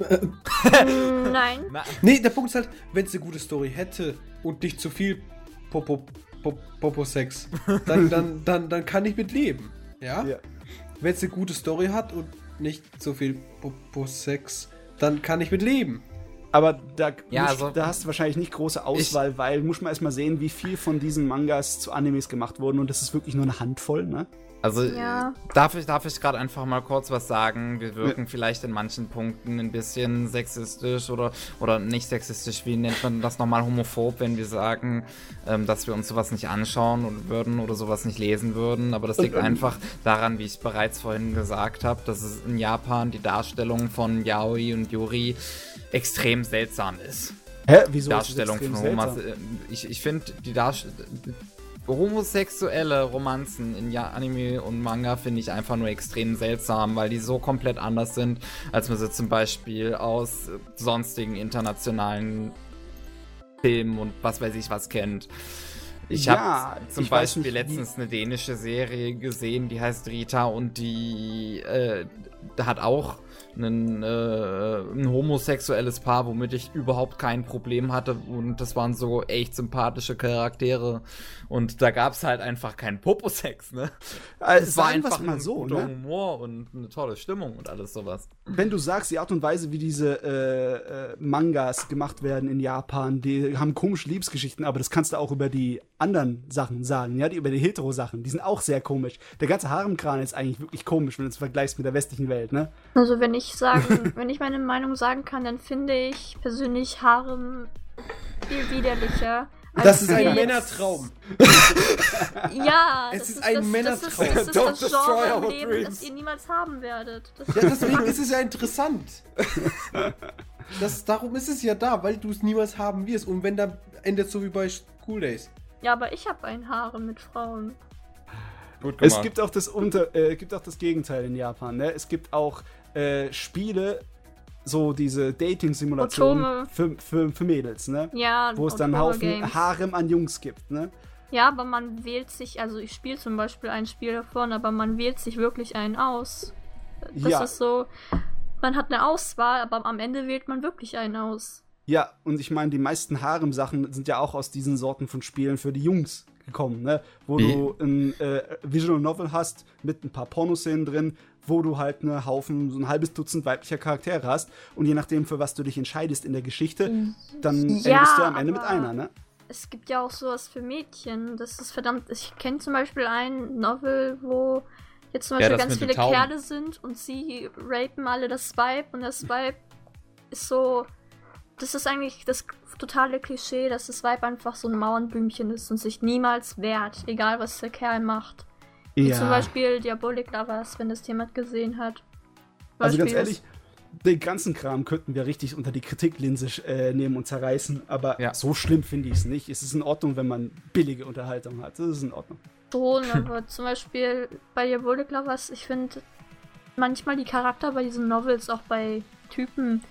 Mm, Nein. Nee, der Punkt ist halt, wenn es eine gute Story hätte und nicht zu viel Popo, Popo, Popo-Sex, dann, dann, dann, dann kann ich mit leben. Ja? Ja. Wenn es eine gute Story hat und nicht so viel Popo-Sex, dann kann ich mit leben. Aber da, Ja, muss- also- da hast du wahrscheinlich nicht große Auswahl, weil muss man erstmal sehen, wie viel von diesen Mangas zu Animes gemacht wurden und das ist wirklich nur eine Handvoll, ne? Also Ja. darf ich, darf ich gerade einfach mal kurz was sagen? Wir wirken vielleicht in manchen Punkten ein bisschen sexistisch oder, oder nicht sexistisch, wie nennt man das nochmal, homophob, wenn wir sagen, ähm, dass wir uns sowas nicht anschauen und würden oder sowas nicht lesen würden. Aber das liegt Und, ähm, einfach daran, wie ich bereits vorhin gesagt habe, dass es in Japan die Darstellung von Yaoi und Yuri extrem seltsam ist. Hä? Wieso Darstellung ist das von extrem seltsam? äh, Ich, ich finde, die Darstellung. homosexuelle Romanzen in Anime und Manga finde ich einfach nur extrem seltsam, weil die so komplett anders sind, als man sie zum Beispiel aus sonstigen internationalen Filmen und was weiß ich was kennt. Ich Ja, habe zum Beispiel nicht, letztens eine dänische Serie gesehen, die heißt Rita und die äh, hat auch einen, äh, ein homosexuelles Paar, womit ich überhaupt kein Problem hatte. Und das waren so echt sympathische Charaktere. Und da gab es halt einfach keinen Poposex, ne? Äh, Es war einfach mal ein so, guter ne? Humor und eine tolle Stimmung und alles sowas. wenn du sagst, die Art und Weise, wie diese äh, äh, Mangas gemacht werden in Japan, die haben komische Liebesgeschichten, aber das kannst du auch über die anderen Sachen sagen, ja, die über die Hetero-Sachen, die sind auch sehr komisch. Der ganze Haremkran ist eigentlich wirklich komisch, wenn du es vergleichst mit der westlichen Welt, ne? Also wenn ich sagen, wenn ich meine Meinung sagen kann, dann finde ich persönlich Harem viel widerlicher. als Das ist ein jetzt- Männertraum. Ja, Es das ist ein das, Männertraum. Das ist, das, ist das Genre Leben, das ihr niemals haben werdet. Das Ja, deswegen ist es ja interessant. Das, darum ist es ja da, weil du es niemals haben wirst. Und wenn dann endet so wie bei School Days. ja, aber ich habe ein Haare mit Frauen. Gut Es gibt auch das unter, äh, gibt auch das Gegenteil in Japan, ne? Es gibt auch äh, Spiele, so diese Dating-Simulationen für, für, für Mädels, ne? Ja, Wo es dann einen Haufen Games. Harem an Jungs gibt, ne? Ja, aber man wählt sich, also ich spiele zum Beispiel ein Spiel davon, aber man wählt sich wirklich einen aus. Das Ja. ist so, man hat eine Auswahl, aber am Ende wählt man wirklich einen aus. Ja, und ich meine, die meisten Harem-Sachen sind ja auch aus diesen Sorten von Spielen für die Jungs gekommen, ne? Wo Wie? du ein äh, Visual Novel hast mit ein paar Pornoszenen drin, wo du halt einen Haufen, so ein halbes Dutzend weiblicher Charaktere hast und je nachdem, für was du dich entscheidest in der Geschichte, dann Ja, endest du am Ende mit einer, ne? Es gibt ja auch sowas für Mädchen. Das ist verdammt. Ich kenne zum Beispiel ein Novel, wo jetzt zum Ja, Beispiel das ganz viele. Kerle sind und sie rapen alle das Vibe und das Vibe ist so. Das ist eigentlich das totale Klischee, dass das Vibe einfach so ein Mauernblümchen ist und sich niemals wehrt, egal was der Kerl macht. Wie zum Beispiel Diabolic Lovers, wenn das jemand gesehen hat. Also ganz Beispiel ehrlich, den ganzen Kram könnten wir richtig unter die Kritiklinse äh, nehmen und zerreißen, aber Ja. so schlimm finde ich es nicht. Es ist in Ordnung, wenn man billige Unterhaltung hat. Das ist in Ordnung. Schon, aber zum Beispiel bei Diabolic Lovers, ich finde manchmal die Charakter bei diesen Novels, auch bei Typen,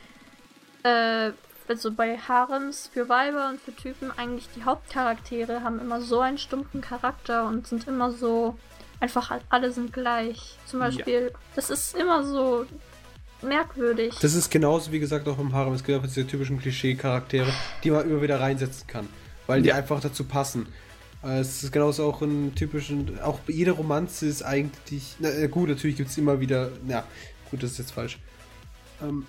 äh, also bei Harems für Weiber und für Typen, eigentlich die Hauptcharaktere haben immer so einen stumpfen Charakter und sind immer so, einfach alle sind gleich. Zum Ja. Beispiel, das ist immer so merkwürdig. Das ist genauso, wie gesagt, auch im Harem. Es gibt einfach diese typischen Klischee-Charaktere, die man immer wieder reinsetzen kann. Weil die Ja. einfach dazu passen. Äh, Es ist genauso auch in typischen. Auch jede Romanze ist eigentlich. Na äh, gut, natürlich gibt es immer wieder. Ja, gut, das ist jetzt falsch. Ähm,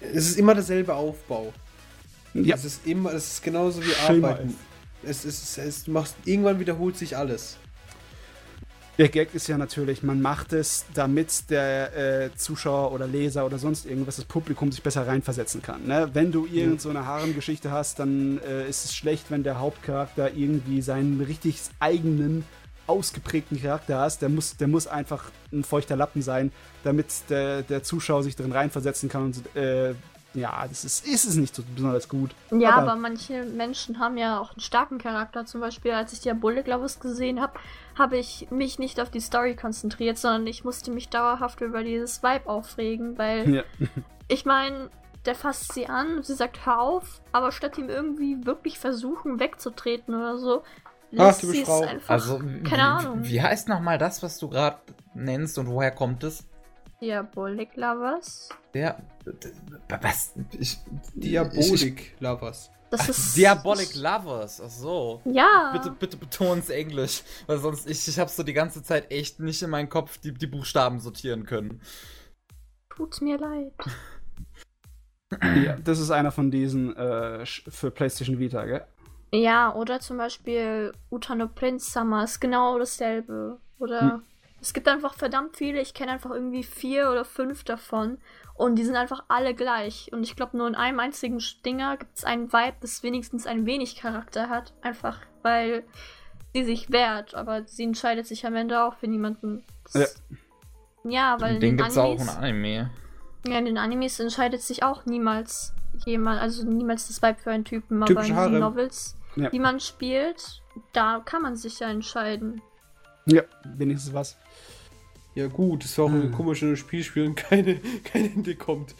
es ist immer derselbe Aufbau. Ja, Es ist immer, es ist genauso wie Schema Arbeiten. Es ist, es du machst, irgendwann wiederholt sich alles. Der Gag ist ja natürlich, man macht es, damit der äh, Zuschauer oder Leser oder sonst irgendwas, das Publikum sich besser reinversetzen kann. Ne? Wenn du irgend so eine Harem-Geschichte hast, dann äh, ist es schlecht, wenn der Hauptcharakter irgendwie seinen richtig eigenen, ausgeprägten Charakter hast. Der muss, der muss einfach ein feuchter Lappen sein, damit der, der Zuschauer sich drin reinversetzen kann und äh, ja, das ist, ist es nicht so besonders gut. Ja, Aber- aber, manche Menschen haben ja auch einen starken Charakter. Zum Beispiel, als ich Diabolic Lovers gesehen habe, habe ich mich nicht auf die Story konzentriert, sondern ich musste mich dauerhaft über dieses Vibe aufregen, weil Ja. ich meine, der fasst sie an und sie sagt, hör auf, aber statt ihm irgendwie wirklich versuchen wegzutreten oder so, lässt sie es einfach. Also, keine wie, Ahnung. Wie heißt nochmal das, was du gerade nennst und woher kommt es? Diabolic Lovers. Der. Was? Ich, Ich, Diabolik, Lovers. Das ist. Diabolic Lovers, ach so. Ja. Bitte, bitte beton's Englisch, weil sonst ich, ich habe so die ganze Zeit echt nicht in meinen Kopf die, die Buchstaben sortieren können. Tut mir leid. ja, das ist einer von diesen äh, für PlayStation Vita, gell? Ja, oder zum Beispiel Utano Prince Summer ist genau dasselbe. Oder Hm. Es gibt einfach verdammt viele, ich kenne einfach irgendwie vier oder fünf davon. Und die sind einfach alle gleich. Und ich glaube, nur in einem einzigen Stinger gibt es einen Vibe, das wenigstens ein wenig Charakter hat. Einfach weil sie sich wehrt. Aber sie entscheidet sich am Ende auch für niemanden. Das- ja. weil in Den den gibt's auch Animes, ein Anime. ja, in den Animes entscheidet sich auch niemals jemand, also niemals das Vibe für einen Typen. Aber Typisch in Harem. diesen Novels Ja. wie man spielt, da kann man sich ja entscheiden. Ja, wenigstens was. Ja gut, es war auch Hm. eine komische Spiel spielen, keine, kein Ende kommt.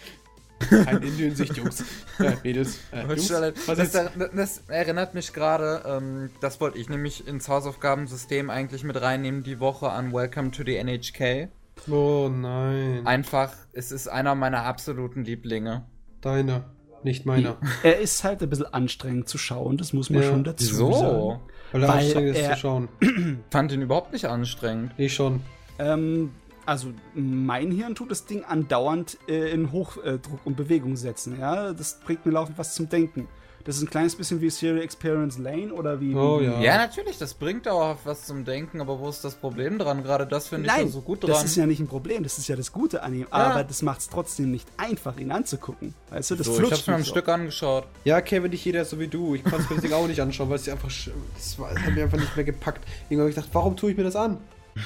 Kein Ende in Sicht, Jungs. Ja, Mädels. Äh, Jungs, was das, das, das erinnert mich gerade, ähm, das wollte ich nämlich ins Hausaufgabensystem eigentlich mit reinnehmen, die Woche an Welcome to the NHK. Oh nein. Einfach, es ist einer meiner absoluten Lieblinge. Deiner, nicht meiner. Er ist halt ein bisschen anstrengend zu schauen, das muss man Ja. schon dazu Wieso? sagen. Weil er anstrengend ist er- zu schauen. Fand ihn überhaupt nicht anstrengend. Ich schon. Ähm, also mein Hirn tut das Ding andauernd äh, in Hochdruck und Bewegung setzen. Ja, das bringt mir laufend was zum Denken. Das ist ein kleines bisschen wie Serial Experience Lane oder wie. Oh wie, ja. Ja, natürlich, das bringt dauerhaft was zum Denken, aber wo ist das Problem dran? Gerade das finde ich ja so gut dran. das ist ja nicht ein Problem, das ist ja das Gute an ihm. Aber das macht es trotzdem nicht einfach, ihn anzugucken. Weißt du, das so, ich flutscht hab's mir am nicht so. Stück angeschaut. Ja, Kevin, nicht jeder ist so wie du. Ich konnte es mir das Ding auch nicht anschauen, weil es einfach. sch- Das, war, das hat mir einfach nicht mehr gepackt. Irgendwann habe ich gedacht, warum tue ich mir das an?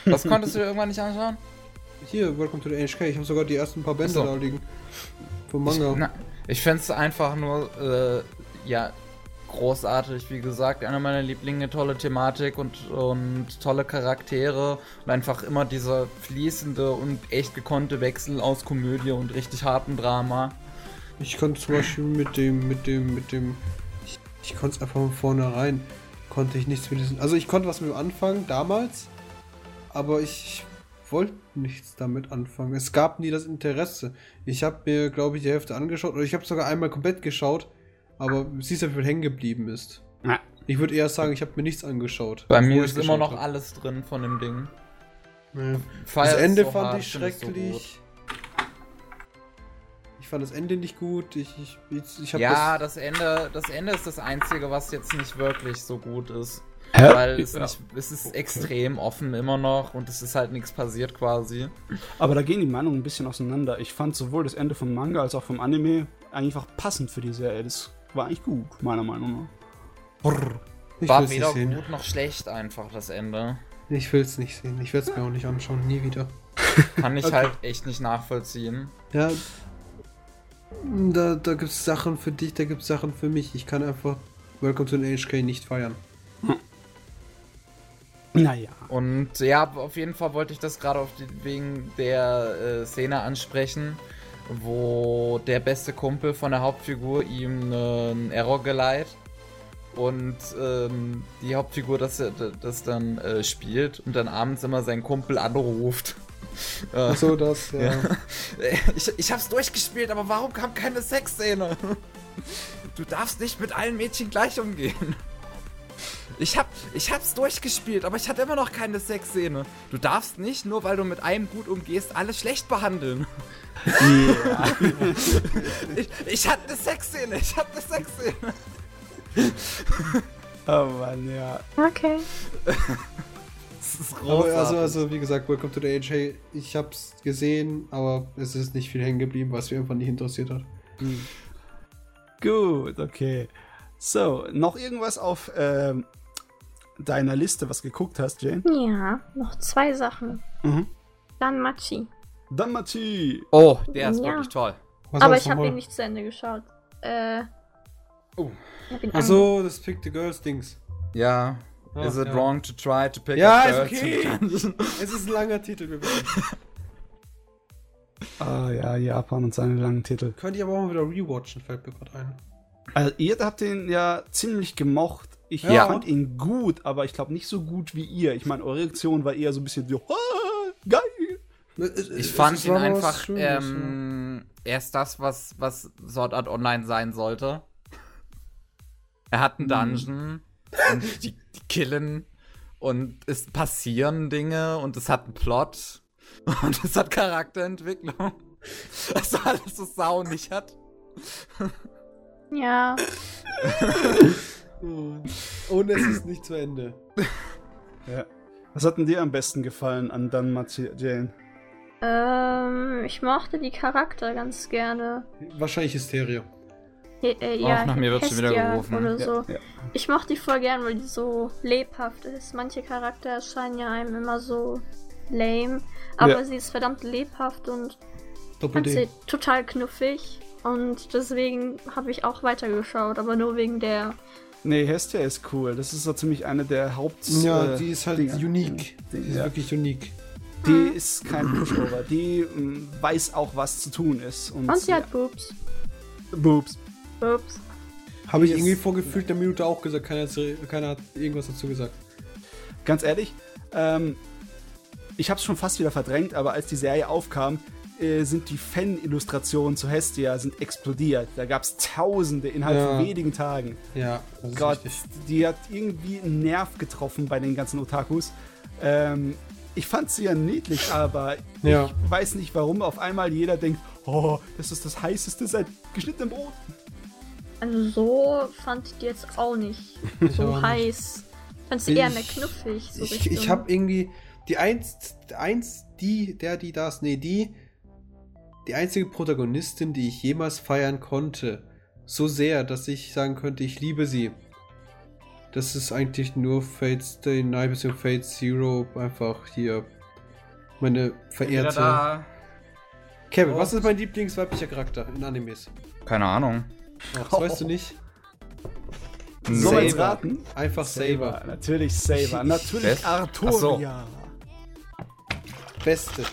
Was konntest du dir irgendwann nicht anschauen? Hier, Welcome to the NHK. Ich habe sogar die ersten paar Bände so. da liegen. Vom Manga. Na, ich fände es einfach nur, äh, ja, großartig. Wie gesagt, einer meiner Lieblinge, tolle Thematik und, und tolle Charaktere und einfach immer dieser fließende und echt gekonnte Wechsel aus Komödie und richtig hartem Drama. Ich konnte zum Beispiel mit dem, mit dem, mit dem. Ich, ich konnte es einfach von vornherein. Konnte ich nichts mit diesem. Also ich konnte was mit dem anfangen, damals. Aber ich wollte nichts damit anfangen. Es gab nie das Interesse. Ich habe mir, glaube ich, die Hälfte angeschaut. Oder ich habe sogar einmal komplett geschaut. Aber siehst du, wie viel hängen geblieben ist. Ja. Ich würde eher sagen, ich habe mir nichts angeschaut. Bei mir ist immer noch hab. alles drin von dem Ding. Ja. Das Ende so fand hart, ich schrecklich. ich fand das Ende nicht gut. Ich, ich, ich, ich habe ja, das. das, Ende, das Ende ist das Einzige, was jetzt nicht wirklich so gut ist. Hä? Weil es, Ja. nicht, es ist extrem offen immer noch und es ist halt nichts passiert quasi. Aber da gehen die Meinungen ein bisschen auseinander. Ich fand sowohl das Ende vom Manga als auch vom Anime einfach passend für die Serie. Das war eigentlich gut, meiner Meinung nach. Ich War weder sehen. gut noch schlecht einfach das Ende. Ich will es nicht sehen. Ich werde es mir auch nicht anschauen. Nie wieder. Kann ich Okay. halt echt nicht nachvollziehen. Ja. Da, da gibt es Sachen für dich, da gibt es Sachen für mich. Ich kann einfach Welcome to the HK nicht feiern. Naja. Und ja, auf jeden Fall wollte ich das gerade wegen der äh, Szene ansprechen, wo der beste Kumpel von der Hauptfigur ihm einen Error geleiht und ähm, die Hauptfigur das, das dann äh, spielt und dann abends immer seinen Kumpel anruft. Äh, Achso, das, ja. Ja. Ich, ich hab's durchgespielt, aber warum kam keine Sexszene? Du darfst nicht mit allen Mädchen gleich umgehen. Ich hab, ich hab's durchgespielt, aber ich hatte immer noch keine Sexszene. Du darfst nicht, nur weil du mit einem gut umgehst, alle schlecht behandeln. Ich, ich hatte eine Sexszene, ich hatte eine Sexszene. Oh Mann, ja. Okay. Das ist Aber also, großartig. also, wie gesagt, Welcome to the HK. Ich hab's gesehen, aber es ist nicht viel hängen geblieben, was mich einfach nicht interessiert hat. Gut, okay. So, noch irgendwas auf ähm, deiner Liste, was geguckt hast, Jane? Ja, noch zwei Sachen. Mhm. Dann Machi. Dann Mati. Oh, der ist Ja. wirklich toll. Was Aber ich habe ihn nicht zu Ende geschaut. Äh. Oh. Achso, das Pick the Girls Dings. Ja. Ah, Is it ja. wrong to try to pick Ja, up ist girls? okay. es ist ein langer Titel. Ah ja, Japan und seine langen Titel. Könnte ich aber auch mal wieder rewatchen, fällt mir gerade ein. Also, ihr habt ihn ja ziemlich gemocht. Ich Ja. fand ihn gut, aber ich glaube nicht so gut wie ihr. Ich meine, eure Reaktion war eher so ein bisschen so, ah, geil. Ich fand ihn einfach, ähm, er ist das, was, was Sword Art Online sein sollte. Er hat einen Dungeon und die, die killen und es passieren Dinge und es hat einen Plot und es hat Charakterentwicklung. Das alles so Sau nicht hat. Ja. Und es ist nicht zu Ende. Ja. Was hat denn dir am besten gefallen an Dan Mati, Jane? Ähm, ich mochte die Charakter ganz gerne. Wahrscheinlich Hysteria. He äh, ja, nach mir wird's schon wieder gerufen. Oder Ja, so. ja. Ich mochte die voll gern, weil die so lebhaft ist. Manche Charakter erscheinen ja einem immer so lame. Aber Ja. sie ist verdammt lebhaft und sie total knuffig. Und deswegen habe ich auch weitergeschaut, aber nur wegen der Nee, Hestia ist cool. Das ist so ziemlich eine der Haupt. Ja, äh, die ist halt Dinger. unique. Die ist Ja. wirklich unique. Die ist kein Pushover. Die ähm, weiß auch, was zu tun ist. Und, Und sie ja. hat Boobs. Boobs. Boobs. Habe ich ist- irgendwie vor gefühlter Minute auch gesagt. Keiner, hat- keiner hat irgendwas dazu gesagt. Ganz ehrlich, ähm, ich habe es schon fast wieder verdrängt, aber als die Serie aufkam, äh, sind die Fan-Illustrationen zu Hestia sind explodiert. Da gab es Tausende innerhalb Ja. von wenigen Tagen. Ja, das ist Gott, die hat irgendwie einen Nerv getroffen bei den ganzen Otakus. Ähm, ich fand sie ja niedlich, aber Ja. ich weiß nicht, warum auf einmal jeder denkt, oh, das ist das heißeste seit geschnittenem Brot. Also so fand ich die jetzt auch nicht Ich so auch nicht. heiß. Fand sie eher Ich- mehr knuffig. So ich Richtung- ich habe irgendwie die eins, eins, die, der, die, das, nee, die, die einzige Protagonistin, die ich jemals feiern konnte, so sehr, dass ich sagen könnte, ich liebe sie. Das ist eigentlich nur Fate Stay Night bzw. Fate Zero, einfach hier meine verehrte. da. Kevin, Oh. was ist mein Lieblingsweiblicher Charakter in Animes? Keine Ahnung. Ach, das weißt du nicht? Jetzt Saber. raten? Einfach Saber. Natürlich Saber. Natürlich Best? Arturia. Beste.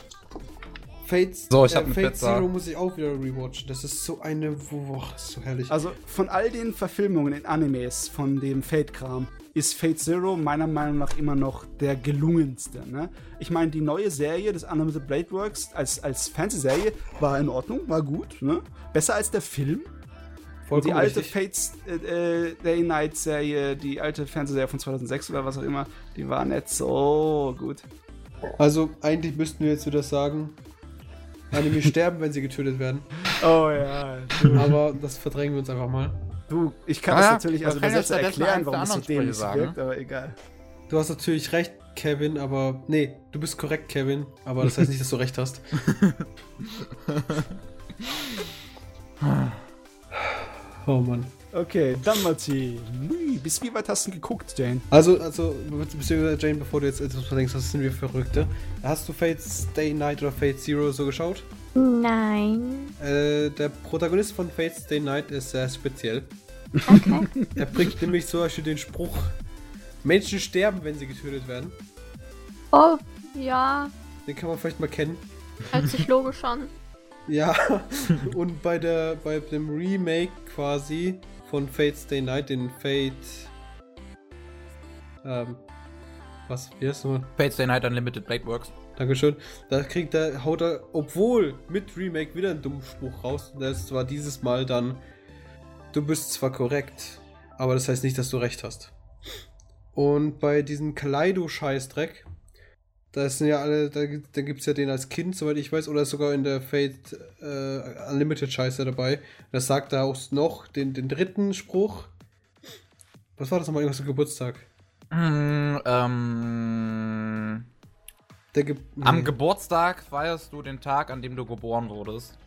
Fate, So, ich eine Fate Pizza. Zero muss ich auch wieder rewatchen. Das ist so eine. Boah, ist so herrlich. Also von all den Verfilmungen in Animes von dem Fate-Kram ist Fate Zero meiner Meinung nach immer noch der gelungenste. Ne? Ich meine, die neue Serie des Animated Blade Works als, als Fernsehserie war in Ordnung, war gut. Ne? Besser als der Film. Und die Vollkommen alte richtig. Fates äh, äh, Day Night Serie, die alte Fernsehserie von 2006 oder was auch immer, die war nicht so gut. Also, eigentlich müssten wir jetzt wieder sagen: Anime sterben, wenn sie getötet werden. Oh ja. Aber das verdrängen wir uns einfach mal. Du, ich kann Ah das natürlich das als kann jetzt Übersetzer stattdessen erklären, warum es so dämlich sagen, wirkt, aber egal. Du hast natürlich recht, Kevin, aber. Nee, du bist korrekt, Kevin. Aber das heißt nicht, dass du recht hast. Oh Mann. Okay, dann Matti. Ui, Bis wie weit hast du geguckt, Jane? Also, also, beziehungsweise Jane, bevor du jetzt etwas verdenkst, was sind wir Verrückte? Hast du Fate Stay Night oder Fate Zero so geschaut? Nein. Äh, der Protagonist von Fate Stay Night ist sehr speziell. Okay. Er bringt nämlich zum Beispiel den Spruch: Menschen sterben, wenn sie getötet werden. Oh, ja. Den kann man vielleicht mal kennen. Hört sich logisch an. Ja, und bei der bei dem Remake quasi von Fate Stay Night, den Fate. Ähm. Was? Wie heißt nochmal? Fate Stay Night Unlimited Blade Works. Dankeschön. Da kriegt er, haut er, obwohl mit Remake wieder einen dummen Spruch raus. Und das war dieses Mal dann. Du bist zwar korrekt, aber das heißt nicht, dass du recht hast. Und bei diesem Kaleido-Scheißdreck, da sind ja alle, da, gibt- da gibt es ja den als Kind, soweit ich weiß, oder sogar in der Fate äh, Unlimited Scheiße dabei. Das sagt er auch noch den, den dritten Spruch. Was war das nochmal? Irgendwas zum Geburtstag? Hm, ähm, Der Ge Am nee. Geburtstag feierst du den Tag, an dem du geboren wurdest.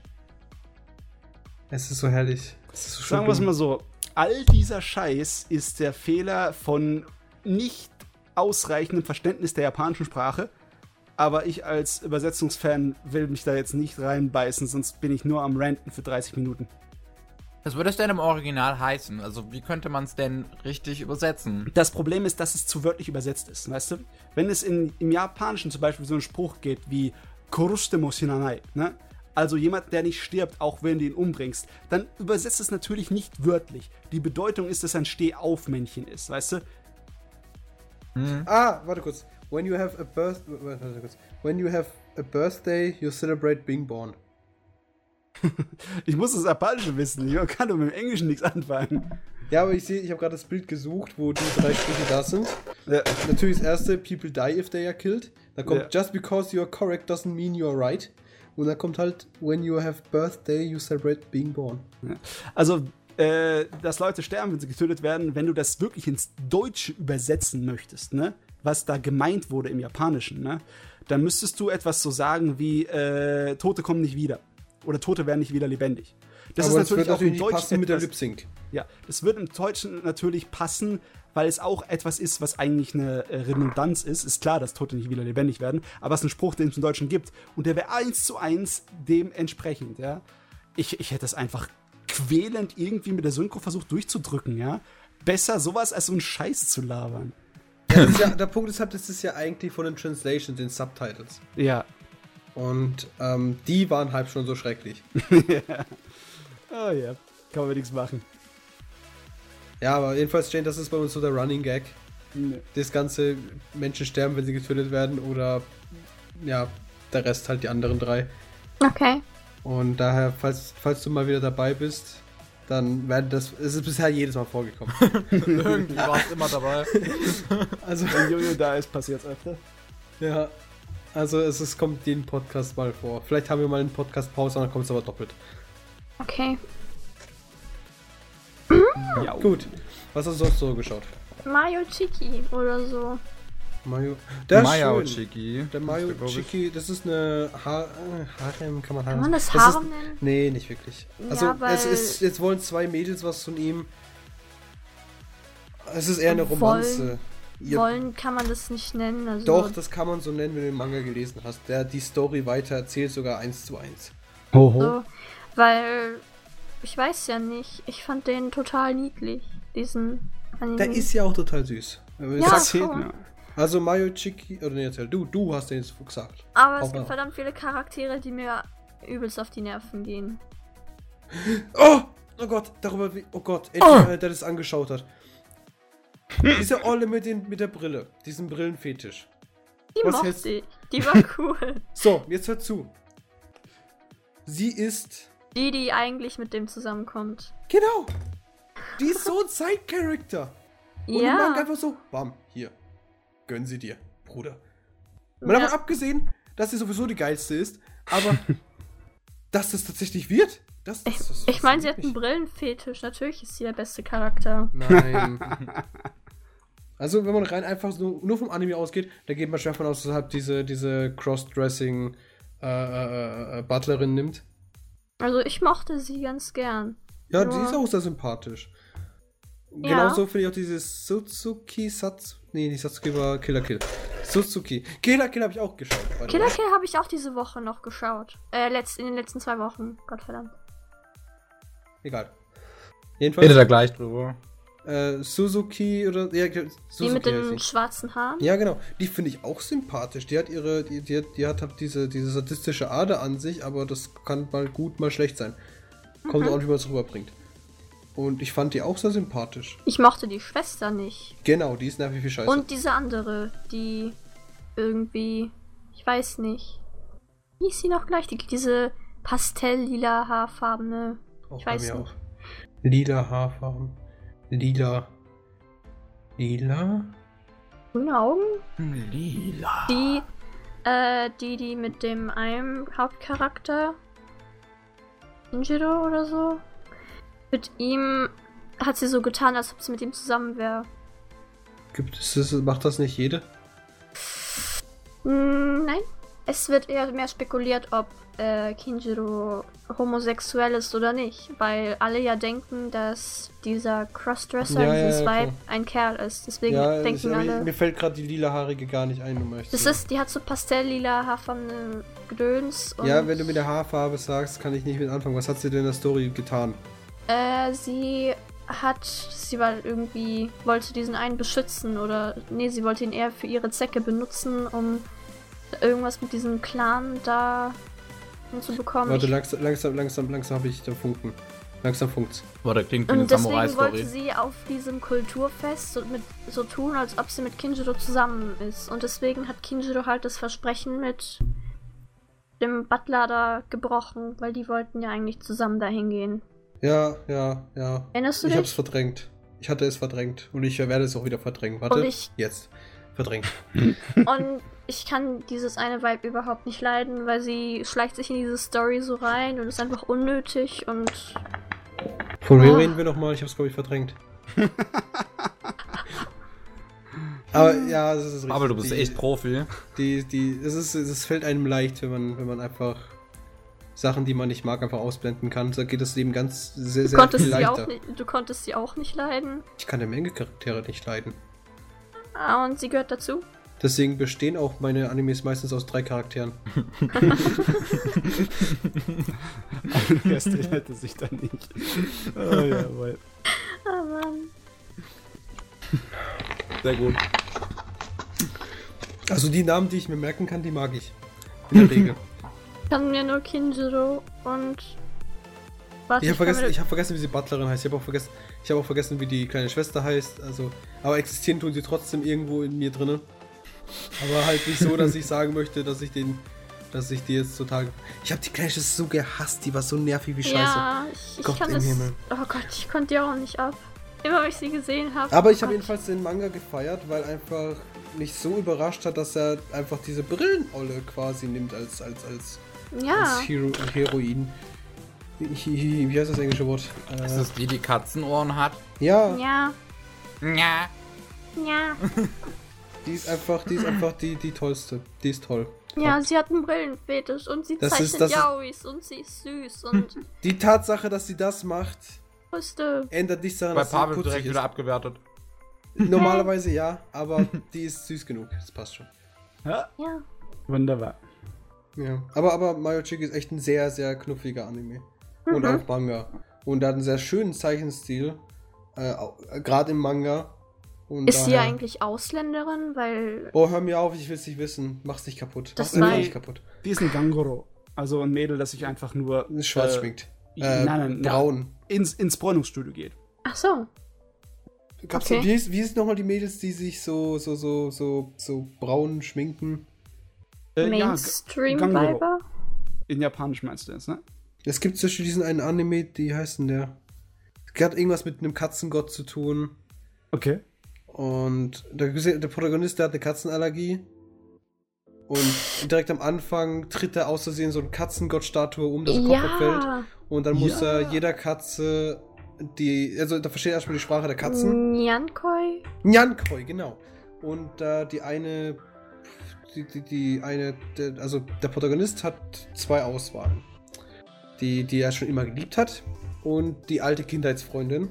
Es ist so herrlich. Es ist so Sagen wir es mal so. All dieser Scheiß ist der Fehler von nicht ausreichendem Verständnis der japanischen Sprache. Aber ich als Übersetzungsfan will mich da jetzt nicht reinbeißen, sonst bin ich nur am Ranten für 30 Minuten. Was würde es denn im Original heißen? Also, wie könnte man es denn richtig übersetzen? Das Problem ist, dass es zu wörtlich übersetzt ist, weißt du? Wenn es in, im Japanischen zum Beispiel so einen Spruch gibt wie Korushite mo shinanai, ne? Also jemand, der nicht stirbt, auch wenn du ihn umbringst, dann übersetzt es natürlich nicht wörtlich. Die Bedeutung ist, dass er ein Stehaufmännchen ist, weißt du? Ah, warte kurz. When you have a birth warte, kurz. When you have a birthday, you celebrate being born. Ich muss das Japanische wissen, ich kann doch mit dem Englischen nichts anfangen. Ja, aber ich sehe, ich habe gerade das Bild gesucht, wo die drei Sprüche da sind. Ja. Natürlich das erste, people die if they are killed. Dann kommt Ja. just because you're correct doesn't mean you're right. Und dann kommt halt when you have birthday, you celebrate being born. Also, äh, dass Leute sterben, wenn sie getötet werden, wenn du das wirklich ins Deutsche übersetzen möchtest, ne? Was da gemeint wurde im Japanischen, ne? Dann müsstest du etwas so sagen wie, äh, Tote kommen nicht wieder. Oder Tote werden nicht wieder lebendig. Das aber ist natürlich das auch im Deutschen passen mit der Lip Sync. Ja, das wird im Deutschen natürlich passen, weil es auch etwas ist, was eigentlich eine äh, Redundanz ist. Ist klar, dass Tote nicht wieder lebendig werden, aber es ist ein Spruch, den es im Deutschen gibt. Und der wäre eins zu eins dementsprechend, ja. Ich, ich hätte es einfach quälend irgendwie mit der Synchro versucht durchzudrücken, ja. besser, sowas als so einen Scheiß zu labern. Ja, das ist ja, der Punkt ist halt, das ist ja eigentlich von den Translations, den Subtitles. Ja. Und ähm, die waren halb schon so schrecklich. Oh ja, kann man nichts machen. Ja, aber jedenfalls, Jane, das ist bei uns so der Running Gag. Nee. Das ganze Menschen sterben, wenn sie getötet werden oder ja, der Rest halt die anderen drei. Okay. Und daher, falls, falls du mal wieder dabei bist, dann werden das. Es ist bisher jedes Mal vorgekommen. Irgendwie war es immer dabei. Also, Wenn Jojo da ist, passiert's öfter. ja. Also es ist, kommt jeden Podcast mal vor. Vielleicht haben wir mal einen Podcast Pause, dann kommt es aber doppelt. Okay. Ja, Gut. Was hast du sonst so geschaut? Mario Chiki oder so. Mario. Der ist Maya schön. Chiki. Der ich. Chiki, das ist eine ha Harem, kann man Kann Harem man das ist- Harem nennen? Nee, nicht wirklich. Ja, Also weil- es ist, jetzt wollen zwei Mädels was von ihm. Es ist eher eine Wollen- Romanze. Ja, Wollen kann man das nicht nennen. Also Doch, das kann man so nennen, wenn du den Manga gelesen hast. Der die Story weiter erzählt, sogar eins zu eins. Hoho. so. Weil, ich weiß ja nicht, ich fand den total niedlich, diesen Anime. Der ist ja auch total süß. Aber Ja, voll. mir. Also Mario Chiki, oder nee, erzähl, du, du hast den jetzt gesagt. Aber es Hau gibt verdammt viele Charaktere, die mir übelst auf die Nerven gehen. Oh! Oh Gott, darüber, wie- oh Gott, endlich einer, der das angeschaut hat. Diese Olle mit, den, mit der Brille, diesen Brillenfetisch. Die Was mochte ich. Die war cool. So, jetzt hört zu. Sie ist. die, die eigentlich mit dem zusammenkommt. Genau! Die ist so ein Side-Character. Und im Manga Ja. einfach so, bam, hier. Gönn sie dir, Bruder. Mal Ja. davon abgesehen, dass sie sowieso die geilste ist, aber dass das tatsächlich wird, das, das, das Ich meine, sie hat einen. Brillenfetisch. Natürlich ist sie der beste Charakter. Nein. also, wenn man rein einfach nur, nur vom Anime ausgeht, da geht man schwer von aus, dass er halt diese, diese Cross-Dressing äh, äh, äh, Butlerin nimmt. Also ich mochte sie ganz gern. Ja, die ist auch sehr sympathisch. Ja. Genauso finde ich auch dieses Suzuki Satsu. Nee, nicht Satsuki war Killer Kill. Suzuki. Killer Kill habe ich auch geschaut. Killer. Kill habe ich auch diese Woche noch geschaut. Äh, letzt, in den letzten zwei Wochen. Gottverdammt. Egal. Redet Jedenfalls da gleich drüber. äh, Suzuki oder. Ja, Suzuki Die mit den schwarzen Haaren. Ja, genau. Die finde ich auch sympathisch. Die hat ihre, die, die, hat, die hat halt diese, diese sadistische Ader an sich, aber das kann mal gut, mal schlecht sein. Kommt auch nicht, wie man es rüberbringt. Und ich fand die auch sehr sympathisch. Ich mochte die Schwester nicht. Genau, die ist nervig wie Scheiße. Und diese andere, die irgendwie. Ich weiß nicht. Wie ist sie noch gleich? Die, diese pastell-lila haarfarbene. Auch ich bei weiß mir nicht. auch. Lila Haarfarben. Lila. Lila? Grüne Augen? Lila. Die, äh, die, die mit dem einen Hauptcharakter, Injiro oder so, mit ihm hat sie so getan, als ob sie mit ihm zusammen wäre. Gibt es das, macht das nicht jede? Hm, nein. Es wird eher mehr spekuliert, ob äh, Kinjiro homosexuell ist oder nicht, weil alle ja denken, dass dieser Crossdresser, Ja, dieses ja, Vibe, ein Kerl ist. Deswegen ja, ich, denken aber alle. mir fällt gerade die lilahaarige gar nicht ein, um ehrlich Das ist, die hat so pastelllila haarfarbene Gedöns. Und Ja, wenn du mit der Haarfarbe sagst, kann ich nicht mit anfangen. Was hat sie denn in der Story getan? Äh, sie hat, sie war irgendwie, wollte diesen einen beschützen oder, nee, sie wollte ihn eher für ihre Zwecke benutzen, um irgendwas mit diesem Clan da hinzubekommen. Warte, langsam, langsam, langsam, langsam habe ich den Funken. Langsam funkt's. Boah, das klingt wie eine Und deswegen wollte Samurai-Story. sie auf diesem Kulturfest so, mit, so tun, als ob sie mit Kinjiro zusammen ist. Und deswegen hat Kinjiro halt das Versprechen mit dem Butler da gebrochen, weil die wollten ja eigentlich zusammen dahin gehen. Ja, ja, ja. Erinnerst du Ich hab's dich? verdrängt. Ich hatte es verdrängt. Und ich werde es auch wieder verdrängen. Warte. Und ich- Jetzt. Verdrängt. Und ich kann dieses eine Vibe überhaupt nicht leiden, weil sie schleicht sich in diese Story so rein und ist einfach unnötig und Von wem Ah. reden wir nochmal? Ich hab's, glaube ich, verdrängt. Aber ja, das ist richtig. Aber du bist die, echt Profi. Die, die, es, ist, es fällt einem leicht, wenn man, wenn man einfach Sachen, die man nicht mag, einfach ausblenden kann. Da geht das Leben ganz sehr, du sehr konntest, viel sie leichter. auch nicht, du konntest sie auch nicht leiden. Ich kann eine Menge Charaktere nicht leiden. Ah, und sie gehört dazu. Deswegen bestehen auch meine Animes meistens aus drei Charakteren. Der Rest hätte sich dann nicht. Oh, jawohl. Ah, Mann. Sehr gut. Also die Namen, die ich mir merken kann, die mag ich. In der Regel. Ich kann mir nur Kinjiro und. Warte, Ich habe vergessen, ich hab vergessen, wie sie Butlerin heißt. Ich habe auch vergessen, ich habe auch vergessen, wie die kleine Schwester heißt. Also, aber existieren tun sie trotzdem irgendwo in mir drinnen. Aber halt nicht so, dass ich sagen möchte, dass ich den, dass ich die jetzt total. Ich habe die Schwester so gehasst. Die war so nervig wie Scheiße. Ja, ich, ich Gott kann im das. Himmel. Oh Gott, ich konnte die auch nicht ab. Immer wenn ich sie gesehen habe. Aber ich oh habe Gott. jedenfalls den Manga gefeiert, weil einfach mich so überrascht hat, dass er einfach diese Brillenolle quasi nimmt als als als, Ja, als Hero, Heroin. Wie heißt das englische Wort? Ist Äh, das die, die Katzenohren hat? ja, ja, Ja. ja. die ist einfach, die ist einfach die, die tollste. Die ist toll. Ja, sie hat einen Brillenfetisch und sie Das ist- zeichnet ist- Yaois und sie ist süß und Die Tatsache, dass sie das macht, Größte. ändert nichts daran, Bei dass sie Pavel putzig direkt ist. wieder abgewertet. Normalerweise ja, aber die ist süß genug. Das passt schon. Ja, Ja. wunderbar. Ja. Aber, aber Mario Chick ist echt ein sehr, sehr knuffiger Anime. Und Mhm. auch Manga. Und er hat einen sehr schönen Zeichenstil. Äh, äh, Gerade im Manga. Und Ist sie daher- eigentlich Ausländerin? Weil. Oh, hör mir auf, ich will's nicht wissen. Mach's nicht kaputt. Das Mach's nicht kaputt. Die ist ein Gangoro. Also ein Mädel, das sich einfach nur Ist schwarz äh, schminkt. nein, Äh, nein, braun. ins, ins Bräunungsstudio geht. Ach so. Gab's okay. wie, ist, wie ist nochmal die Mädels, die sich so, so, so, so, so braun schminken? Äh, ja, Gangoro. Mainstream-Weiber? in Japanisch meinst du das, ne? Es gibt Beispiel diesen einen Anime, die heißt denn der? Es hat irgendwas mit einem Katzengott zu tun. Okay. Und der, der Protagonist, der hat eine Katzenallergie. Und direkt am Anfang tritt er aus Versehen so eine Katzengott-Statue um, dass der Kopf abfällt. Ja. Und dann muss Ja. er jeder Katze die. Also da versteht er erstmal die Sprache der Katzen. Nyankoi? Nyankoi, genau. Und äh, die eine. Die, die, die eine. Der, also der Protagonist hat zwei Auswahlen. Die, die er schon immer geliebt hat. Und die alte Kindheitsfreundin.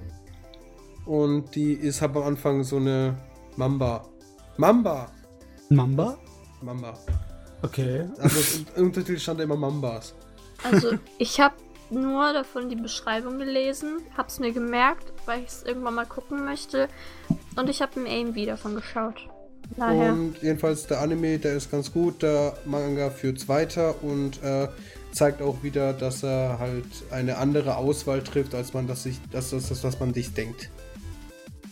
Und die ist halt am Anfang so eine Mamba. Mamba! Mamba? Mamba. Okay. Also im Untertitel stand da immer Mambas. Also, ich habe nur davon die Beschreibung gelesen, hab's mir gemerkt, weil ich es irgendwann mal gucken möchte. Und ich habe ein AMV davon geschaut. Daher. Und jedenfalls der Anime, der ist ganz gut. Der Manga führt's weiter und äh, zeigt auch wieder, dass er halt eine andere Auswahl trifft, als man das sich, das, das, das, was man sich denkt.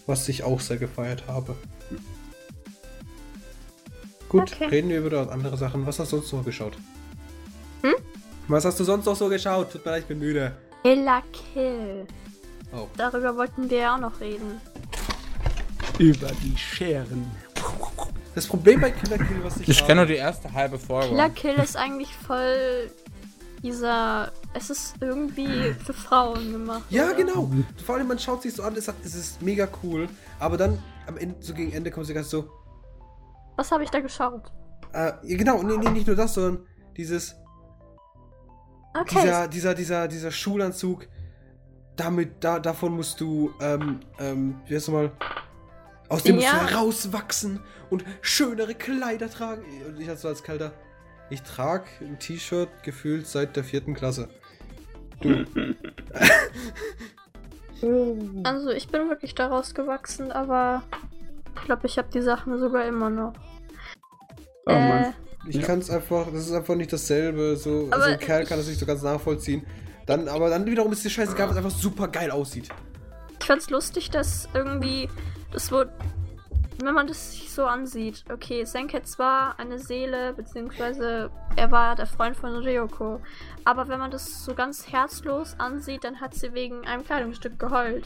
Was ich auch sehr gefeiert habe. Gut, Okay. reden wir über andere Sachen. Was hast du sonst noch geschaut? Hm? Was hast du sonst noch so geschaut? Tut mir leid, ich bin müde. Killer Kill. Oh. Darüber wollten wir ja auch noch reden. Über die Scheren. Das Problem bei Killer Kill, was ich, Ich kenne nur die erste halbe Folge. Killer Kill ist eigentlich voll dieser. Es ist irgendwie für Frauen gemacht. Ja, oder? genau. Vor allem, man schaut sich so an, es, hat, es ist mega cool. Aber dann am Ende, so gegen Ende kommt sie ganz so, Was habe ich da geschaut? äh, ja, genau, nee, nee, nicht nur das, sondern dieses, Okay. dieser, dieser, dieser, dieser Schulanzug, damit, da, davon musst du, ähm, ähm, wie heißt du mal, aus dem Ja. musst du herauswachsen und schönere Kleider tragen. Und ich als so als Kalter, ich trage ein T-Shirt gefühlt seit der vierten Klasse. Du, Also ich bin wirklich daraus gewachsen, aber ich glaube, ich habe die Sachen sogar immer noch. Oh Mann. Äh, Ich Ja. kann es einfach, das ist einfach nicht dasselbe. So, also ein Kerl kann das nicht so ganz nachvollziehen. Dann, aber dann wiederum ist die scheißegal, was einfach super geil aussieht. ich fand's lustig, dass irgendwie das wurde, wenn man das sich so ansieht, okay, Senket war eine Seele, beziehungsweise er war der Freund von Ryoko. Aber wenn man das so ganz herzlos ansieht, dann hat sie wegen einem Kleidungsstück geheult.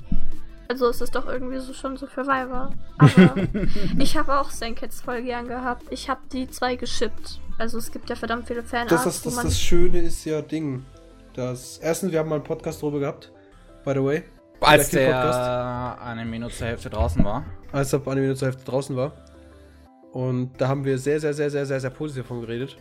Also es ist doch irgendwie so schon so für Weiber. Aber ich habe auch Senkets voll gern gehabt. Ich habe die zwei geschippt. Also es gibt ja verdammt viele Fanarts, Das, das, das, das Schöne ist ja Ding. Das, erstens, wir haben mal einen Podcast drüber gehabt. By the way. Als der Podcast. eine Minute zur Hälfte draußen war. Als er eine Minute zur Hälfte draußen war. Und da haben wir sehr, sehr, sehr, sehr, sehr, sehr positiv davon geredet.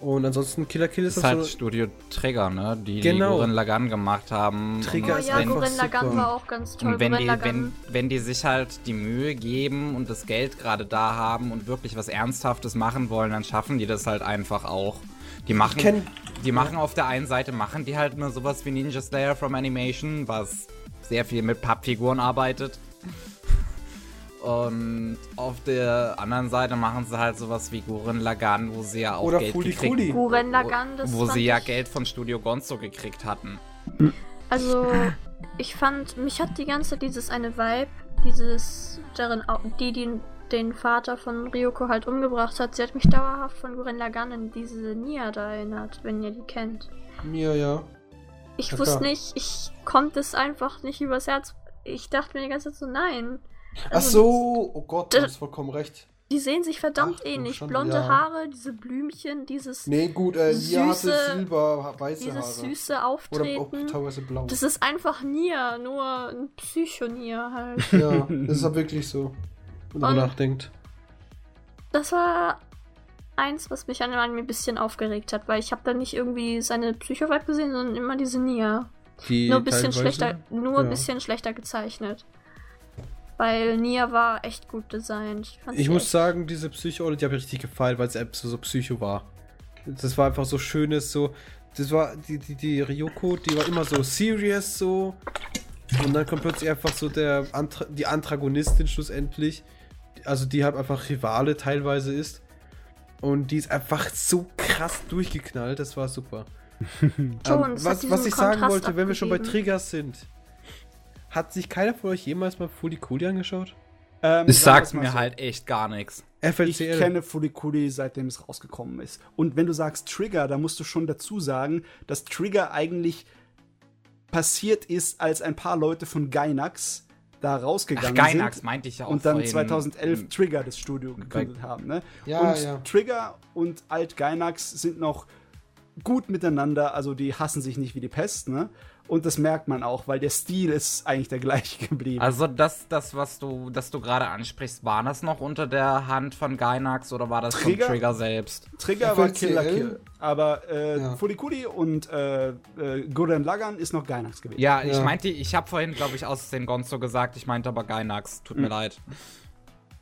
Und ansonsten Killer Kill ist Das halt so. Studio Trigger, ne? Die Genau. die Gurren Lagann gemacht haben. Trigger Oh ist ja, Lagann super. war auch ganz toll. Und wenn die, wenn, wenn die sich halt die Mühe geben und das Geld gerade da haben und wirklich was Ernsthaftes machen wollen, dann schaffen die das halt einfach auch. Die machen, kenn- die machen auf der einen Seite, machen die halt nur sowas wie Ninja Slayer from Animation, was sehr viel mit Pappfiguren arbeitet. Und auf der anderen Seite machen sie halt sowas wie Gurren Lagann, wo sie ja auch Oder Geld Fuli gekriegt. Guren Lagann, das wo sie ja ich, Geld von Studio Gonzo gekriegt hatten. Also, ich fand, mich hat die ganze Zeit dieses eine Vibe, dieses, darin, die, die den Vater von Ryoko halt umgebracht hat, sie hat mich dauerhaft von Guren Lagann in diese Nia da erinnert, wenn ihr die kennt. Mir, ja. Ich Ja, wusste klar. nicht, ich konnte es einfach nicht übers Herz. Ich dachte mir die ganze Zeit so, nein. Ach Also, so, oh Gott, du hast vollkommen recht. Die sehen sich verdammt Ach ähnlich. Blonde ja. Haare, diese Blümchen, dieses, Nee, gut, äh, Nia hatte silber, weiße dieses Haare. süße Oder auch Auftreten. teilweise blau. Das ist einfach Nia, nur ein Psycho-Nia halt. ja, das ist aber wirklich so. Und- nachdenkt. Das war eins, was mich an dem Anime ein bisschen aufgeregt hat, weil ich habe da nicht irgendwie seine Psycho-Vibe gesehen, sondern immer diese Nia. Die Nur ein bisschen schlechter, nur ein ja. bisschen schlechter gezeichnet. Weil Nia war echt gut designt. Fand Ich muss echt. sagen, diese Psycho, die habe ich richtig gefallen, weil es einfach so, so Psycho war. Das war einfach so schönes, so. Das war, die, die, die Ryoko, die war immer so serious, so. Und dann kommt plötzlich einfach so der, Antra die Antagonistin schlussendlich. Also die halt einfach Rivale teilweise ist. Und die ist einfach so krass durchgeknallt, das war super. Ähm, was, was ich sagen Kontrast wollte, wenn wir schon bei abgegeben. Triggers sind. Hat sich keiner von euch jemals mal Fulikuli angeschaut? Ähm, Das sagt mir so. halt echt gar nichts. Ich FLCL. kenne Fulikuli, seitdem es rausgekommen ist. Und wenn du sagst Trigger, da musst du schon dazu sagen, dass Trigger eigentlich passiert ist, als ein paar Leute von Gainax da Ach, rausgegangen Gainax sind meinte ich ja auch und dann vorhin. 2011 Trigger das Studio gegründet haben. Ne? Ja, und ja. Trigger und Alt Gainax sind noch gut miteinander, also die hassen sich nicht wie die Pest, ne? Und das merkt man auch, weil der Stil ist eigentlich der gleiche geblieben. Also das, das, was du, das du gerade ansprichst, war das noch unter der Hand von Gainax oder war das Trigger? von Trigger selbst? Trigger war? Killer Kill. Aber äh, Ja. Fulikuli und äh, äh, Gurren Lagann ist noch Gainax gewesen. Ja, ich Ja. meinte, ich habe vorhin, glaube ich, aus den Gonzo gesagt, ich meinte aber Gainax. Tut Hm. mir leid.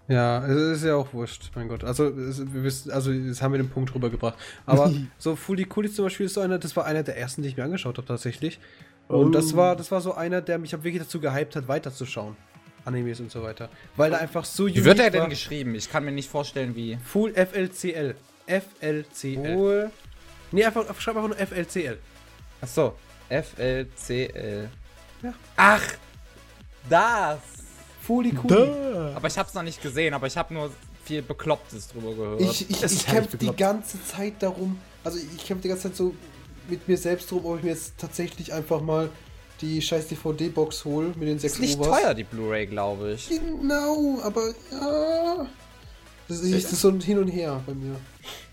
Ja, es ist ja auch wurscht, mein Gott. Also, es, wir wissen, also jetzt haben wir den Punkt rübergebracht. Aber so Fulikuli zum Beispiel ist so einer, das war einer der ersten, die ich mir angeschaut habe tatsächlich. Und Oh. das war, das war so einer, der mich wirklich dazu gehypt hat, weiterzuschauen. Animes und so weiter. Weil er einfach so Wie wird er denn war. geschrieben? Ich kann mir nicht vorstellen, wie. Full FLCL. FLCL. Cool. Nee, einfach, schreib einfach nur FLCL. Achso. FLCL. Ja. Ach! Das! Fulikuli. Aber ich hab's noch nicht gesehen, aber ich habe nur viel Beklopptes drüber gehört. Ich, ich, ich kämpfe die ganze Zeit darum, also ich kämpfe die ganze Zeit so mit mir selbst drum, ob ich mir jetzt tatsächlich einfach mal die scheiß DVD-Box hole mit den sechs ist nicht Overs. teuer, die Blu-ray, glaube ich. Genau, aber ja. Das ist, das ist so ein Hin und Her bei mir.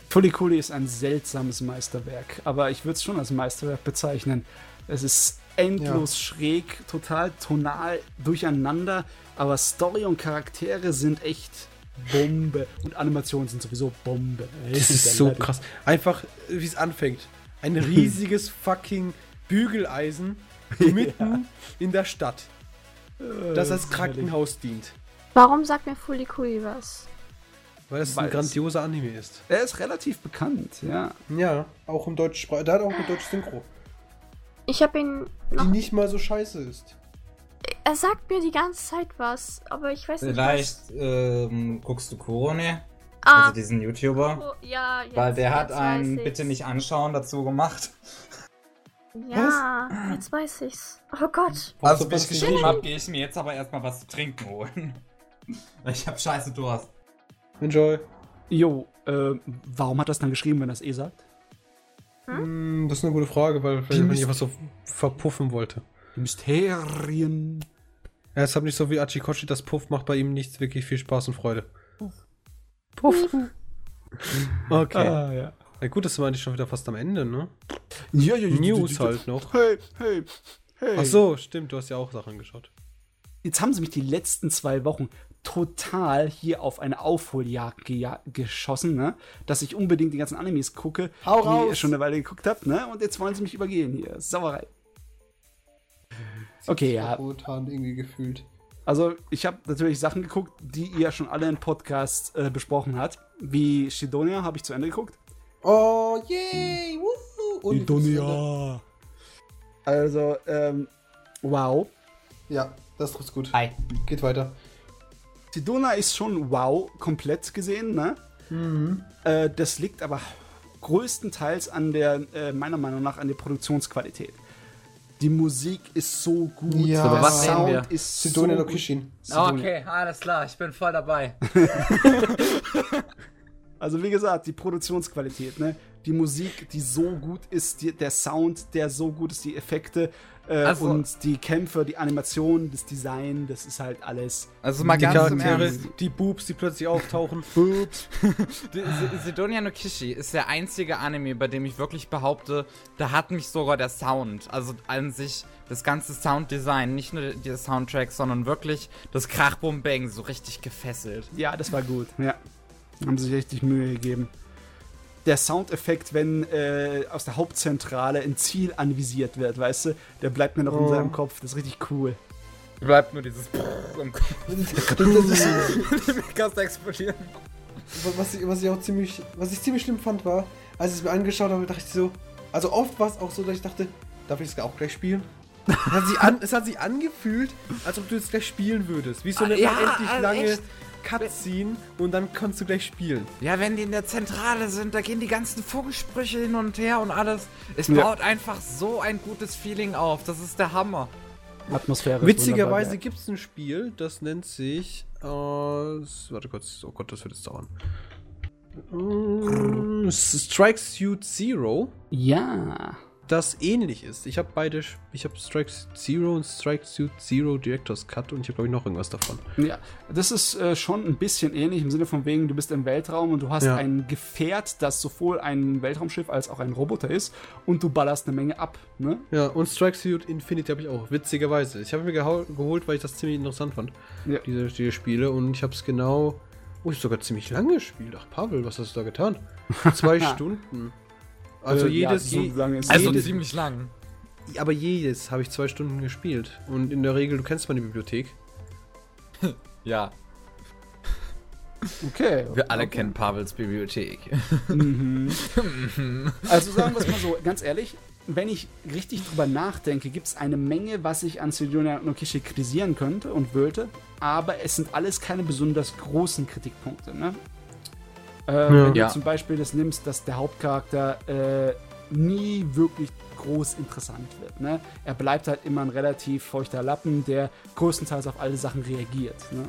Fulikuli ist ein seltsames Meisterwerk, aber ich würde es schon als Meisterwerk bezeichnen. Es ist endlos schräg, total tonal durcheinander, aber Story und Charaktere sind echt Bombe und Animationen sind sowieso Bombe. Das ist so krass. Einfach, wie es anfängt. Ein riesiges fucking Bügeleisen mitten in der Stadt, das als Krankenhaus dient. Warum sagt mir Fulikuli was? Weil es Weil ein es- grandioser Anime ist. Er ist relativ bekannt, ja. Ja, auch im deutschen. Der hat auch eine deutsche Synchro, Ich habe ihn die nicht mal so scheiße ist. Er sagt mir die ganze Zeit was, aber ich weiß nicht. Vielleicht ähm, guckst du Was. Ah, also diesen YouTuber. oh, ja, jetzt, Weil der hat jetzt einen Bitte nicht anschauen dazu gemacht. Ja, jetzt weiß ich's. Oh Gott. Als so ich was geschrieben habe, gehe ich mir jetzt aber erstmal was zu trinken holen. Weil ich habe scheiße Durst. Enjoy. Jo, äh, warum hat er das dann geschrieben, wenn es eh sagt? Hm, das ist eine gute Frage, weil vielleicht wenn ich was so verpuffen wollte. Die Mysterien. Ja, es hat nicht so wie Achikoshi, das Puff macht bei ihm nichts wirklich viel Spaß und Freude. Puff. Okay. Ah, ja. Na gut, das war eigentlich schon wieder fast am Ende, ne? Ja, ja, ja, News halt noch. Hey, hey, hey. Ach so, stimmt, du hast ja auch Sachen geschaut. Jetzt haben sie mich die letzten zwei Wochen total hier auf eine Aufholjagd geja- geschossen, ne? Dass ich unbedingt die ganzen Animes gucke, Hau die raus! ihr schon eine Weile geguckt habt, ne? Und jetzt wollen sie mich übergehen hier. Sauerei. Okay, ja. Momentan irgendwie gefühlt. Also, ich habe natürlich Sachen geguckt, die ihr schon alle im Podcast äh, besprochen habt. Wie Shidonia habe ich zu Ende geguckt. Oh, yay! Woohoo! Shidonia. Also, ähm, wow. Ja, das trifft's gut. Hi. Geht weiter. Sidona ist schon wow, komplett gesehen, ne? Äh, das liegt aber größtenteils an der, äh, meiner Meinung nach, an der Produktionsqualität. Die Musik ist so gut, Ja. Aber was sehen Sound wir? ist Sidonia so no gut. Kishin. Okay, alles klar, ich bin voll dabei. Also wie gesagt, die Produktionsqualität, ne? Die Musik, die so gut ist, die, der Sound, der so gut ist, die Effekte äh, Also- und die Kämpfe, die Animation, das Design, das ist halt alles. Also mal Die ganz im Ernst. die Boobs, die plötzlich auftauchen. Si- Sidonia no Kishi ist der einzige Anime, bei dem ich wirklich behaupte, da hat mich sogar der Sound, also an sich das ganze Sounddesign, nicht nur der Soundtrack, sondern wirklich das Krachbum Bang so richtig gefesselt. Ja, das war gut. Ja. Haben sich richtig Mühe gegeben. Der Soundeffekt, wenn äh, aus der Hauptzentrale ein Ziel anvisiert wird, weißt du, der bleibt mir noch in Oh. seinem Kopf. Das ist richtig cool. Bleibt nur dieses im Kopf. Die Megas explodieren. was, ich, was ich auch ziemlich, was ich ziemlich schlimm fand, war, als ich es mir angeschaut habe, dachte ich so, also oft war es auch so, dass ich dachte, darf ich es auch gleich spielen? Es hat, sich an, es hat sich angefühlt, als ob du es gleich spielen würdest. Wie so eine Ah, ja, unendlich also lange echt. Cutscene und dann kannst du gleich spielen. Ja, wenn die in der Zentrale sind, da gehen die ganzen Funkensprüche hin und her und alles. Es Ja. baut einfach so ein gutes Feeling auf. Das ist der Hammer. Atmosphäre. ist Witzigerweise gibt es ein Spiel, das nennt sich. Äh, warte kurz, oh Gott, das wird jetzt dauern. Mm, Strike Suit Zero, Ja. Das ähnlich ist. Ich habe beide, ich habe Strike Zero und Strike Suit Zero Director's Cut und ich habe glaube ich noch irgendwas davon. Ja, das ist äh, schon ein bisschen ähnlich im Sinne von wegen, du bist im Weltraum und du hast Ja. ein Gefährt, das sowohl ein Weltraumschiff als auch ein Roboter ist und du ballerst eine Menge ab, ne? Ja, und Strike Suit Infinity habe ich auch, witzigerweise. Ich habe mir geholt, weil ich das ziemlich interessant fand, Ja. diese, diese Spiele. Und ich habe es genau. Oh, ich sogar ziemlich lange gespielt. Ach, Pavel, was hast du da getan? Zwei Stunden. Also Äh, ja, jedes. so je, lange ist Also jedes, ziemlich lang. aber jedes habe ich zwei Stunden gespielt. Und in der Regel, du kennst meine Bibliothek. Ja, Okay. wir alle okay. kennen Pavels Bibliothek. Also sagen wir es mal so, ganz ehrlich, wenn ich richtig drüber nachdenke, gibt es eine Menge, was ich an Sidonia no Kishi kritisieren könnte und wollte, aber es sind alles keine besonders großen Kritikpunkte. Ne? Äh, Wenn du Ja. zum Beispiel das nimmst, dass der Hauptcharakter äh, nie wirklich groß interessant wird. Ne? Er bleibt halt immer ein relativ feuchter Lappen, der größtenteils auf alle Sachen reagiert. Ne?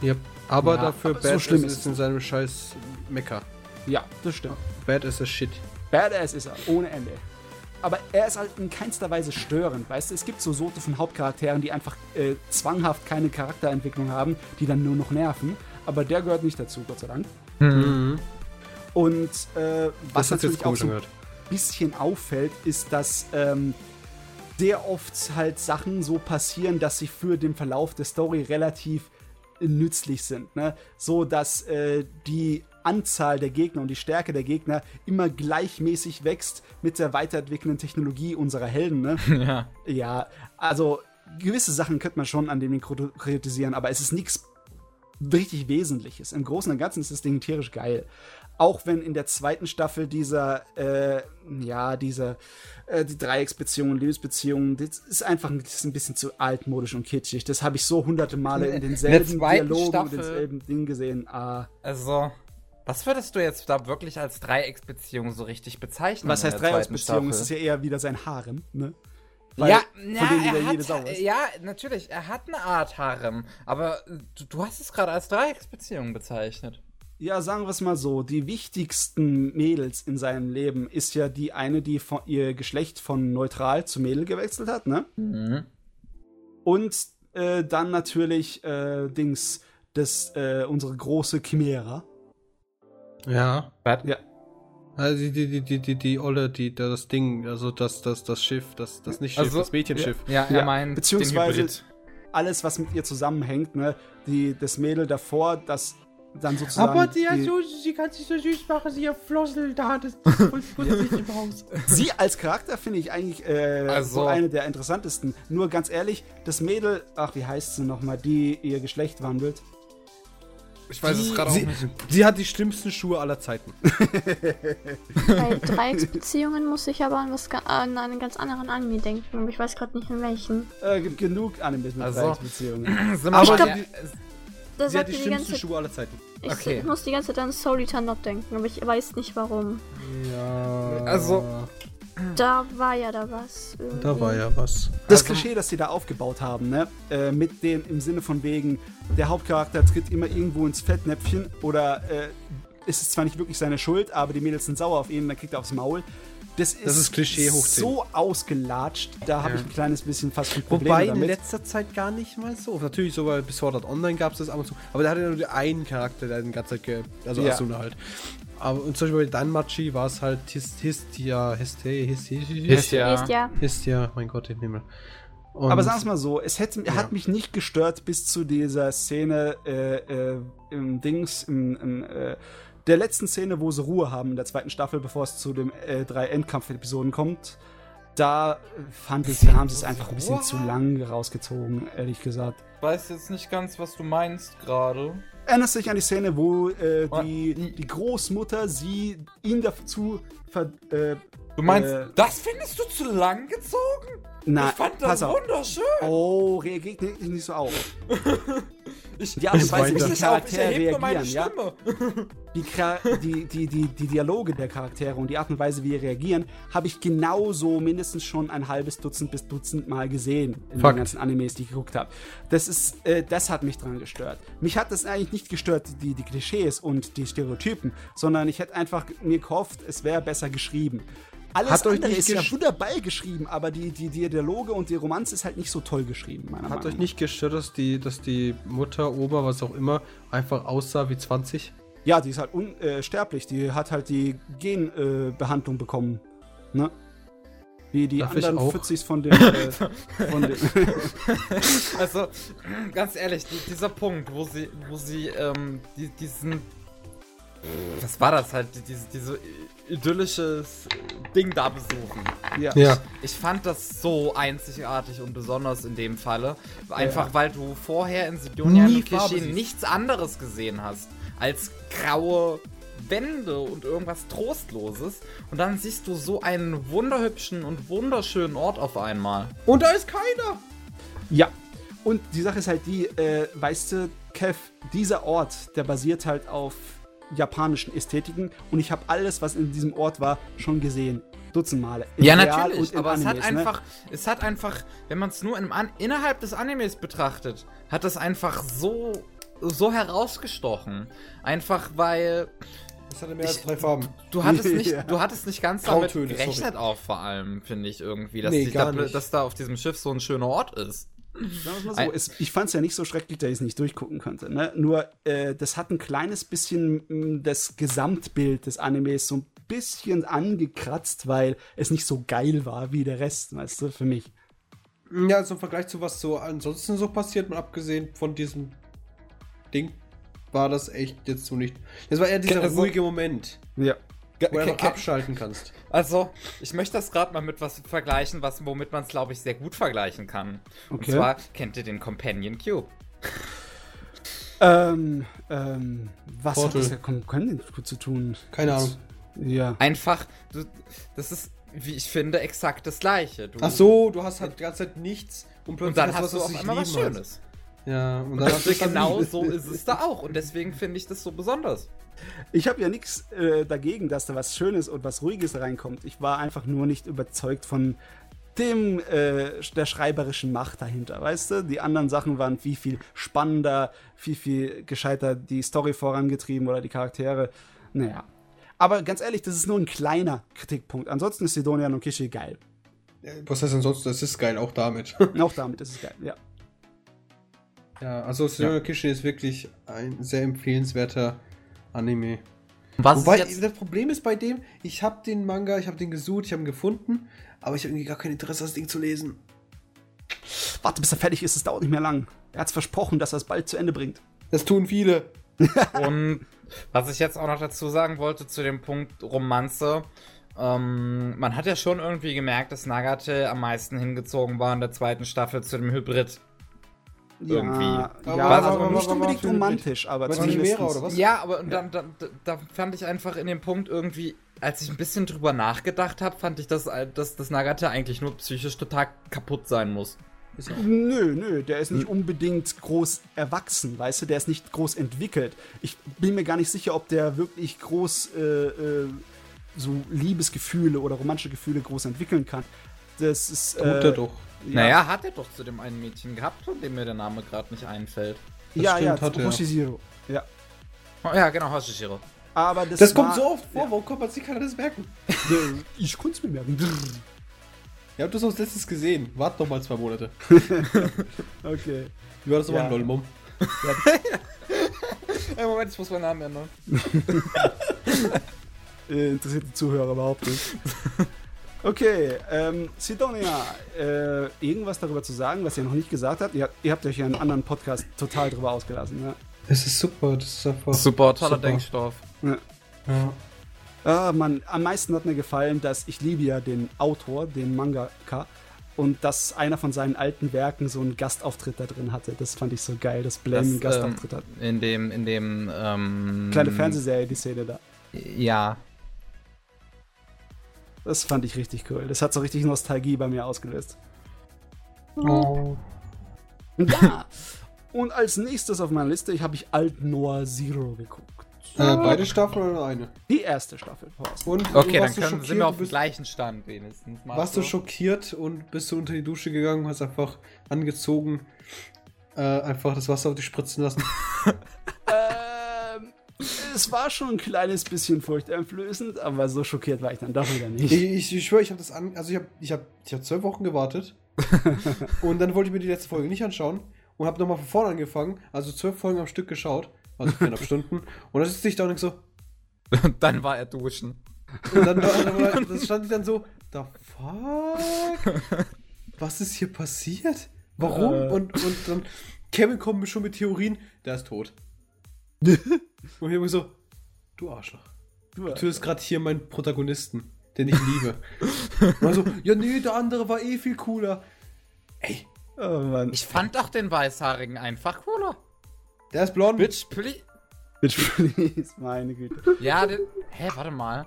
Ja, aber Ja, dafür aber so Bad schlimm ist, ist ist es in seinem scheiß Mecker. Ja, das stimmt. Bad is a shit. Badass ist er, ohne Ende. Aber er ist halt in keinster Weise störend, weißt du? Es gibt so Sorte von Hauptcharakteren, die einfach äh, zwanghaft keine Charakterentwicklung haben, die dann nur noch nerven. Aber der gehört nicht dazu, Gott sei Dank. Mhm. Und äh, was natürlich jetzt auch so ein bisschen auffällt, ist, dass ähm, sehr oft halt Sachen so passieren, dass sie für den Verlauf der Story relativ äh, nützlich sind. Ne? So dass äh, die Anzahl der Gegner und die Stärke der Gegner immer gleichmäßig wächst mit der weiterentwickelnden Technologie unserer Helden. Ne? ja. Ja, also gewisse Sachen könnte man schon an dem Ding kritisieren, aber es ist nichts richtig Wesentliches. Im Großen und Ganzen ist das Ding tierisch geil. Auch wenn in der zweiten Staffel dieser, äh, ja, dieser, äh, die Dreiecksbeziehungen, Liebesbeziehungen, das ist einfach das ist ein bisschen zu altmodisch und kitschig. Das habe ich so hunderte Male in denselben Dialogen Staffel- und denselben Dingen gesehen. Ah, Also, was würdest du jetzt da wirklich als Dreiecksbeziehung so richtig bezeichnen? was heißt Dreiecksbeziehung? Es ist ja eher wieder sein Harem, ne? Weil- ja, wieder er hat, ist. ja, natürlich, er hat eine Art Harem, aber du, du hast es gerade als Dreiecksbeziehung bezeichnet. Ja, sagen wir es mal so, die wichtigsten Mädels in seinem Leben ist ja die eine, die von, ihr Geschlecht von neutral zu Mädel gewechselt hat, ne? Mhm. Und äh, dann natürlich äh, Dings, das, äh, unsere große Chimera. Ja. Was? Ja. Also die, die, die, die, die Olle, die, das Ding, also das, das, das Schiff, das, das nicht Schiff, Also- das Mädchenschiff. Ja, er Ja, meint beziehungsweise-. Alles, was mit ihr zusammenhängt, ne? Die, das Mädel davor, das dann sozusagen. Aber die, die, so, sie kann sich so süß machen, sie ihr Flossel da, das ist im Haus. Sie als Charakter finde ich eigentlich äh, Also- so eine der interessantesten. Nur ganz ehrlich, das Mädel, ach, wie heißt sie nochmal, die ihr Geschlecht wandelt? Ich weiß es gerade auch Sie, nicht. sie hat die schlimmsten Schuhe aller Zeiten. Bei Dreiecksbeziehungen muss ich aber an, was, an einen ganz anderen Anime denken, aber ich weiß gerade nicht in welchen. Äh, gibt genug Animes mit Also- Dreiecksbeziehungen. Aber mal die- ehr- Da Sie hat die die schlimmsten ganze Schuhe aller Zeiten. ich, Okay. ich muss die ganze Zeit an Eternal denken, aber ich weiß nicht warum. Ja. Also- Da war ja da was. Irgendwie. Da war ja was. Das Also- Klischee, das sie da aufgebaut haben, ne? Äh, mit dem im Sinne von wegen, der Hauptcharakter tritt immer irgendwo ins Fettnäpfchen oder äh, ist es zwar nicht wirklich seine Schuld, aber die Mädels sind sauer auf ihn, dann kriegt er aufs Maul. Das ist, ist Klischee hoch so ausgelatscht, da habe Ja. ich ein kleines bisschen fast ein Problem Wobei in damit. letzter Zeit gar nicht mal so. Natürlich, so bei Sword Art Online gab es das ab und zu. Aber der hatte ja nur den einen Charakter, der den ganze Zeit, ge also Ja. Asuna halt. Aber und zum Beispiel bei Danmachi war es halt His Histia, Histia, Histia, Histia. Ist ja. Histia, mein Gott, im Himmel. Und Aber sagen wir mal so, es hätte, Ja. hat mich nicht gestört bis zu dieser Szene äh, äh, im Dings, im, im, äh, der letzten Szene, wo sie Ruhe haben in der zweiten Staffel, bevor es zu den äh, drei Endkampf-Episoden kommt. Da fand ich, da haben sie es einfach ein bisschen zu lang rausgezogen, ehrlich gesagt. Ich weiß jetzt nicht ganz, was du meinst gerade. Erinnerst du dich an die Szene, wo äh, Ah, die, die- die Großmutter sie ihn dazu ver, äh, Du meinst, Äh. das findest du zu lang gezogen? Na, ich fand das auf. wunderschön. Oh, reagiert nicht, nicht so auf. Ich, Die Art und Ich Weise, wie die nicht auf, ich Charaktere erhebe nur meine reagieren, ja. Stimme. die, die, die, die, die Dialoge der Charaktere und die Art und Weise, wie sie reagieren, habe ich genauso mindestens schon ein halbes Dutzend bis Dutzend Mal gesehen in Fakt. den ganzen Animes, die ich geguckt habe. Das ist, äh, das hat mich dran gestört. Mich hat das eigentlich nicht gestört, die, die Klischees und die Stereotypen, sondern ich hätte einfach mir gehofft, es wäre besser geschrieben. Alles Hat euch andere nicht ist ja wunderbar geschrieben, aber die, die, die Dialoge und die Romanze ist halt nicht so toll geschrieben, meiner Hat Meinung euch nicht gestört, dass die, dass die Mutter, Ober, was auch immer, einfach aussah wie 20? Ja, die ist halt unsterblich. Die hat halt die Genbehandlung äh, bekommen. Ne? Wie die Darf anderen auch? 40 von den. Äh, von den Also, ganz ehrlich, die, dieser Punkt, wo sie, wo sie ähm, die, diesen. Was war das halt? die- Diese, diese idyllisches Ding da besuchen. ja. Ja. Ich fand das so einzigartig und besonders in dem Falle. Einfach weil du vorher in Sidonia Nie nichts anderes gesehen hast als graue Wände und irgendwas Trostloses. Und dann siehst du so einen wunderhübschen und wunderschönen Ort auf einmal. Und da ist keiner! ja. Und die Sache ist halt die, äh, weißt du, Kev, dieser Ort, der basiert halt auf japanischen Ästhetiken und ich habe alles, was in diesem Ort war, schon gesehen. Dutzend Male. In Ja, Real natürlich, aber es hat Animes, ne? einfach, es hat einfach, wenn man es nur in, an, innerhalb des Animes betrachtet, hat es einfach so, so herausgestochen. Einfach weil Das hatte mehr als Ich- drei Farben. du hattest nicht, Ja. du hattest nicht ganz damit Grautöne, gerechnet auch vor allem, finde ich irgendwie, dass, Nee, da, dass da auf diesem Schiff so ein schöner Ort ist. Sagen mal so, es, ich fand es ja nicht so schrecklich, dass ich es nicht durchgucken könnte. Ne? Nur, äh, das hat ein kleines bisschen mh, das Gesamtbild des Animes so ein bisschen angekratzt, weil es nicht so geil war wie der Rest, weißt du, für mich. Ja, also im Vergleich zu was so ansonsten so passiert, mal abgesehen von diesem Ding, war das echt jetzt so nicht. Das war eher dieser Also- ruhige Moment, Ja. Wo du einfach abschalten kannst. Also, ich möchte das gerade mal mit was vergleichen, was, womit man es, glaube ich, sehr gut vergleichen kann. Und Okay. zwar kennt ihr den Companion Cube. Ähm, ähm, was Portal. hat das ja kon- können gut zu tun? Keine Ahnung. Ja. Einfach, du, das ist, wie ich finde, exakt das gleiche. Du, Ach so, du hast halt die ganze Zeit nichts und plötzlich Und dann hast hast du was, auf einmal was. Schönes. Ja, und Und dann das ist genau so ist es da auch. Und deswegen finde ich das so besonders. Ich habe ja nichts äh, dagegen, dass da was Schönes und was Ruhiges reinkommt. Ich war einfach nur nicht überzeugt von dem äh, der schreiberischen Macht dahinter, weißt du? Die anderen Sachen waren viel viel spannender, viel viel gescheiter die Story vorangetrieben oder die Charaktere. Naja. Aber ganz ehrlich, das ist nur ein kleiner Kritikpunkt. Ansonsten ist Sidonia no Kishi geil. Ja, Was heißt ansonsten? Das ist geil, auch damit. Auch damit ist es geil, ja. Ja, also Sidonia Kishin ist wirklich ein sehr empfehlenswerter Anime. Was Wobei, ist jetzt, das Problem ist bei dem, ich habe den Manga, ich habe den gesucht, ich habe ihn gefunden, aber ich habe irgendwie gar kein Interesse, das Ding zu lesen. Warte, bis er fertig ist, es dauert nicht mehr lang. Er hat's versprochen, dass er es bald zu Ende bringt. Das tun viele. Und was ich jetzt auch noch dazu sagen wollte zu dem Punkt Romanze, ähm, man hat ja schon irgendwie gemerkt, dass Nagate am meisten hingezogen war in der zweiten Staffel zu dem Hybrid. Irgendwie. Ja, Aber- ja aber- also aber- nicht unbedingt aber- romantisch, aber zumindest. oder was? Ja, aber und dann, dann, da fand ich einfach in dem Punkt irgendwie, als ich ein bisschen drüber nachgedacht habe, fand ich, dass, dass, dass Nagate eigentlich nur psychisch total kaputt sein muss. Nö, nö, der ist nicht unbedingt groß erwachsen, weißt du, der ist nicht groß entwickelt. Ich bin mir gar nicht sicher, ob der wirklich groß äh, äh, so Liebesgefühle oder romantische Gefühle groß entwickeln kann. Das ist. Tut er doch. Ja, Naja, hat er doch zu dem einen Mädchen gehabt, von dem mir der Name gerade nicht einfällt. Das ja, stimmt, ja, hat er. Hoshiziro. Ja. Oh, ja, genau, Hoshishiro. Aber das, Das kommt so oft vor, Ja. warum kann man sich keiner das merken? Ich konnte es mir merken. Ihr habt das als letztes gesehen. Wart noch mal zwei Monate. Okay. Wie war das nochmal, Ja. Lolmom? Ey, Moment, ich muss meinen Namen ändern. Äh, interessiert die Zuhörer überhaupt nicht. Okay, ähm, Sidonia, äh, irgendwas darüber zu sagen, was ihr noch nicht gesagt habt? Ihr, ihr habt euch ja in einem anderen Podcast total drüber ausgelassen, ne? Das ist super, das ist einfach. Super, toller Super. Denkstoff. Ja. Ja. Ah, Mann, am meisten hat mir gefallen, dass ich liebe ja den Autor, den Mangaka, und dass einer von seinen alten Werken so einen Gastauftritt da drin hatte. Das fand ich so geil, dass Blame einen ähm, Gastauftritt hat. In dem, in dem, ähm. Kleine Fernsehserie, die Szene da. Ja. Das fand ich richtig cool. Das hat so richtig Nostalgie bei mir ausgelöst. Oh. Ja. Und als nächstes auf meiner Liste habe ich Alt Noir Zero geguckt. Äh, beide Staffeln oder eine? Die erste Staffel. Horst. Und, Okay, und dann können, sind wir auf dem gleichen Stand wenigstens. warst du schockiert und bist du unter die Dusche gegangen, hast einfach angezogen, äh, einfach das Wasser auf dich spritzen lassen. Ähm, es war schon ein kleines bisschen furchteinflößend, aber so schockiert war ich dann doch wieder nicht. Ich, ich, ich schwöre, ich habe das an. Also, ich habe ich hab, ich hab zwölf Wochen gewartet. und dann wollte ich mir die letzte Folge nicht anschauen und habe nochmal von vorne angefangen. Also, zwölf Folgen am Stück geschaut. Also, viereinhalb Stunden. Und dann sitze ich da und denk so. Und dann war er duschen. Und dann, dann, dann das stand ich dann so. The fuck? Was ist hier passiert? Warum? Äh. Und, und dann. Kevin kommt schon mit Theorien, der ist tot. Und ich habe so. Du Arschloch. Du tötest gerade hier meinen Protagonisten, den ich liebe. und so, ja, nee, der andere war eh viel cooler. Ey, Oh Mann. Ich fand doch den Weißhaarigen einfach cooler. der ist blond. Bitch, please. Bitch, please, meine Güte. Ja, den. Hä, warte mal.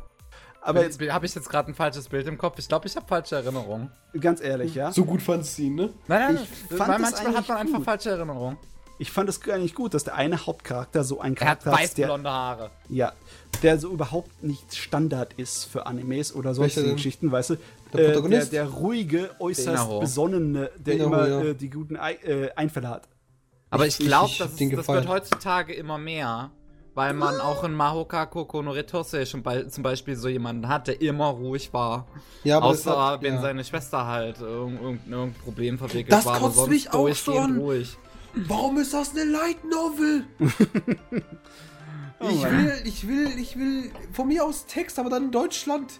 Aber jetzt habe ich jetzt gerade ein falsches Bild im Kopf? Ich glaube, ich habe falsche Erinnerungen. ganz ehrlich, ja. So gut fandst du ihn, ne? Nein, nein, Ich nein. fand Weil manchmal hat man einfach gut. falsche Erinnerungen. Ich fand es eigentlich gut, dass der eine Hauptcharakter so ein Er hat Charakter ist, der, weißblonde Haare. ja, der so überhaupt nicht Standard ist für Animes oder denn? Geschichten, weißt du? Der Äh, Protagonist? Der, der ruhige, äußerst Inaho. besonnene, der Inaho, immer ja. äh, die guten äh, Einfälle hat. Aber Ich- ich glaube, das, ist- das wird heutzutage immer mehr. Weil man auch in Mahoka Koko no Retose schon bei, zum Beispiel so jemanden hat, der immer ruhig war. Ja, aber das Außer hat- wenn ja. seine Schwester halt irgendein, irgendein, Problem verwickelt Das war, aber kotzt sonst mich auch an. ruhig. Warum ist das eine Light Novel? Oh ich will, ich will, ich will von mir aus Text, aber dann in Deutschland.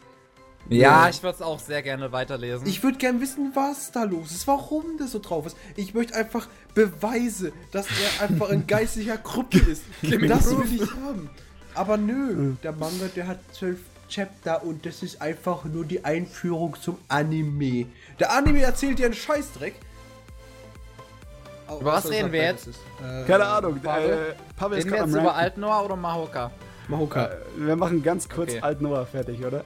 Ja, ich würde es auch sehr gerne weiterlesen. Ich würde gern wissen, was da los ist, warum das so drauf ist. Ich möchte einfach Beweise, dass er einfach ein geistlicher Krüppel ist. das will ich haben. Aber nö, der Manga, der hat zwölf Chapter und das ist einfach nur die Einführung zum Anime. Der Anime erzählt dir einen Scheißdreck. Über was reden wir jetzt? ist. Äh, Keine Ahnung. Pavel? Äh, Pavel ist Reden wir gerade jetzt am über. Altnoah oder Mahoka? Mahoka. Äh, Wir machen ganz kurz Okay. Alt Noah fertig, oder?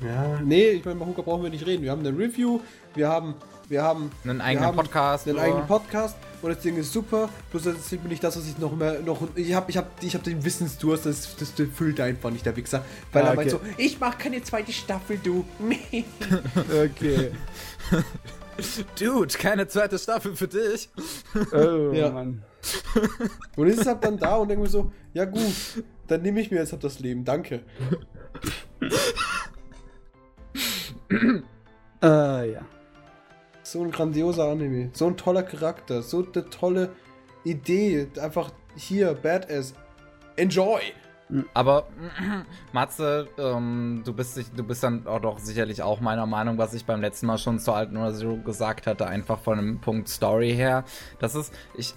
Ja, nee, ich meine, Mahoka brauchen wir nicht reden. Wir haben eine Review, wir haben, wir haben Einen eigenen haben Podcast. einen oder? eigenen Podcast und das Ding ist super. Bloß das ist nicht das, was ich noch mehr noch. Ich habe, ich habe, ich habe den Wissensdurst, das, das füllt einfach nicht der Wichser, weil Ah, er meint so, okay. ich mach keine zweite Staffel, du. Okay. Dude, keine zweite Staffel für dich. Oh, Ja. Mann. und ist halt dann da und denke mir so, ja gut, dann nehme ich mir jetzt halt das Leben, danke. Äh, ja. So ein grandioser Anime, so ein toller Charakter, so eine tolle Idee, einfach hier Badass. Enjoy. Aber Matze, ähm, du bist du bist dann auch doch sicherlich auch meiner Meinung, was ich beim letzten Mal schon zu Alten oder Zero gesagt hatte, einfach von dem Punkt Story her, dass es ich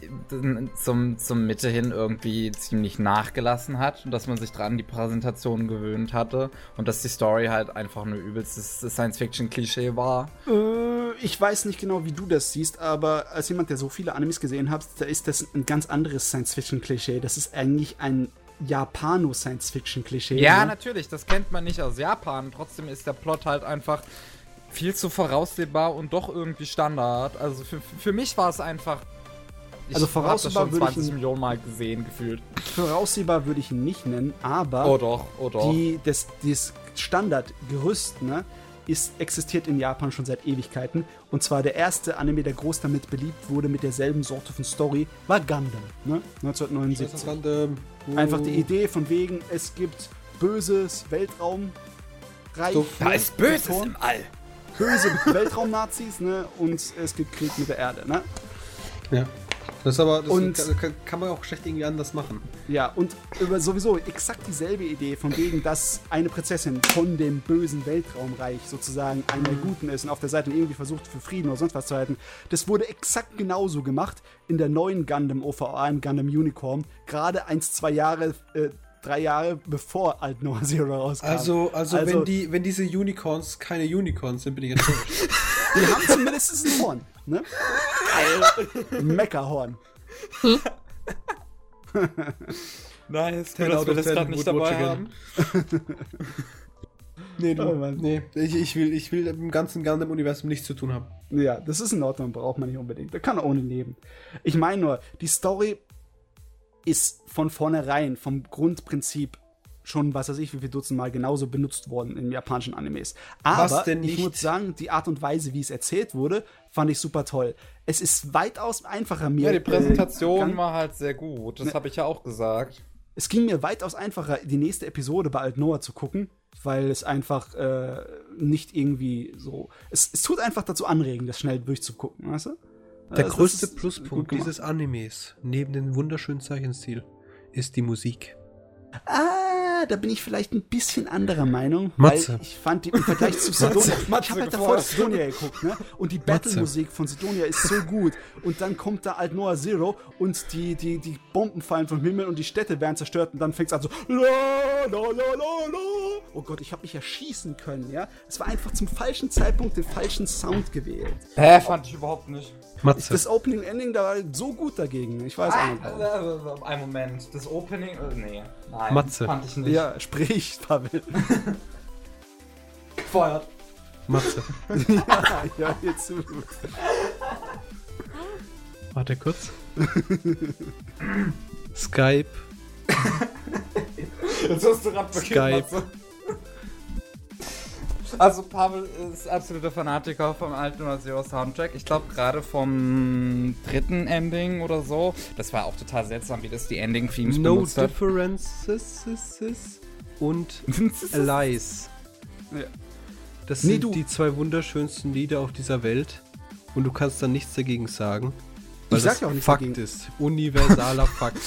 zum zum Mitte hin irgendwie ziemlich nachgelassen hat und dass man sich dran die Präsentation gewöhnt hatte und dass die Story halt einfach nur übelstes Science-Fiction-Klischee war. Äh, ich weiß nicht genau, wie du das siehst, aber als jemand, der so viele Animes gesehen hat, da ist das ein ganz anderes Science-Fiction-Klischee. Das ist eigentlich ein Japano-Science-Fiction-Klischee. Ja, ne? natürlich, das kennt man nicht aus Japan. Trotzdem ist der Plot halt einfach viel zu voraussehbar und doch irgendwie Standard. Also für, für mich war es einfach. Ich Also voraussehbar das schon würde ich 20 ihn- Millionen Mal gesehen, gefühlt. Voraussehbar würde ich ihn nicht nennen, aber Oh doch, oh doch. die, das, das Standardgerüst ne, ist, existiert in Japan schon seit Ewigkeiten. Und zwar der erste Anime, der groß damit beliebt wurde, mit derselben Sorte von Story, war Gundam, ne, 1979. ähm, Einfach die Idee von wegen, es gibt böses Weltraumreich. So, da ist Böses Sektoren, im All. böse Weltraumnazis, ne? Und es gibt Krieg mit der Erde, ne? Ja. Das ist aber, das Und- kann, kann, man auch schlecht irgendwie anders machen. Ja, und über sowieso exakt dieselbe Idee, von wegen, dass eine Prinzessin von dem bösen Weltraumreich sozusagen eine der Guten ist und auf der Seite irgendwie versucht, für Frieden oder sonst was zu halten. Das wurde exakt genauso gemacht in der neuen Gundam OVA, in Gundam Unicorn, gerade eins, zwei Jahre, äh, drei Jahre bevor Alt Noah Zero rauskam. Also, also, Also- wenn, die, wenn diese Unicorns keine Unicorns sind, bin ich enttäuscht. Die haben zumindest ein Horn, ne? Meckerhorn. Nice, Ten cool, dass wir das gerade nicht dabei haben. nee, du, Oh nee. Ich, ich, will, ich will im ganzen Gundam-Universum nichts zu tun haben. Ja, das ist in Ordnung, braucht man nicht unbedingt. Da kann er ohne leben. Ich meine nur, die Story ist von vornherein, vom Grundprinzip schon, was weiß ich, wie viel Dutzend Mal genauso benutzt worden in japanischen Animes. Aber Was denn ich muss sagen, die Art und Weise, wie es erzählt wurde, fand ich super toll. Es ist weitaus einfacher mir. Ja, die Präsentation äh, war halt sehr gut. Das Ne. habe ich ja auch gesagt. es ging mir weitaus einfacher, die nächste Episode bei Alt Noah zu gucken, weil es einfach äh, nicht irgendwie so. Es, es tut einfach dazu anregen, das schnell durchzugucken, weißt du? Der Also, größte Pluspunkt dieses Animes, neben dem wunderschönen Zeichenstil, ist die Musik. Ah, da bin ich vielleicht ein bisschen anderer Meinung. Matze. Weil ich fand die im Vergleich zu Sidonia. Ich Matze habe halt davor. Sidonia geguckt, ne? Und die Battle-Musik von Sidonia ist so gut. Und dann kommt da Alt Noah Zero und die, die, die Bomben fallen vom Himmel und die Städte werden zerstört und dann fängt es an so. La, la, la, la, la. Oh Gott, ich habe mich erschießen können, ja? Es war einfach zum falschen Zeitpunkt den falschen Sound gewählt. Hä, fand ich überhaupt nicht. Matze. Das Opening Ending da war so gut dagegen. Ich weiß auch nicht. warum. Ein Moment. Das Opening. Äh, nee. Nein. Matze. Fand ich nicht. Ja, sprich, Pavel. Gefeuert. Matze. ja, ja, jetzt zu. Warte kurz. Skype. Jetzt hast du gerade Skype. Also Pavel ist absoluter Fanatiker vom alten oder Zero Soundtrack. Ich glaube gerade vom dritten Ending oder so. Das war auch total seltsam, wie das die Ending-Themes No benutzt hat. Differences und Lies. Ja. Das Nee, sind du- die zwei wunderschönsten Lieder auf dieser Welt. Und du kannst da nichts dagegen sagen. Weil Ich sag das ja auch nichts Fakt dagegen. ist. Universaler Fakt.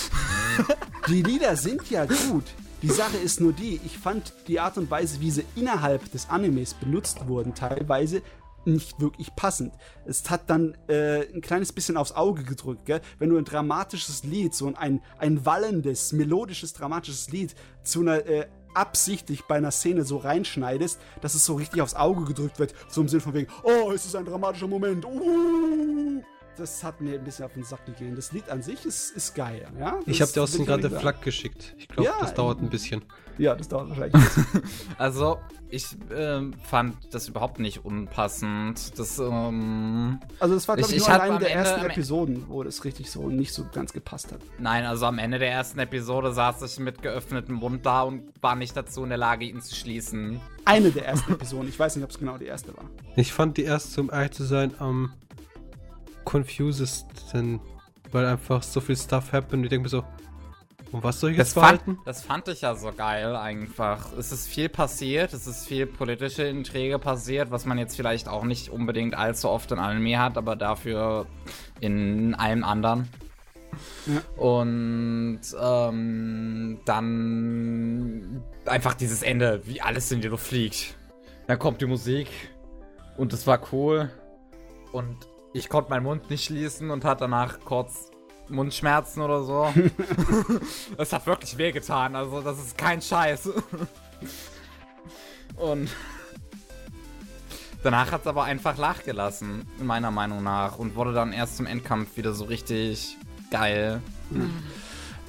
Die Lieder sind ja gut. Die Sache ist nur die, ich fand die Art und Weise, wie sie innerhalb des Animes benutzt wurden, teilweise nicht wirklich passend. Es hat dann äh, ein kleines bisschen aufs Auge gedrückt, gell? wenn du ein dramatisches Lied, so ein, ein wallendes, melodisches, dramatisches Lied zu einer äh, absichtlich bei einer Szene so reinschneidest, dass es so richtig aufs Auge gedrückt wird, so im Sinn von wegen, oh, es ist ein dramatischer Moment. Uh, das hat mir ein bisschen auf den Sack gegeben. Das Lied an sich ist, ist geil, ja. Ich Das habe dir aus dem gerade. Flak geschickt. Ich glaube, Ja, das dauert ein bisschen. Ja, das dauert wahrscheinlich. ein bisschen. Also, ich ähm, fand das überhaupt nicht unpassend. Das, ähm, Also das war, glaube Ich- ich, ich nur eine der Ende- ersten am- Episoden, wo das richtig so nicht so ganz gepasst hat. nein, also am Ende der ersten Episode saß ich mit geöffnetem Mund da und war nicht dazu in der Lage, ihn zu schließen. Eine der ersten Episoden. Ich weiß nicht, ob es genau die erste war. Ich fand die erste, um ehrlich zu sein, am confusesten. Weil einfach so viel Stuff happened. Und ich denke mir so, um was soll ich Das jetzt fand, verhalten? das fand ich ja so geil einfach. Es ist viel passiert, es ist viel politische Intrige passiert, was man jetzt vielleicht auch nicht unbedingt allzu oft in Anime hat, aber dafür in allem anderen. Und ähm, dann einfach dieses Ende, wie alles in die Luft fliegt. Dann kommt die Musik und es war cool. Und ich konnte meinen Mund nicht schließen und hatte danach kurz Mundschmerzen oder so. Es hat wirklich wehgetan, also das ist kein Scheiß. Und danach hat es aber einfach nachgelassen, meiner Meinung nach, und wurde dann erst zum Endkampf wieder so richtig geil.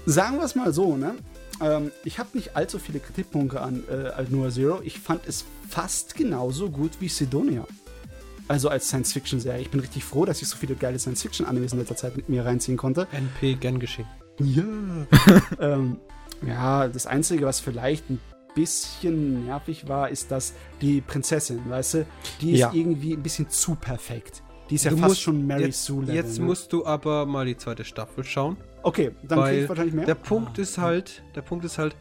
Sagen wir es mal so, ne? Ähm, ich habe nicht allzu viele Kritikpunkte an äh, Al Noah Zero. Ich fand es fast genauso gut wie Sidonia. Also als Science-Fiction-Serie. Ich bin richtig froh, dass ich so viele geile Science-Fiction-Animes in letzter Zeit mit mir reinziehen konnte. NP, gern geschehen. Ja. ähm, ja, das Einzige, was vielleicht ein bisschen nervig war, ist, dass die Prinzessin, weißt du, die ist Ja. irgendwie ein bisschen zu perfekt. Die ist ja Du fast musst- schon Mary jetzt, Sue Level, Jetzt ne? musst du aber mal die zweite Staffel schauen. Okay, dann krieg ich wahrscheinlich mehr. der Punkt ist halt, der Punkt ist halt,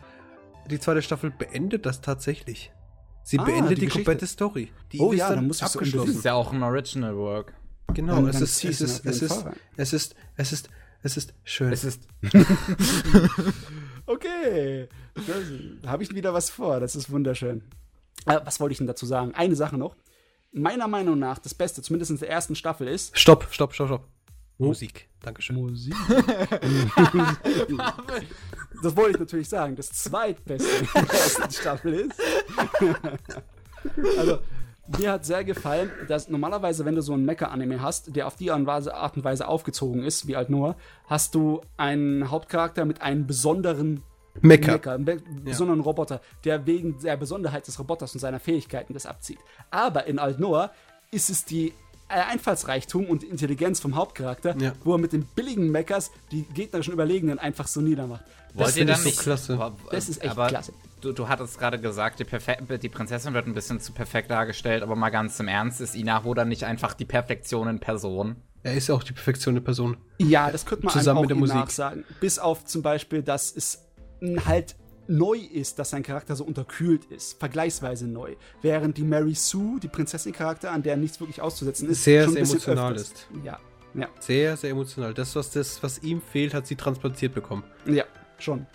die zweite Staffel beendet das tatsächlich. Sie Ah, beendet die die, komplette Story. Die Oh ist ja, dann muss ich so Das abgeschlossen. ist ja auch ein Original Work. Genau, Dann- es, dann ist, es, ist, es, ist, es ist, es ist, es ist schön. Es ist. Okay, da habe ich wieder was vor. Das ist wunderschön. Äh, was wollte ich denn dazu sagen? Eine Sache noch. Meiner Meinung nach das Beste, zumindest in der ersten Staffel, ist Stopp, stopp, stopp, stopp. Musik. Dankeschön. Musik. das wollte ich natürlich sagen. Das zweitbeste in der ersten Staffel ist. also, mir hat sehr gefallen, dass normalerweise, wenn du so einen Mecha-Anime hast, der auf die Art und Weise- aufgezogen ist, wie Alt Noah, hast du einen Hauptcharakter mit einem besonderen Mecha. Mecha, einen be besonderen Roboter, der wegen der Besonderheit des Roboters und seiner Fähigkeiten das abzieht. Aber in Alt Noah ist es die Einfallsreichtum und Intelligenz vom Hauptcharakter, Ja. wo er mit den billigen Mechas die gegnerischen Überlegenen einfach so niedermacht. Wollt ihr finde ich so nicht. klasse. Boah, Das ist echt aber klasse. Du, du hattest gerade gesagt, die, die Prinzessin wird ein bisschen zu perfekt dargestellt, aber mal ganz im Ernst, ist Inaho dann nicht einfach die Perfektion in Person? Er ist ja auch die Perfektion der Person. Ja, das könnte man Zusammen auch mit der Musik. nachsagen. Bis auf zum Beispiel, dass es halt neu ist, dass sein Charakter so unterkühlt ist. Vergleichsweise neu. Während die Mary Sue, die Prinzessin-Charakter, an der nichts wirklich auszusetzen ist, Sehr, schon sehr bisschen emotional öfters- ist. Ja, ja, Sehr, sehr emotional. Das, was, das, was ihm fehlt, hat sie transplantiert bekommen. ja, schon.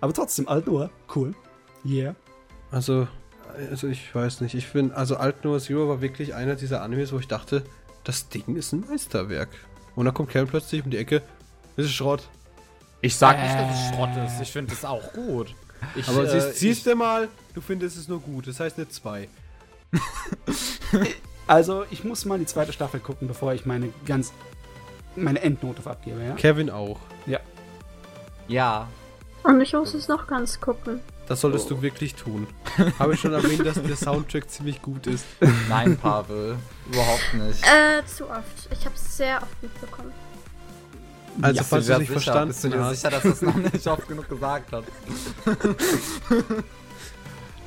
Aber trotzdem, alt nur, cool. Yeah. Also, also ich weiß nicht. Ich finde, also Alt Noah Zero war wirklich einer dieser Animes, wo ich dachte, das Ding ist ein Meisterwerk. Und dann kommt Karen plötzlich um die Ecke. Das ist Schrott. Ich sag nicht, dass es Schrott ist. Ich finde es auch gut. Ich, Aber äh, siehst, siehst du mal, du findest es nur gut. Das heißt nicht zwei. Also, ich muss mal die zweite Staffel gucken, bevor ich meine ganz meine Endnote abgebe, ja? Kevin auch. Ja. ja. Und ich muss es noch ganz gucken. Das solltest du wirklich tun. Habe ich schon erwähnt, dass der Soundtrack ziemlich gut ist. Nein, Pavel. überhaupt nicht. Äh, zu oft. Ich habe es sehr oft mitbekommen. Also, Ja, falls du nicht sicher? verstanden Bist du dir hast. sicher, dass es noch nicht oft genug gesagt hat?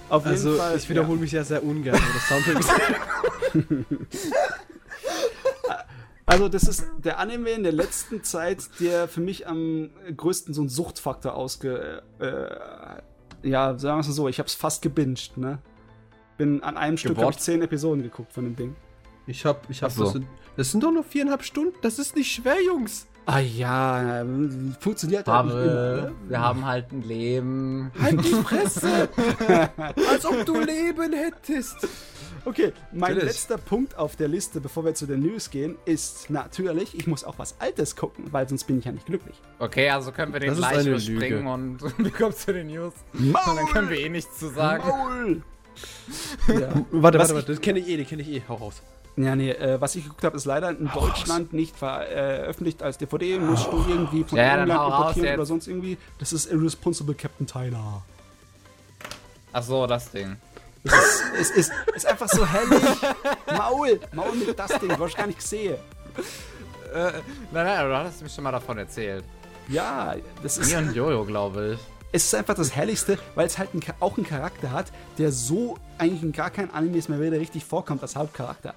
Auf jeden Also, Fall. ich wiederhole mich ja sehr ungern, aber das Soundtrack ist. Also, das ist der Anime in der letzten Zeit, der für mich am größten so einen Suchtfaktor ausge. Äh, ja, sagen wir es mal so, ich hab's fast gebinged, ne? Bin an einem Stück, habe ich zehn Episoden geguckt von dem Ding. Ich hab, ich hab, so. das, sind, das sind doch nur viereinhalb Stunden. Das ist nicht schwer, Jungs. Ah ja, äh, funktioniert halt nicht immer. Ne? wir haben halt ein Leben. Halt die Fresse! Als ob du Leben hättest. Okay, mein Natürlich. letzter Punkt auf der Liste, bevor wir zu den News gehen, ist natürlich, ich muss auch was Altes gucken, weil sonst bin ich ja nicht glücklich. Okay, also können wir den Das gleich überspringen Lüge. und wir kommen zu den News. Maul! Und dann können wir eh nichts zu sagen. Maul! ja. Warte, warte, warte. Das kenne ich eh, die kenne ich eh. Hau raus. Ja, nee, äh, was ich geguckt habe, ist leider in Deutschland nicht veröffentlicht als DVD. Musst du irgendwie von Ja, England importieren oder sonst irgendwie. Das ist Irresponsible Captain Tyler. Ach so, das Ding. Es ist, es ist, ist einfach so hellig. Maul! Maul mit das Ding, was ich gar nicht sehe. Äh, nein, nein, du hattest mir schon mal davon erzählt. Ja, das ist. Mir und Jojo, glaube ich. Es ist einfach das Herrlichste, weil es halt einen, auch einen Charakter hat, der so eigentlich in gar keinen Animes mehr wieder richtig vorkommt als Hauptcharakter.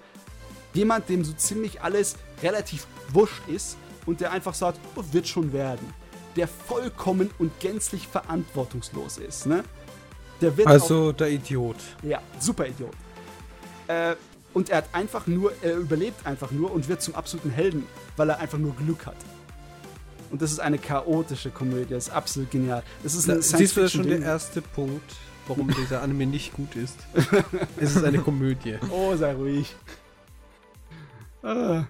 Jemand, dem so ziemlich alles relativ wurscht ist und der einfach sagt, oh, wird schon werden. Der vollkommen und gänzlich verantwortungslos ist, ne? Der wird Also, der Idiot. auch, ja, super Idiot. Äh, und er hat einfach nur, er überlebt einfach nur und wird zum absoluten Helden, weil er einfach nur Glück hat. Und das ist eine chaotische Komödie, das ist absolut genial. Das ist Da, siehst du das schon der erste Punkt, warum dieser Anime nicht gut ist? es ist eine Komödie. Oh, sei ruhig. Ah.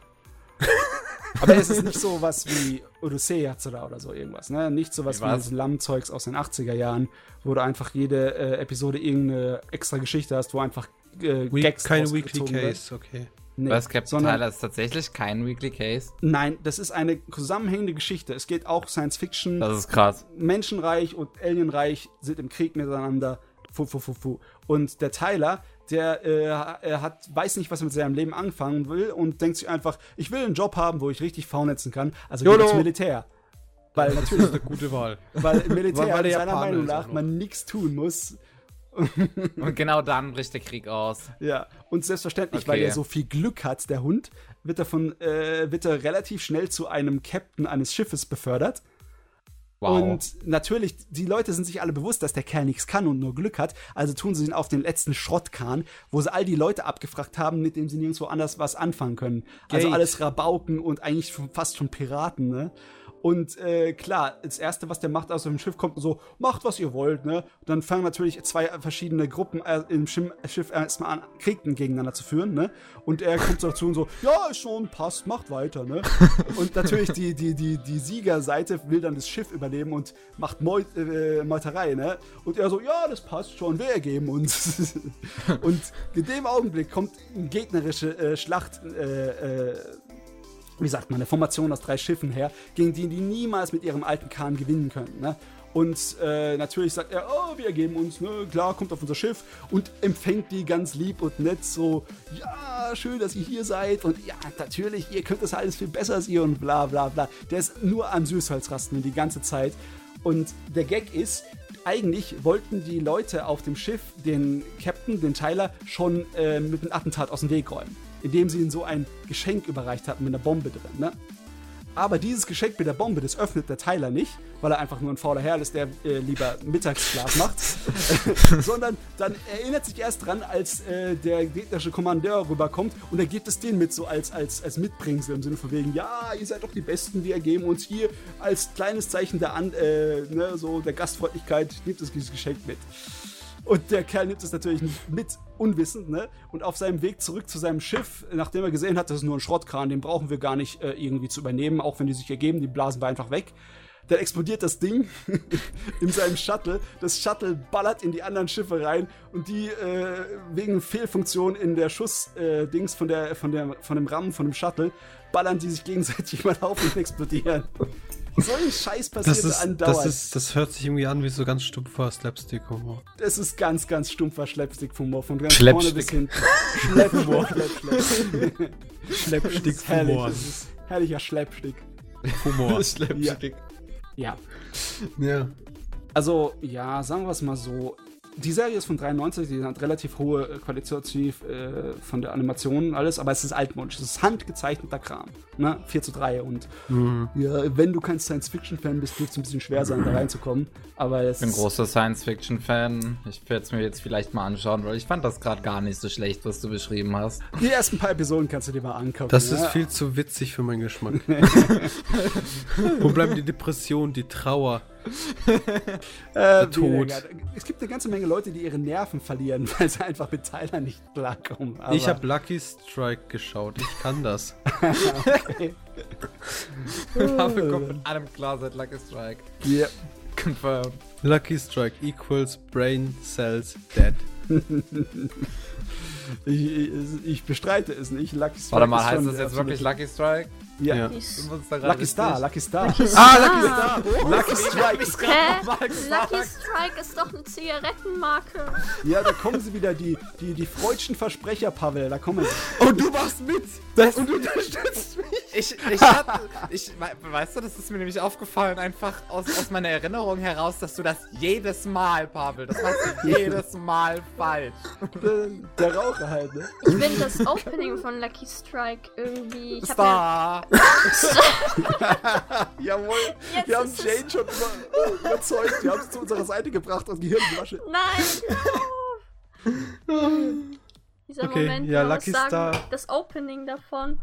Aber es ist nicht so was wie Odyssee Yatsura oder so irgendwas, ne? Nicht so was Wie wie, das Lammzeugs aus den 80er Jahren, wo du einfach jede äh, Episode irgendeine extra Geschichte hast, wo einfach äh, We Gags keine rausgezogen Weekly. Case, okay. Nee, Was, Captain sondern, Tyler ist tatsächlich kein Weekly Case. Nein, das ist eine zusammenhängende Geschichte. Es geht auch Science Fiction. Das ist krass. Menschenreich und Alienreich sind im Krieg miteinander. Fu, fu, fu, fu. Und der Tyler, der äh, er hat, weiß nicht, was er mit seinem Leben anfangen will und denkt sich einfach, ich will einen Job haben, wo ich richtig V-netzen kann, also geht ins Militär. Weil Das natürlich, ist eine gute Wahl. weil im Militär Weil- weil seiner Japaner Meinung nach man nichts tun muss. Und genau dann bricht der Krieg aus. Ja, und selbstverständlich, weil Okay. er so viel Glück hat, der Hund, wird er von, äh, wird er relativ schnell zu einem Captain eines Schiffes befördert. Wow. Und natürlich, die Leute sind sich alle bewusst, dass der Kerl nichts kann und nur Glück hat. Also tun sie ihn auf den letzten Schrottkahn, wo sie all die Leute abgefragt haben, mit denen sie nirgendwo anders was anfangen können. Also Gate. alles Rabauken und eigentlich fast schon Piraten, ne? Und äh, klar, das Erste, was der macht aus dem Schiff, kommt so, macht, was ihr wollt, ne? Und dann fangen natürlich zwei verschiedene Gruppen äh, im Schim Schiff erstmal an, Kriegen gegeneinander zu führen, ne? Und er kommt dazu und so, ja, schon, passt, macht weiter, ne? und natürlich die, die, die, die Siegerseite will dann das Schiff übernehmen und macht Meut, äh, Meuterei, ne? Und er so, ja, das passt schon, wir ergeben uns. und in dem Augenblick kommt eine gegnerische äh, Schlacht, äh, äh, wie sagt man, eine Formation aus drei Schiffen her, gegen die die niemals mit ihrem alten Kahn gewinnen können. Ne? Und äh, natürlich sagt er, oh, wir ergeben uns, ne? klar, kommt auf unser Schiff und empfängt die ganz lieb und nett so, ja, schön, dass ihr hier seid und ja, natürlich, ihr könnt das alles viel besser als ihr und bla bla bla. Der ist nur am Süßholzrasten die ganze Zeit. Und der Gag ist, eigentlich wollten die Leute auf dem Schiff den Captain, den Tyler, schon äh, mit einem Attentat aus dem Weg räumen, indem sie ihm so ein Geschenk überreicht hatten mit einer Bombe drin. Ne? Aber dieses Geschenk mit der Bombe, das öffnet der Tyler nicht, weil er einfach nur ein fauler Herr ist, der äh, lieber Mittagsschlaf macht. Sondern dann erinnert sich erst dran, als äh, der gegnerische Kommandeur rüberkommt und er gibt es denen mit so als, als, als Mitbringsel im Sinne von wegen, ja, ihr seid doch die Besten, wir ergeben uns hier als kleines Zeichen der, An äh, ne, so der Gastfreundlichkeit, nimmt es dieses Geschenk mit. Und der Kerl nimmt es natürlich nicht mit, unwissend, ne? Und auf seinem Weg zurück zu seinem Schiff, nachdem er gesehen hat, das ist nur ein Schrottkran, den brauchen wir gar nicht äh, irgendwie zu übernehmen, auch wenn die sich ergeben, die blasen wir einfach weg. Dann explodiert das Ding in seinem Shuttle. Das Shuttle ballert in die anderen Schiffe rein und die äh, wegen Fehlfunktion in der Schuss-Dings von, der, von, der, von dem Rahmen von dem Shuttle ballern die sich gegenseitig mal auf und explodieren. So ein Scheiß passiert Das ist, andauernd. das ist, das hört sich irgendwie an wie so ganz stumpfer Slapstick-Humor. Es ist ganz, ganz stumpfer Schleppstick-Humor von ganz Schleppstick. vorne bis hinten. Schleppstick-Humor. Ist herrlicher Schleppstick. Humor. Slapstick. Ja. ja. Also, ja, sagen wir es mal so. Die Serie ist von 93, die hat relativ hohe äh, qualitativ äh, von der Animation und alles, aber es ist altmodisch. Es ist handgezeichneter Kram. Ne? 4 zu 3. Und ja, wenn du kein Science-Fiction-Fan bist, wird es ein bisschen schwer sein, da reinzukommen. Aber es Ich bin großer Science-Fiction-Fan. Ich werde es mir jetzt vielleicht mal anschauen, weil ich fand das gerade gar nicht so schlecht, was du beschrieben hast. die ersten paar Episoden kannst du dir mal angucken. Das ja? ist viel zu witzig für meinen Geschmack. Wo bleiben die Depressionen, die Trauer? Äh, Tod. Es gibt eine ganze Menge Leute, die ihre Nerven verlieren, weil sie einfach mit Tyler nicht klarkommen. Aber- ich habe Lucky Strike geschaut. Ich kann das. Dafür kommt mit allem klar seit Lucky Strike. Ja. Confirmed. Lucky Strike equals Brain Cells Dead. Ich, ich, ich bestreite es nicht. Lucky Strike Warte mal, heißt das jetzt wirklich Lucky Strike? Ja. Ja. Ist- da gerade Lucky Star? Lucky Star. Ah, Lucky Star! Lucky Strike. Hä? Mal gesagt. Lucky Strike ist doch eine Zigarettenmarke. Ja, da kommen sie wieder, die, die, die freudschen Versprecher, Pavel. Da kommen sie. Und du machst mit! und du unterstützt mich! Ich, ich hatte, ich, we- weißt du, das ist mir nämlich aufgefallen, einfach aus, aus meiner Erinnerung heraus, dass du das jedes Mal, Pavel, das machst du jedes Mal falsch. Der, der Raucher halt, ne? Ich finde das Opening von Lucky Strike irgendwie. Ich hab ja, Star. Jawohl. Jetzt wir haben Jane schon über, überzeugt. Wir haben es zu unserer Seite gebracht und Gehirnwasche. Nein! Dieser Okay, Moment, ja, Lucky sagen, Star. das Opening davon,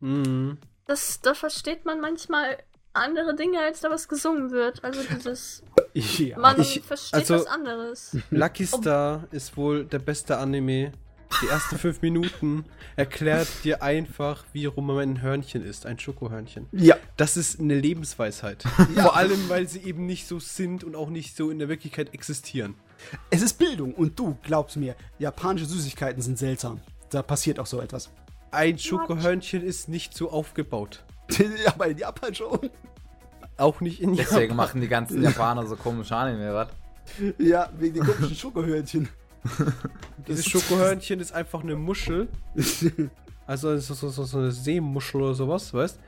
Mhm. das, da versteht man manchmal andere Dinge, als da was gesungen wird. Also dieses, Ja. man Ich- versteht also- was anderes. Lucky Star ist wohl der beste Anime. Die ersten fünf Minuten erklärt dir einfach, wie rum ein Hörnchen ist, ein Schokohörnchen. ja. Das ist eine Lebensweisheit. Vor allem, weil sie eben nicht so sind und auch nicht so in der Wirklichkeit existieren. Es ist Bildung und du, glaubst mir, japanische Süßigkeiten sind seltsam. Da passiert auch so etwas. Ein Schokohörnchen ist nicht so aufgebaut. Aber in Japan schon. Auch nicht in Deswegen Japan. machen die ganzen Japaner so komische Anime, was? Ja, wegen den komischen Schokohörnchen. Dieses Schokohörnchen ist einfach eine Muschel. Also so, so, so, eine Seemuschel oder sowas, weißt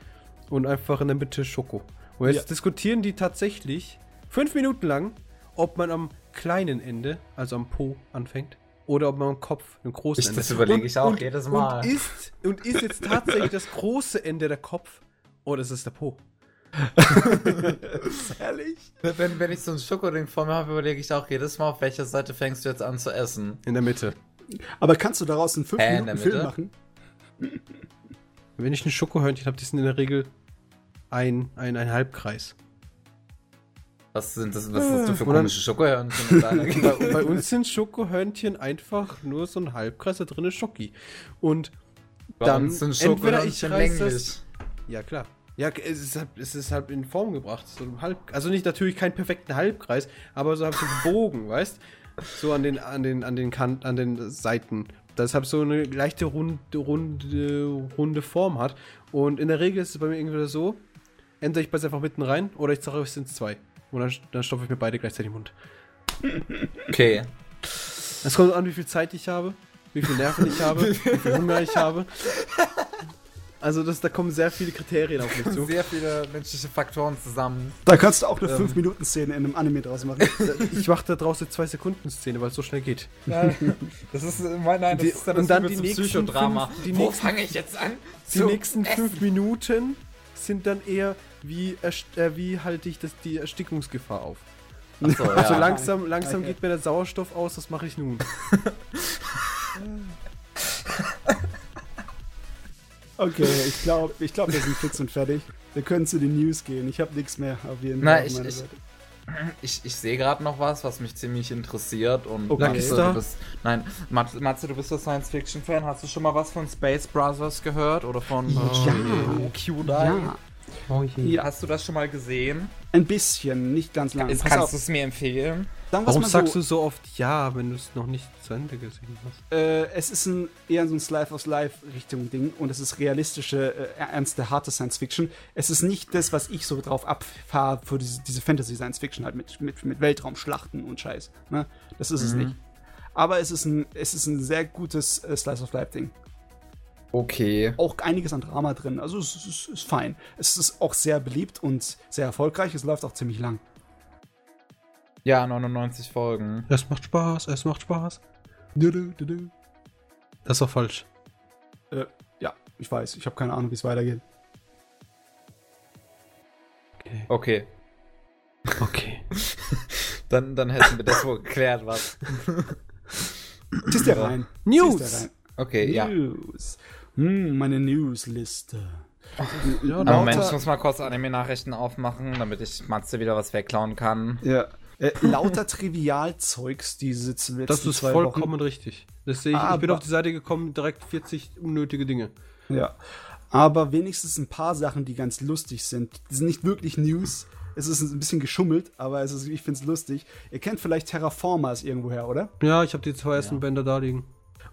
Und einfach in der Mitte Schoko. Und jetzt Ja. diskutieren die tatsächlich fünf Minuten lang, ob man am kleinen Ende, also am Po, anfängt. Oder ob man am Kopf, im großen Ich- Ende. das überlege ich auch und, jedes Mal. Und ist, und ist jetzt tatsächlich das große Ende der Kopf oder ist es der Po? Ehrlich? Wenn, wenn ich so ein Schokoding vor mir habe, überlege ich auch jedes Mal, auf welcher Seite fängst du jetzt an zu essen. In der Mitte. Aber kannst du daraus einen 5 Hä, in Minuten Film machen? Wenn ich ein Schokohörnchen habe, die sind in der Regel ein, ein, ein Halbkreis. Was sind das, was hast du für komische Schokohörnchen bei, bei uns sind Schokohörnchen einfach nur so ein Halbkreis, da drin ist Schoki. Und Bei dann uns sind entweder ich reiß das. Ja, klar. Ja, es ist, halt, es ist halt in Form gebracht. So Halb, also nicht natürlich keinen perfekten Halbkreis, aber so halt so einen Bogen, weißt So an den, an den, an den Kanten, an den Seiten. Das halt so eine leichte runde, runde, runde Form hat. Und in der Regel ist es bei mir irgendwie so, entweder ich beiß einfach mitten rein oder ich sage, es sind zwei. Und dann, dann stopfe ich mir beide gleichzeitig im Mund. Okay. Es kommt an, wie viel Zeit ich habe, wie viel Nerven ich habe, wie viel Hunger ich habe. Also das, da kommen sehr viele Kriterien auf mich zu. Sehr viele menschliche Faktoren zusammen. Da kannst du auch eine Ähm. 5-Minuten-Szene in einem Anime draus machen. Ich mache da draußen zwei Sekunden Szene, weil es so schnell geht. Ja, das ist, äh, mein, nein, das Die- ist dann, und das dann übelste die nächsten Psychodrama. fünf- die Wo nächsten- fange ich jetzt an? Die nächsten essen? fünf Minuten sind dann eher, wie, äh, wie halte ich das, die Erstickungsgefahr auf. Achso, ja. Also langsam, langsam Okay. geht mir der Sauerstoff aus, was mache ich nun? Okay, ich glaube, ich glaub, wir sind fix und fertig. Wir können zu den News gehen. Ich habe nichts mehr auf jeden Na, Fall. auf ich- ich-. Ich, ich sehe gerade noch was, was mich ziemlich interessiert. Und Okay. Matze, du bist, nein, Matze, Matze, du bist der Science-Fiction-Fan. Hast du schon mal was von Space Brothers gehört? Oder von Ja. Q-Dai? Ja, Ja. Hast du das schon mal gesehen? ein bisschen, nicht ganz lang. Ist, kannst du es mir empfehlen? Warum mal sagst so, du so oft ja, wenn du es noch nicht zu Ende gesehen hast? Äh, es ist ein, eher so ein Slice of Life Richtung Ding und es ist realistische, äh, ernste, harte Science Fiction. Es ist nicht das, was ich so drauf abfahre für diese, diese Fantasy Science Fiction halt mit, mit, mit Weltraumschlachten und Scheiß. Ne? Das ist es Mhm. nicht. Aber es ist ein, es ist ein sehr gutes äh, Slice of Life Ding. Okay. Auch einiges an Drama drin. Also es, es, ist- ist fein. Es ist auch sehr beliebt und sehr erfolgreich. Es läuft auch ziemlich lang. Ja, 99 Folgen. Es macht Spaß, es macht Spaß. Das ist doch falsch. Äh, ja, ich weiß. Ich habe keine Ahnung, wie es weitergeht. Okay. Okay. Okay. Dann, dann hätten wir das wohl geklärt, was. Ziehst dir rein. News! Rein. Okay, ja. Hm, meine Newsliste. Ja, Aber lauter- Moment, ich muss mal kurz Anime-Nachrichten aufmachen, damit ich Matze wieder was wegklauen kann. Ja. Äh, lauter Trivialzeugs diese letzten Das ist zwei vollkommen Wochen. richtig. Das sehe ich. ich bin Aber- auf die Seite gekommen, direkt 40 unnötige Dinge. Ja. Aber wenigstens ein paar Sachen, die ganz lustig sind. Die sind nicht wirklich News. Es ist ein bisschen geschummelt, aber es ist, ich finde es lustig. Ihr kennt vielleicht Terraformers irgendwoher, oder? Ja, ich habe die zwei ersten Bänder da liegen.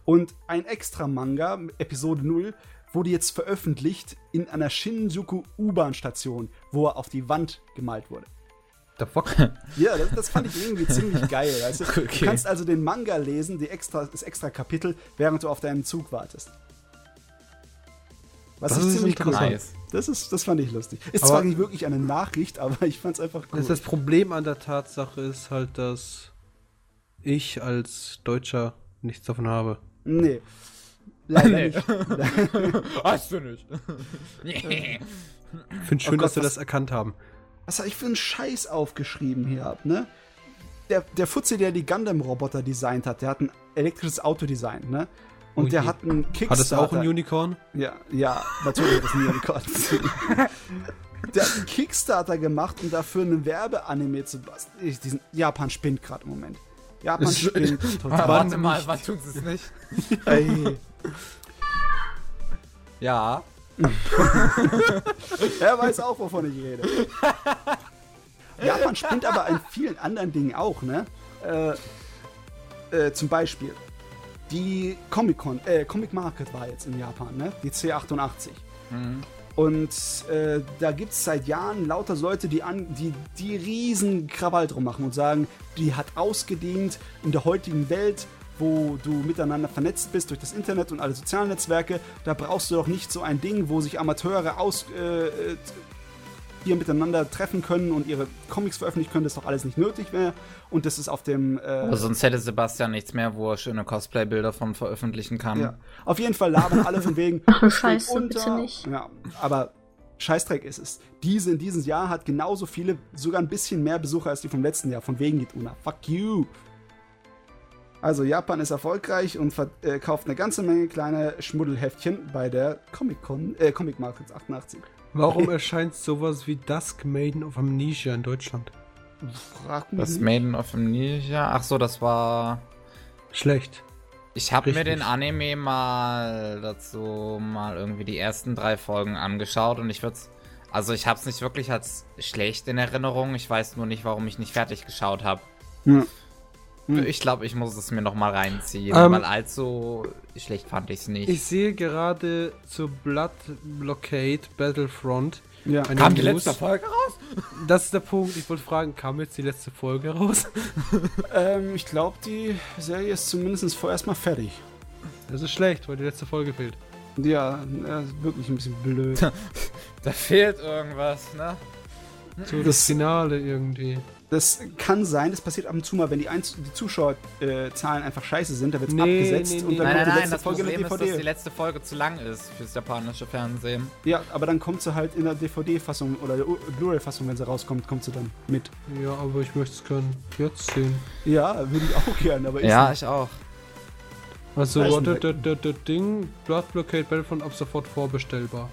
Und ein extra Manga, Episode 0, wurde jetzt veröffentlicht in einer Shinjuku U-Bahn-Station, wo er auf die Wand gemalt wurde. The fuck? Ja, das, das fand ich irgendwie ziemlich geil. Weißt du? Okay. du kannst also den Manga lesen, die extra, das extra Kapitel, während du auf deinen Zug wartest. Was Das ich ist ziemlich cool. Nice. Das, ist, das fand ich lustig. Ist Aber- zwar nicht wirklich eine Nachricht, aber ich fand es einfach cool. Das Problem an der Tatsache ist halt, dass ich als Deutscher nichts davon habe. Nee. Leider Nee. nicht. Hast du nicht. Ich finde schön, Oh Gott, dass wir das erkannt haben. Was habe ich für einen Scheiß aufgeschrieben hier ab, ne? Der, der Fuzzi, der die Gundam-Roboter designt hat, der hat ein elektrisches Autodesign, ne? Und Oh der je. hat einen Kickstarter. Hat es auch ein Unicorn? Ja, ja, natürlich hat es ein Unicorn. Der hat einen Kickstarter gemacht, um dafür einen Werbeanime zu basteln. Japan spinnt gerade im Moment. Japan spinnt total. Warte mal, wann tun sie es nicht? Ey. Ja. Er weiß auch, wovon ich rede. Japan spinnt aber an vielen anderen Dingen auch, ne? Äh, äh, zum Beispiel, die Comic-Con, äh, Comic Market war jetzt in Japan, ne? Die C88. Und äh, da gibt es seit Jahren lauter Leute, die, an, die, die riesen Krawall drum machen und sagen, die hat ausgedient in der heutigen Welt. wo du miteinander vernetzt bist durch das Internet und alle sozialen Netzwerke. Da brauchst du doch nicht so ein Ding, wo sich Amateure aus äh, äh, hier miteinander treffen können und ihre Comics veröffentlichen können, das ist doch alles nicht nötig mehr. Und das ist auf dem. Äh, Aber sonst hätte Sebastian nichts mehr, wo er schöne Cosplay-Bilder von veröffentlichen kann. ja. Auf jeden Fall labern alle von wegen. Ach, scheiße, bitte nicht. Ja, aber Scheißdreck ist es. Diese in diesem Jahr hat genauso viele, sogar ein bisschen mehr Besucher als die vom letzten Jahr. Von wegen geht Una. Fuck you. Also Japan ist erfolgreich und verkauft eine ganze Menge kleine Schmuddelheftchen bei der Comic-Con, äh, Comic Markets 88. Warum erscheint sowas wie Dusk Maiden of Amnesia in Deutschland? Frag mich Das. Maiden of Amnesia. Ach so, das war. Schlecht. Ich habe mir den Anime mal dazu mal irgendwie die ersten drei Folgen angeschaut und ich würde also ich habe es nicht wirklich als schlecht in Erinnerung. Ich weiß nur nicht, warum ich nicht fertig geschaut habe. Ja. Hm. Ich glaube, ich muss es mir noch mal reinziehen, Ähm, weil allzu schlecht fand ich es nicht. Ich sehe gerade zur Blood Blockade Battlefront. Ja. eine Kam die letzte Folge raus? Das ist der Punkt. Ich wollte fragen, kam jetzt die letzte Folge raus? Ähm, ich glaube, die Serie ist zumindest vorerst mal fertig. Das ist schlecht, weil die letzte Folge fehlt. Ja, äh, wirklich ein bisschen blöd. Da fehlt irgendwas, ne? So das, Das- Finale irgendwie. Das kann sein, das passiert ab und zu mal, wenn die, Einz die Zuschauerzahlen einfach scheiße sind, da wird es Nee, abgesetzt nee, und nee. dann Nein, kommt nein, die nein, letzte das Folge in der Problem ist, dass DVD. die letzte Folge zu lang ist fürs japanische Fernsehen. Ja, aber dann kommt sie halt in der DVD-Fassung oder der Blu-ray-Fassung, wenn sie rauskommt, kommt sie dann mit. Ja, aber ich möchte es gern jetzt sehen. Ja, würde ich auch gern, aber ist Ja, ich auch. Also, das Ding, Blood Blockade Battlefront ab sofort vorbestellbar.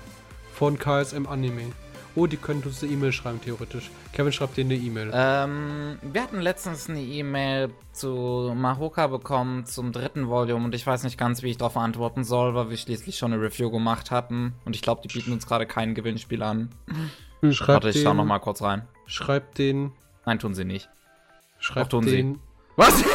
Von KSM Anime. Oh, die können uns eine E-Mail schreiben, theoretisch. Kevin schreibt dir eine E-Mail. Ähm, wir hatten letztens eine E-Mail zu Mahoka bekommen zum dritten Volume und ich weiß nicht ganz, wie ich darauf antworten soll, weil wir schließlich schon eine Review gemacht hatten und ich glaube, die bieten uns gerade kein Gewinnspiel an. schreibt Warte, ich schau den, noch mal kurz rein. Schreibt den. Nein, tun sie nicht. Schreibt tun sie. den. Was?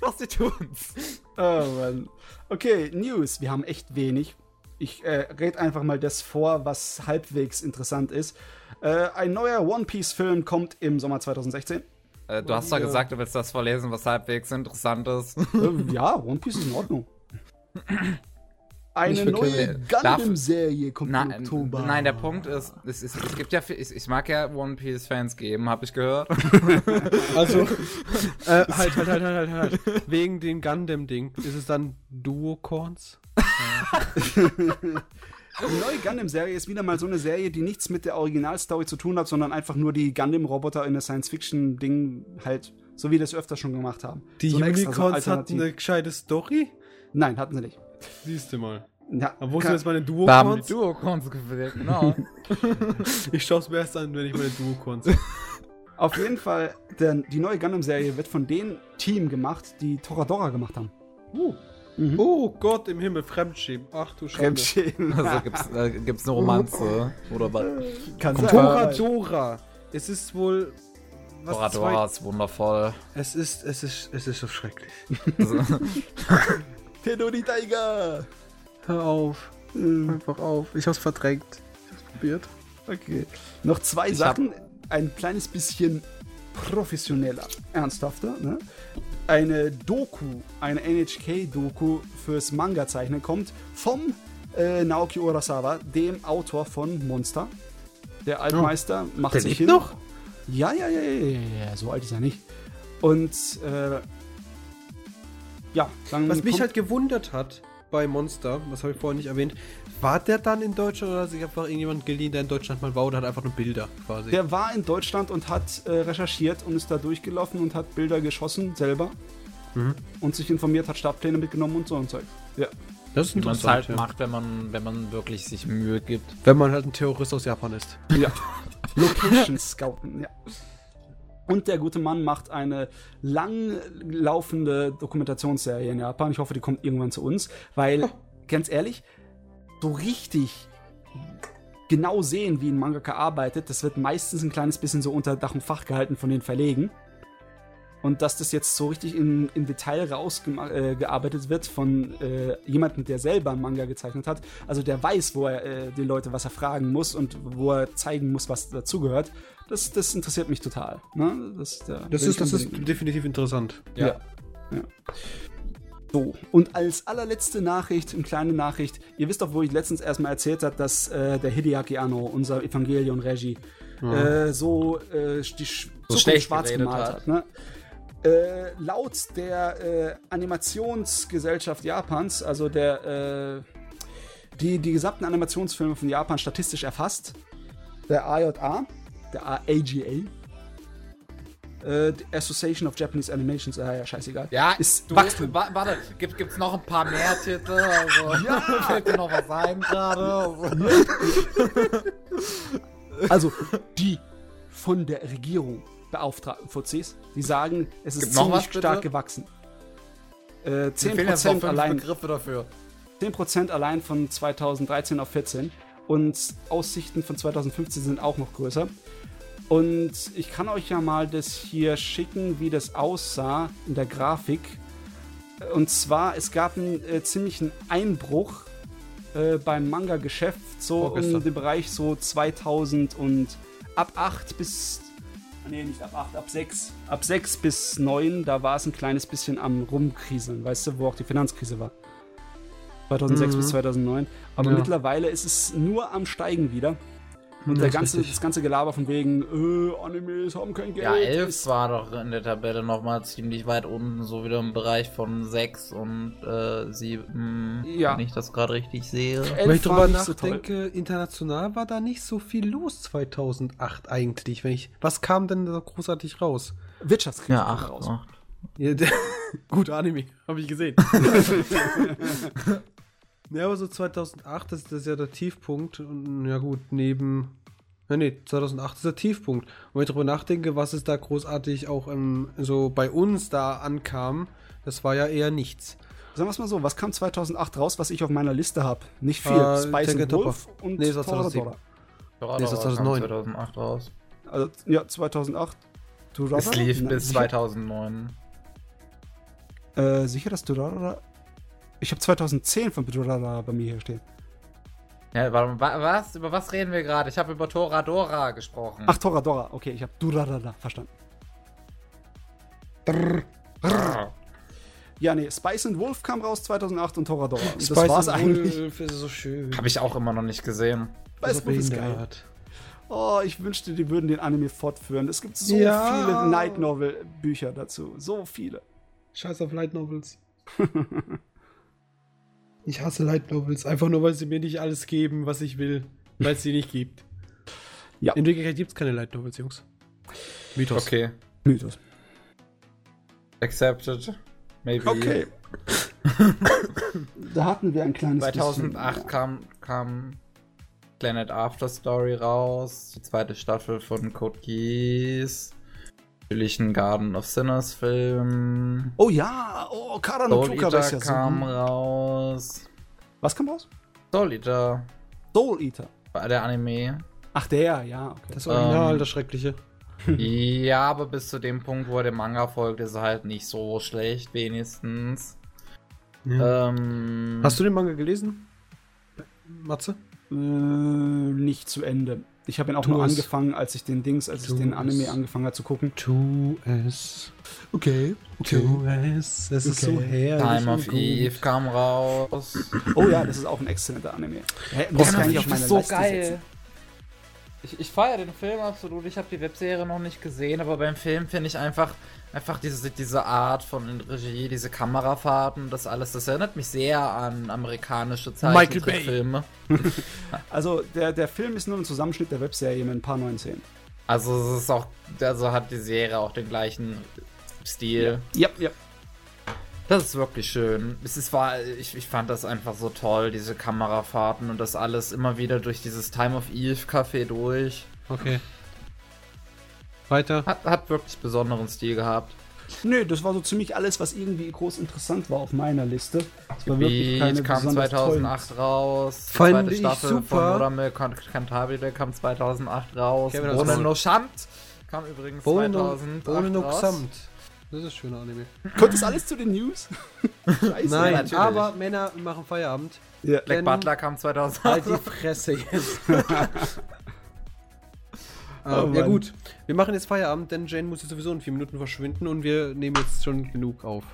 Doch, sie tun's. Oh Mann. Okay, News. Wir haben echt wenig. Ich äh, red einfach mal das vor, was halbwegs interessant ist. Äh, ein neuer One Piece-Film kommt im Sommer 2016. Äh, du hast doch gesagt, du willst das vorlesen, was halbwegs interessant ist. äh, ja, One Piece ist in Ordnung. Eine neue. Gundam-Serie kommt Na, im Oktober. nein, der Punkt ist, es, es, es gibt ja, viel- ich, ich mag ja One Piece Fans geben, habe ich gehört. Also, äh, halt, halt, halt, halt, halt, halt. Wegen dem Gundam-Ding. Ist es dann Duocorns? Die neue Gundam-Serie ist wieder mal so eine Serie, die nichts mit der Originalstory zu tun hat, sondern einfach nur die Gundam-Roboter in der Science-Fiction-Ding halt, so wie wir das öfter schon gemacht haben. Die so extra, so Unicorns hatten eine gescheite Story? Nein, hatten sie nicht. Siehst du mal. Ja, Aber wo sind jetzt meine Duocorns? Duo-Cons gewählt, genau. Ich schaue es mir erst an, wenn ich meine Duocorns. Auf jeden Fall, denn die neue Gundam-Serie wird von dem Team gemacht, die Toradora gemacht haben. Oh. Mhm. oh Gott im Himmel, Fremdschämen. Ach du Schande. Fremdschämen. Also gibt's, äh, gibt's eine Romanze oder was? Kann Kommt sein. Toradora. Es ist wohl. Was Toradora ist wundervoll. Es ist, es ist, es ist so schrecklich. Also, Tenori Tiger. Hör auf. Mhm. Einfach auf. Ich hab's verdrängt. Ich hab's probiert. Okay. Noch zwei Ich Sachen. Ein kleines bisschen professioneller, ernsthafter. Ne? Eine Doku, eine NHK-Doku fürs Manga-Zeichnen kommt vom äh, Naoki Urasawa, dem Autor von Monster. Der Altmeister macht Der sich lebt hin. noch? Ja, ja, ja, ja, ja, ja, so alt ist er nicht. Und äh, ja, dann Was mich halt gewundert hat bei Monster, was habe ich vorhin nicht erwähnt, war der dann in Deutschland oder hat sich einfach irgendjemand geliehen, der in Deutschland mal war oder hat einfach nur Bilder quasi? Der war in Deutschland und hat äh, recherchiert und ist da durchgelaufen und hat Bilder geschossen selber. Mhm. Und sich informiert, hat Startpläne mitgenommen und so und Zeug. Ja. das ist wie man es halt ja. macht, wenn man, wenn man wirklich sich Mühe gibt. Wenn man halt ein Terrorist aus Japan ist. ja. Location Scouten, ja. Und der gute Mann macht eine langlaufende Dokumentationsserie in Japan. Ich hoffe, die kommt irgendwann zu uns, weil, ganz ehrlich, so richtig genau sehen, wie ein Mangaka arbeitet, das wird meistens ein kleines bisschen so unter Dach und Fach gehalten von den Verlegen. Und dass das jetzt so richtig in, in Detail rausgearbeitet äh, wird von äh, jemandem, der selber einen Manga gezeichnet hat, also der weiß, wo er äh, die Leute, was er fragen muss und wo er zeigen muss, was dazugehört, das, das interessiert mich total. Ne? Das, da Das ist, das ist definitiv interessant. ja. So, und als allerletzte Nachricht, eine kleine Nachricht, ihr wisst doch, wo ich letztens erstmal erzählt habe, dass äh, der Hideaki Anno, unser Evangelion Regie, äh, so äh, die Sch So schlecht schwarz gemalt hat. hat. ne? Äh, laut der äh, Animationsgesellschaft Japans, also der, äh, die die gesamten Animationsfilme von Japan statistisch erfasst, der AJA, der AGA, äh, Association of Japanese Animations, äh, ja, scheißegal. Ja, ist du, Wachstum. wa- Warte, gibt, gibt's noch ein paar mehr Titel? Also, fällt dir noch was ein gerade? Also die von der Regierung beauftragten Fuzis, die sagen, es ist ziemlich was, stark gewachsen. Äh, Mir fehlen jetzt noch 10% fünf allein, Begriffe dafür. 10% allein von 2013 auf 14 und Aussichten von 2015 sind auch noch größer. Und ich kann euch ja mal das hier schicken, wie das aussah in der Grafik. Und zwar, es gab einen äh, ziemlichen Einbruch äh, beim Manga-Geschäft, so Vorgestern. in dem Bereich so 2000 und ab 8 bis. Nee, nicht ab 8, ab 6. Ab 6 bis 9, da war es ein kleines bisschen am Rumkriseln, weißt du, wo auch die Finanzkrise war. 2006 Mhm. bis 2009. Aber Ja. mittlerweile ist es nur am Steigen wieder. Und ist ganze, das ganze Gelaber von wegen, äh, Animes haben kein Geld. Ja, 11 ist- war doch in der Tabelle nochmal ziemlich weit unten, so wieder im Bereich von 6 und äh, 7, Ja. wenn ich das gerade richtig sehe. Wenn ich drüber nicht so nachdenke, international war da nicht so viel los 2008 eigentlich. Wenn ich, was kam denn da großartig raus? Wirtschaftskrise Ja, kam 8. raus. Ja, gut, Anime, habe ich gesehen. ja, aber so 2008, das, das ist ja der Tiefpunkt. Und ja gut, neben... Ja, nee, 2008 ist der Tiefpunkt. Und wenn ich darüber nachdenke, was es da großartig auch ähm, so bei uns da ankam, das war ja eher nichts. Sagen wir es mal so, was kam 2008 raus, was ich auf meiner Liste habe? Nicht viel. Äh, Spice and Wolf und Nee, Toradora. 2007. Nee, ist das 2009? 2008 raus. Also, ja, 2008. Toradora? Es lief Nein, bis sicher? 2009. Äh, sicher, dass Toradora... Ich habe 2010 von Toradora bei mir hier stehen. Ja, warte, wa- was? Über was reden wir gerade? Ich habe über Toradora gesprochen. Ach, Toradora. Okay, ich habe Toradora verstanden. Ja, nee, Spice and Wolf kam raus 2008 und Toradora. Und das war's eigentlich. Wolf ist so schön. Habe ich auch immer noch nicht gesehen. Spice and Wolf ist geil. Oh, ich wünschte, die würden den Anime fortführen. Es gibt so Ja. viele Night Novel Bücher dazu. So viele. Scheiß auf Light Novels. ich hasse Light Novels, einfach nur, weil sie mir nicht alles geben, was ich will, weil es sie nicht gibt. Ja. In Wirklichkeit gibt es keine Light Novels, Jungs. Mythos. Okay. Mythos. Accepted. Maybe. Okay. da hatten wir ein kleines 2008 bisschen. kam, kam Planet After Story raus, die zweite Staffel von Code Geass. Natürlich ein Garden of Sinners Film. Oh ja, oh, Kara no Soul Tuka Eater ist ja kam so. raus. Was kam raus? Soul Eater Soul Eater. war der Anime. Ach, der, ja. Okay. Das Original, Ähm, das Schreckliche. ja, aber bis zu dem Punkt, wo er dem Manga folgt, ist er halt nicht so schlecht, wenigstens. Ähm, Hast du den Manga gelesen? Matze? Äh, nicht zu Ende. Ich habe ihn auch Tu nur es. angefangen, als ich den Dings, als ich Tu den es. Anime angefangen habe zu gucken. Tu es. Okay. Tu es. Es ist Okay. so herrlich. Time of. Eve kam raus. Oh ja, das ist auch ein exzellenter Anime. Hä, das ich of auf meine ist so Liste geil. setzen. Ich, ich feiere den Film absolut. Ich habe die Webserie noch nicht gesehen, aber beim Film finde ich einfach, einfach diese, diese Art von Regie, diese Kamerafahrten, das alles, das erinnert mich sehr an amerikanische Michael Bay. Zeichentrickfilme. Also, der, der Film ist nur ein Zusammenschnitt der Webserie mit ein paar neuen Szenen. Also es ist auch, also hat die Serie auch den gleichen Stil. Ja, ja. Das ist wirklich schön. Es ist, war, ich, ich fand das einfach so toll, diese Kamerafahrten und das alles immer wieder durch dieses Time of Eve Café durch. Okay. Weiter. Hat, hat wirklich besonderen Stil gehabt. Nö, das war so ziemlich alles, was irgendwie groß interessant war auf meiner Liste. Es war wirklich keine kam besonders 2008 raus. Die Fand zweite ich Staffel super. von Can- Cantabile kam 2008 raus. War- no Shamt kam übrigens Bohne 2008 no, Bohne no raus. Xamt. Das ist schöner Anime. Kommt das alles zu den News? Scheiße. Nein, natürlich. aber Männer machen Feierabend. Ja. Black Butler kam 2008. Halt die Fresse jetzt. Oh ähm, ja gut, wir machen jetzt Feierabend, denn Jane muss jetzt sowieso in vier Minuten verschwinden und wir nehmen jetzt schon genug auf.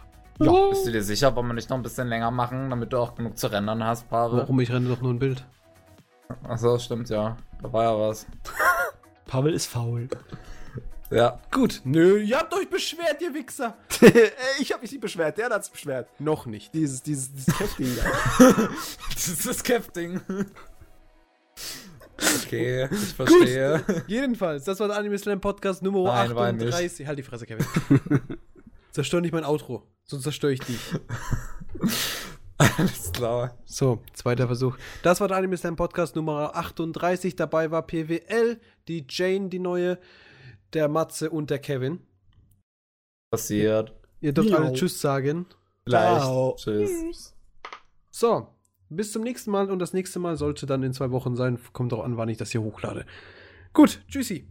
Ja. Bist du dir sicher, wollen wir nicht noch ein bisschen länger machen, damit du auch genug zu rendern hast, Pavel? Warum? Ich renne doch nur ein Bild. Achso, stimmt, ja. Da war ja was. Pavel ist faul. Ja. Gut. Nö, ihr habt euch beschwert, ihr Wichser. ich habe mich nicht beschwert, der hat's beschwert. Noch nicht. Dieses, dieses, dieses Käfting da. Das ist das Capting. Okay, ich verstehe. Jedenfalls, das war der Anime Slam Podcast Nummer Nein, war 38. Halt die Fresse, Kevin. Zerstör nicht mein Outro, sonst zerstöre ich dich. Alles klar. So, zweiter Versuch. Das war der Anime Slam Podcast Nummer 38. Dabei war PWL, die Jane, die neue, der Matze und der Kevin. Passiert. Ihr dürft Miau. alle Tschüss sagen. Leicht. Ciao. Tschüss. Tschüss. So, bis zum nächsten Mal und das nächste Mal sollte dann in zwei Wochen sein. Kommt auch an, wann ich das hier hochlade. Gut, tschüssi.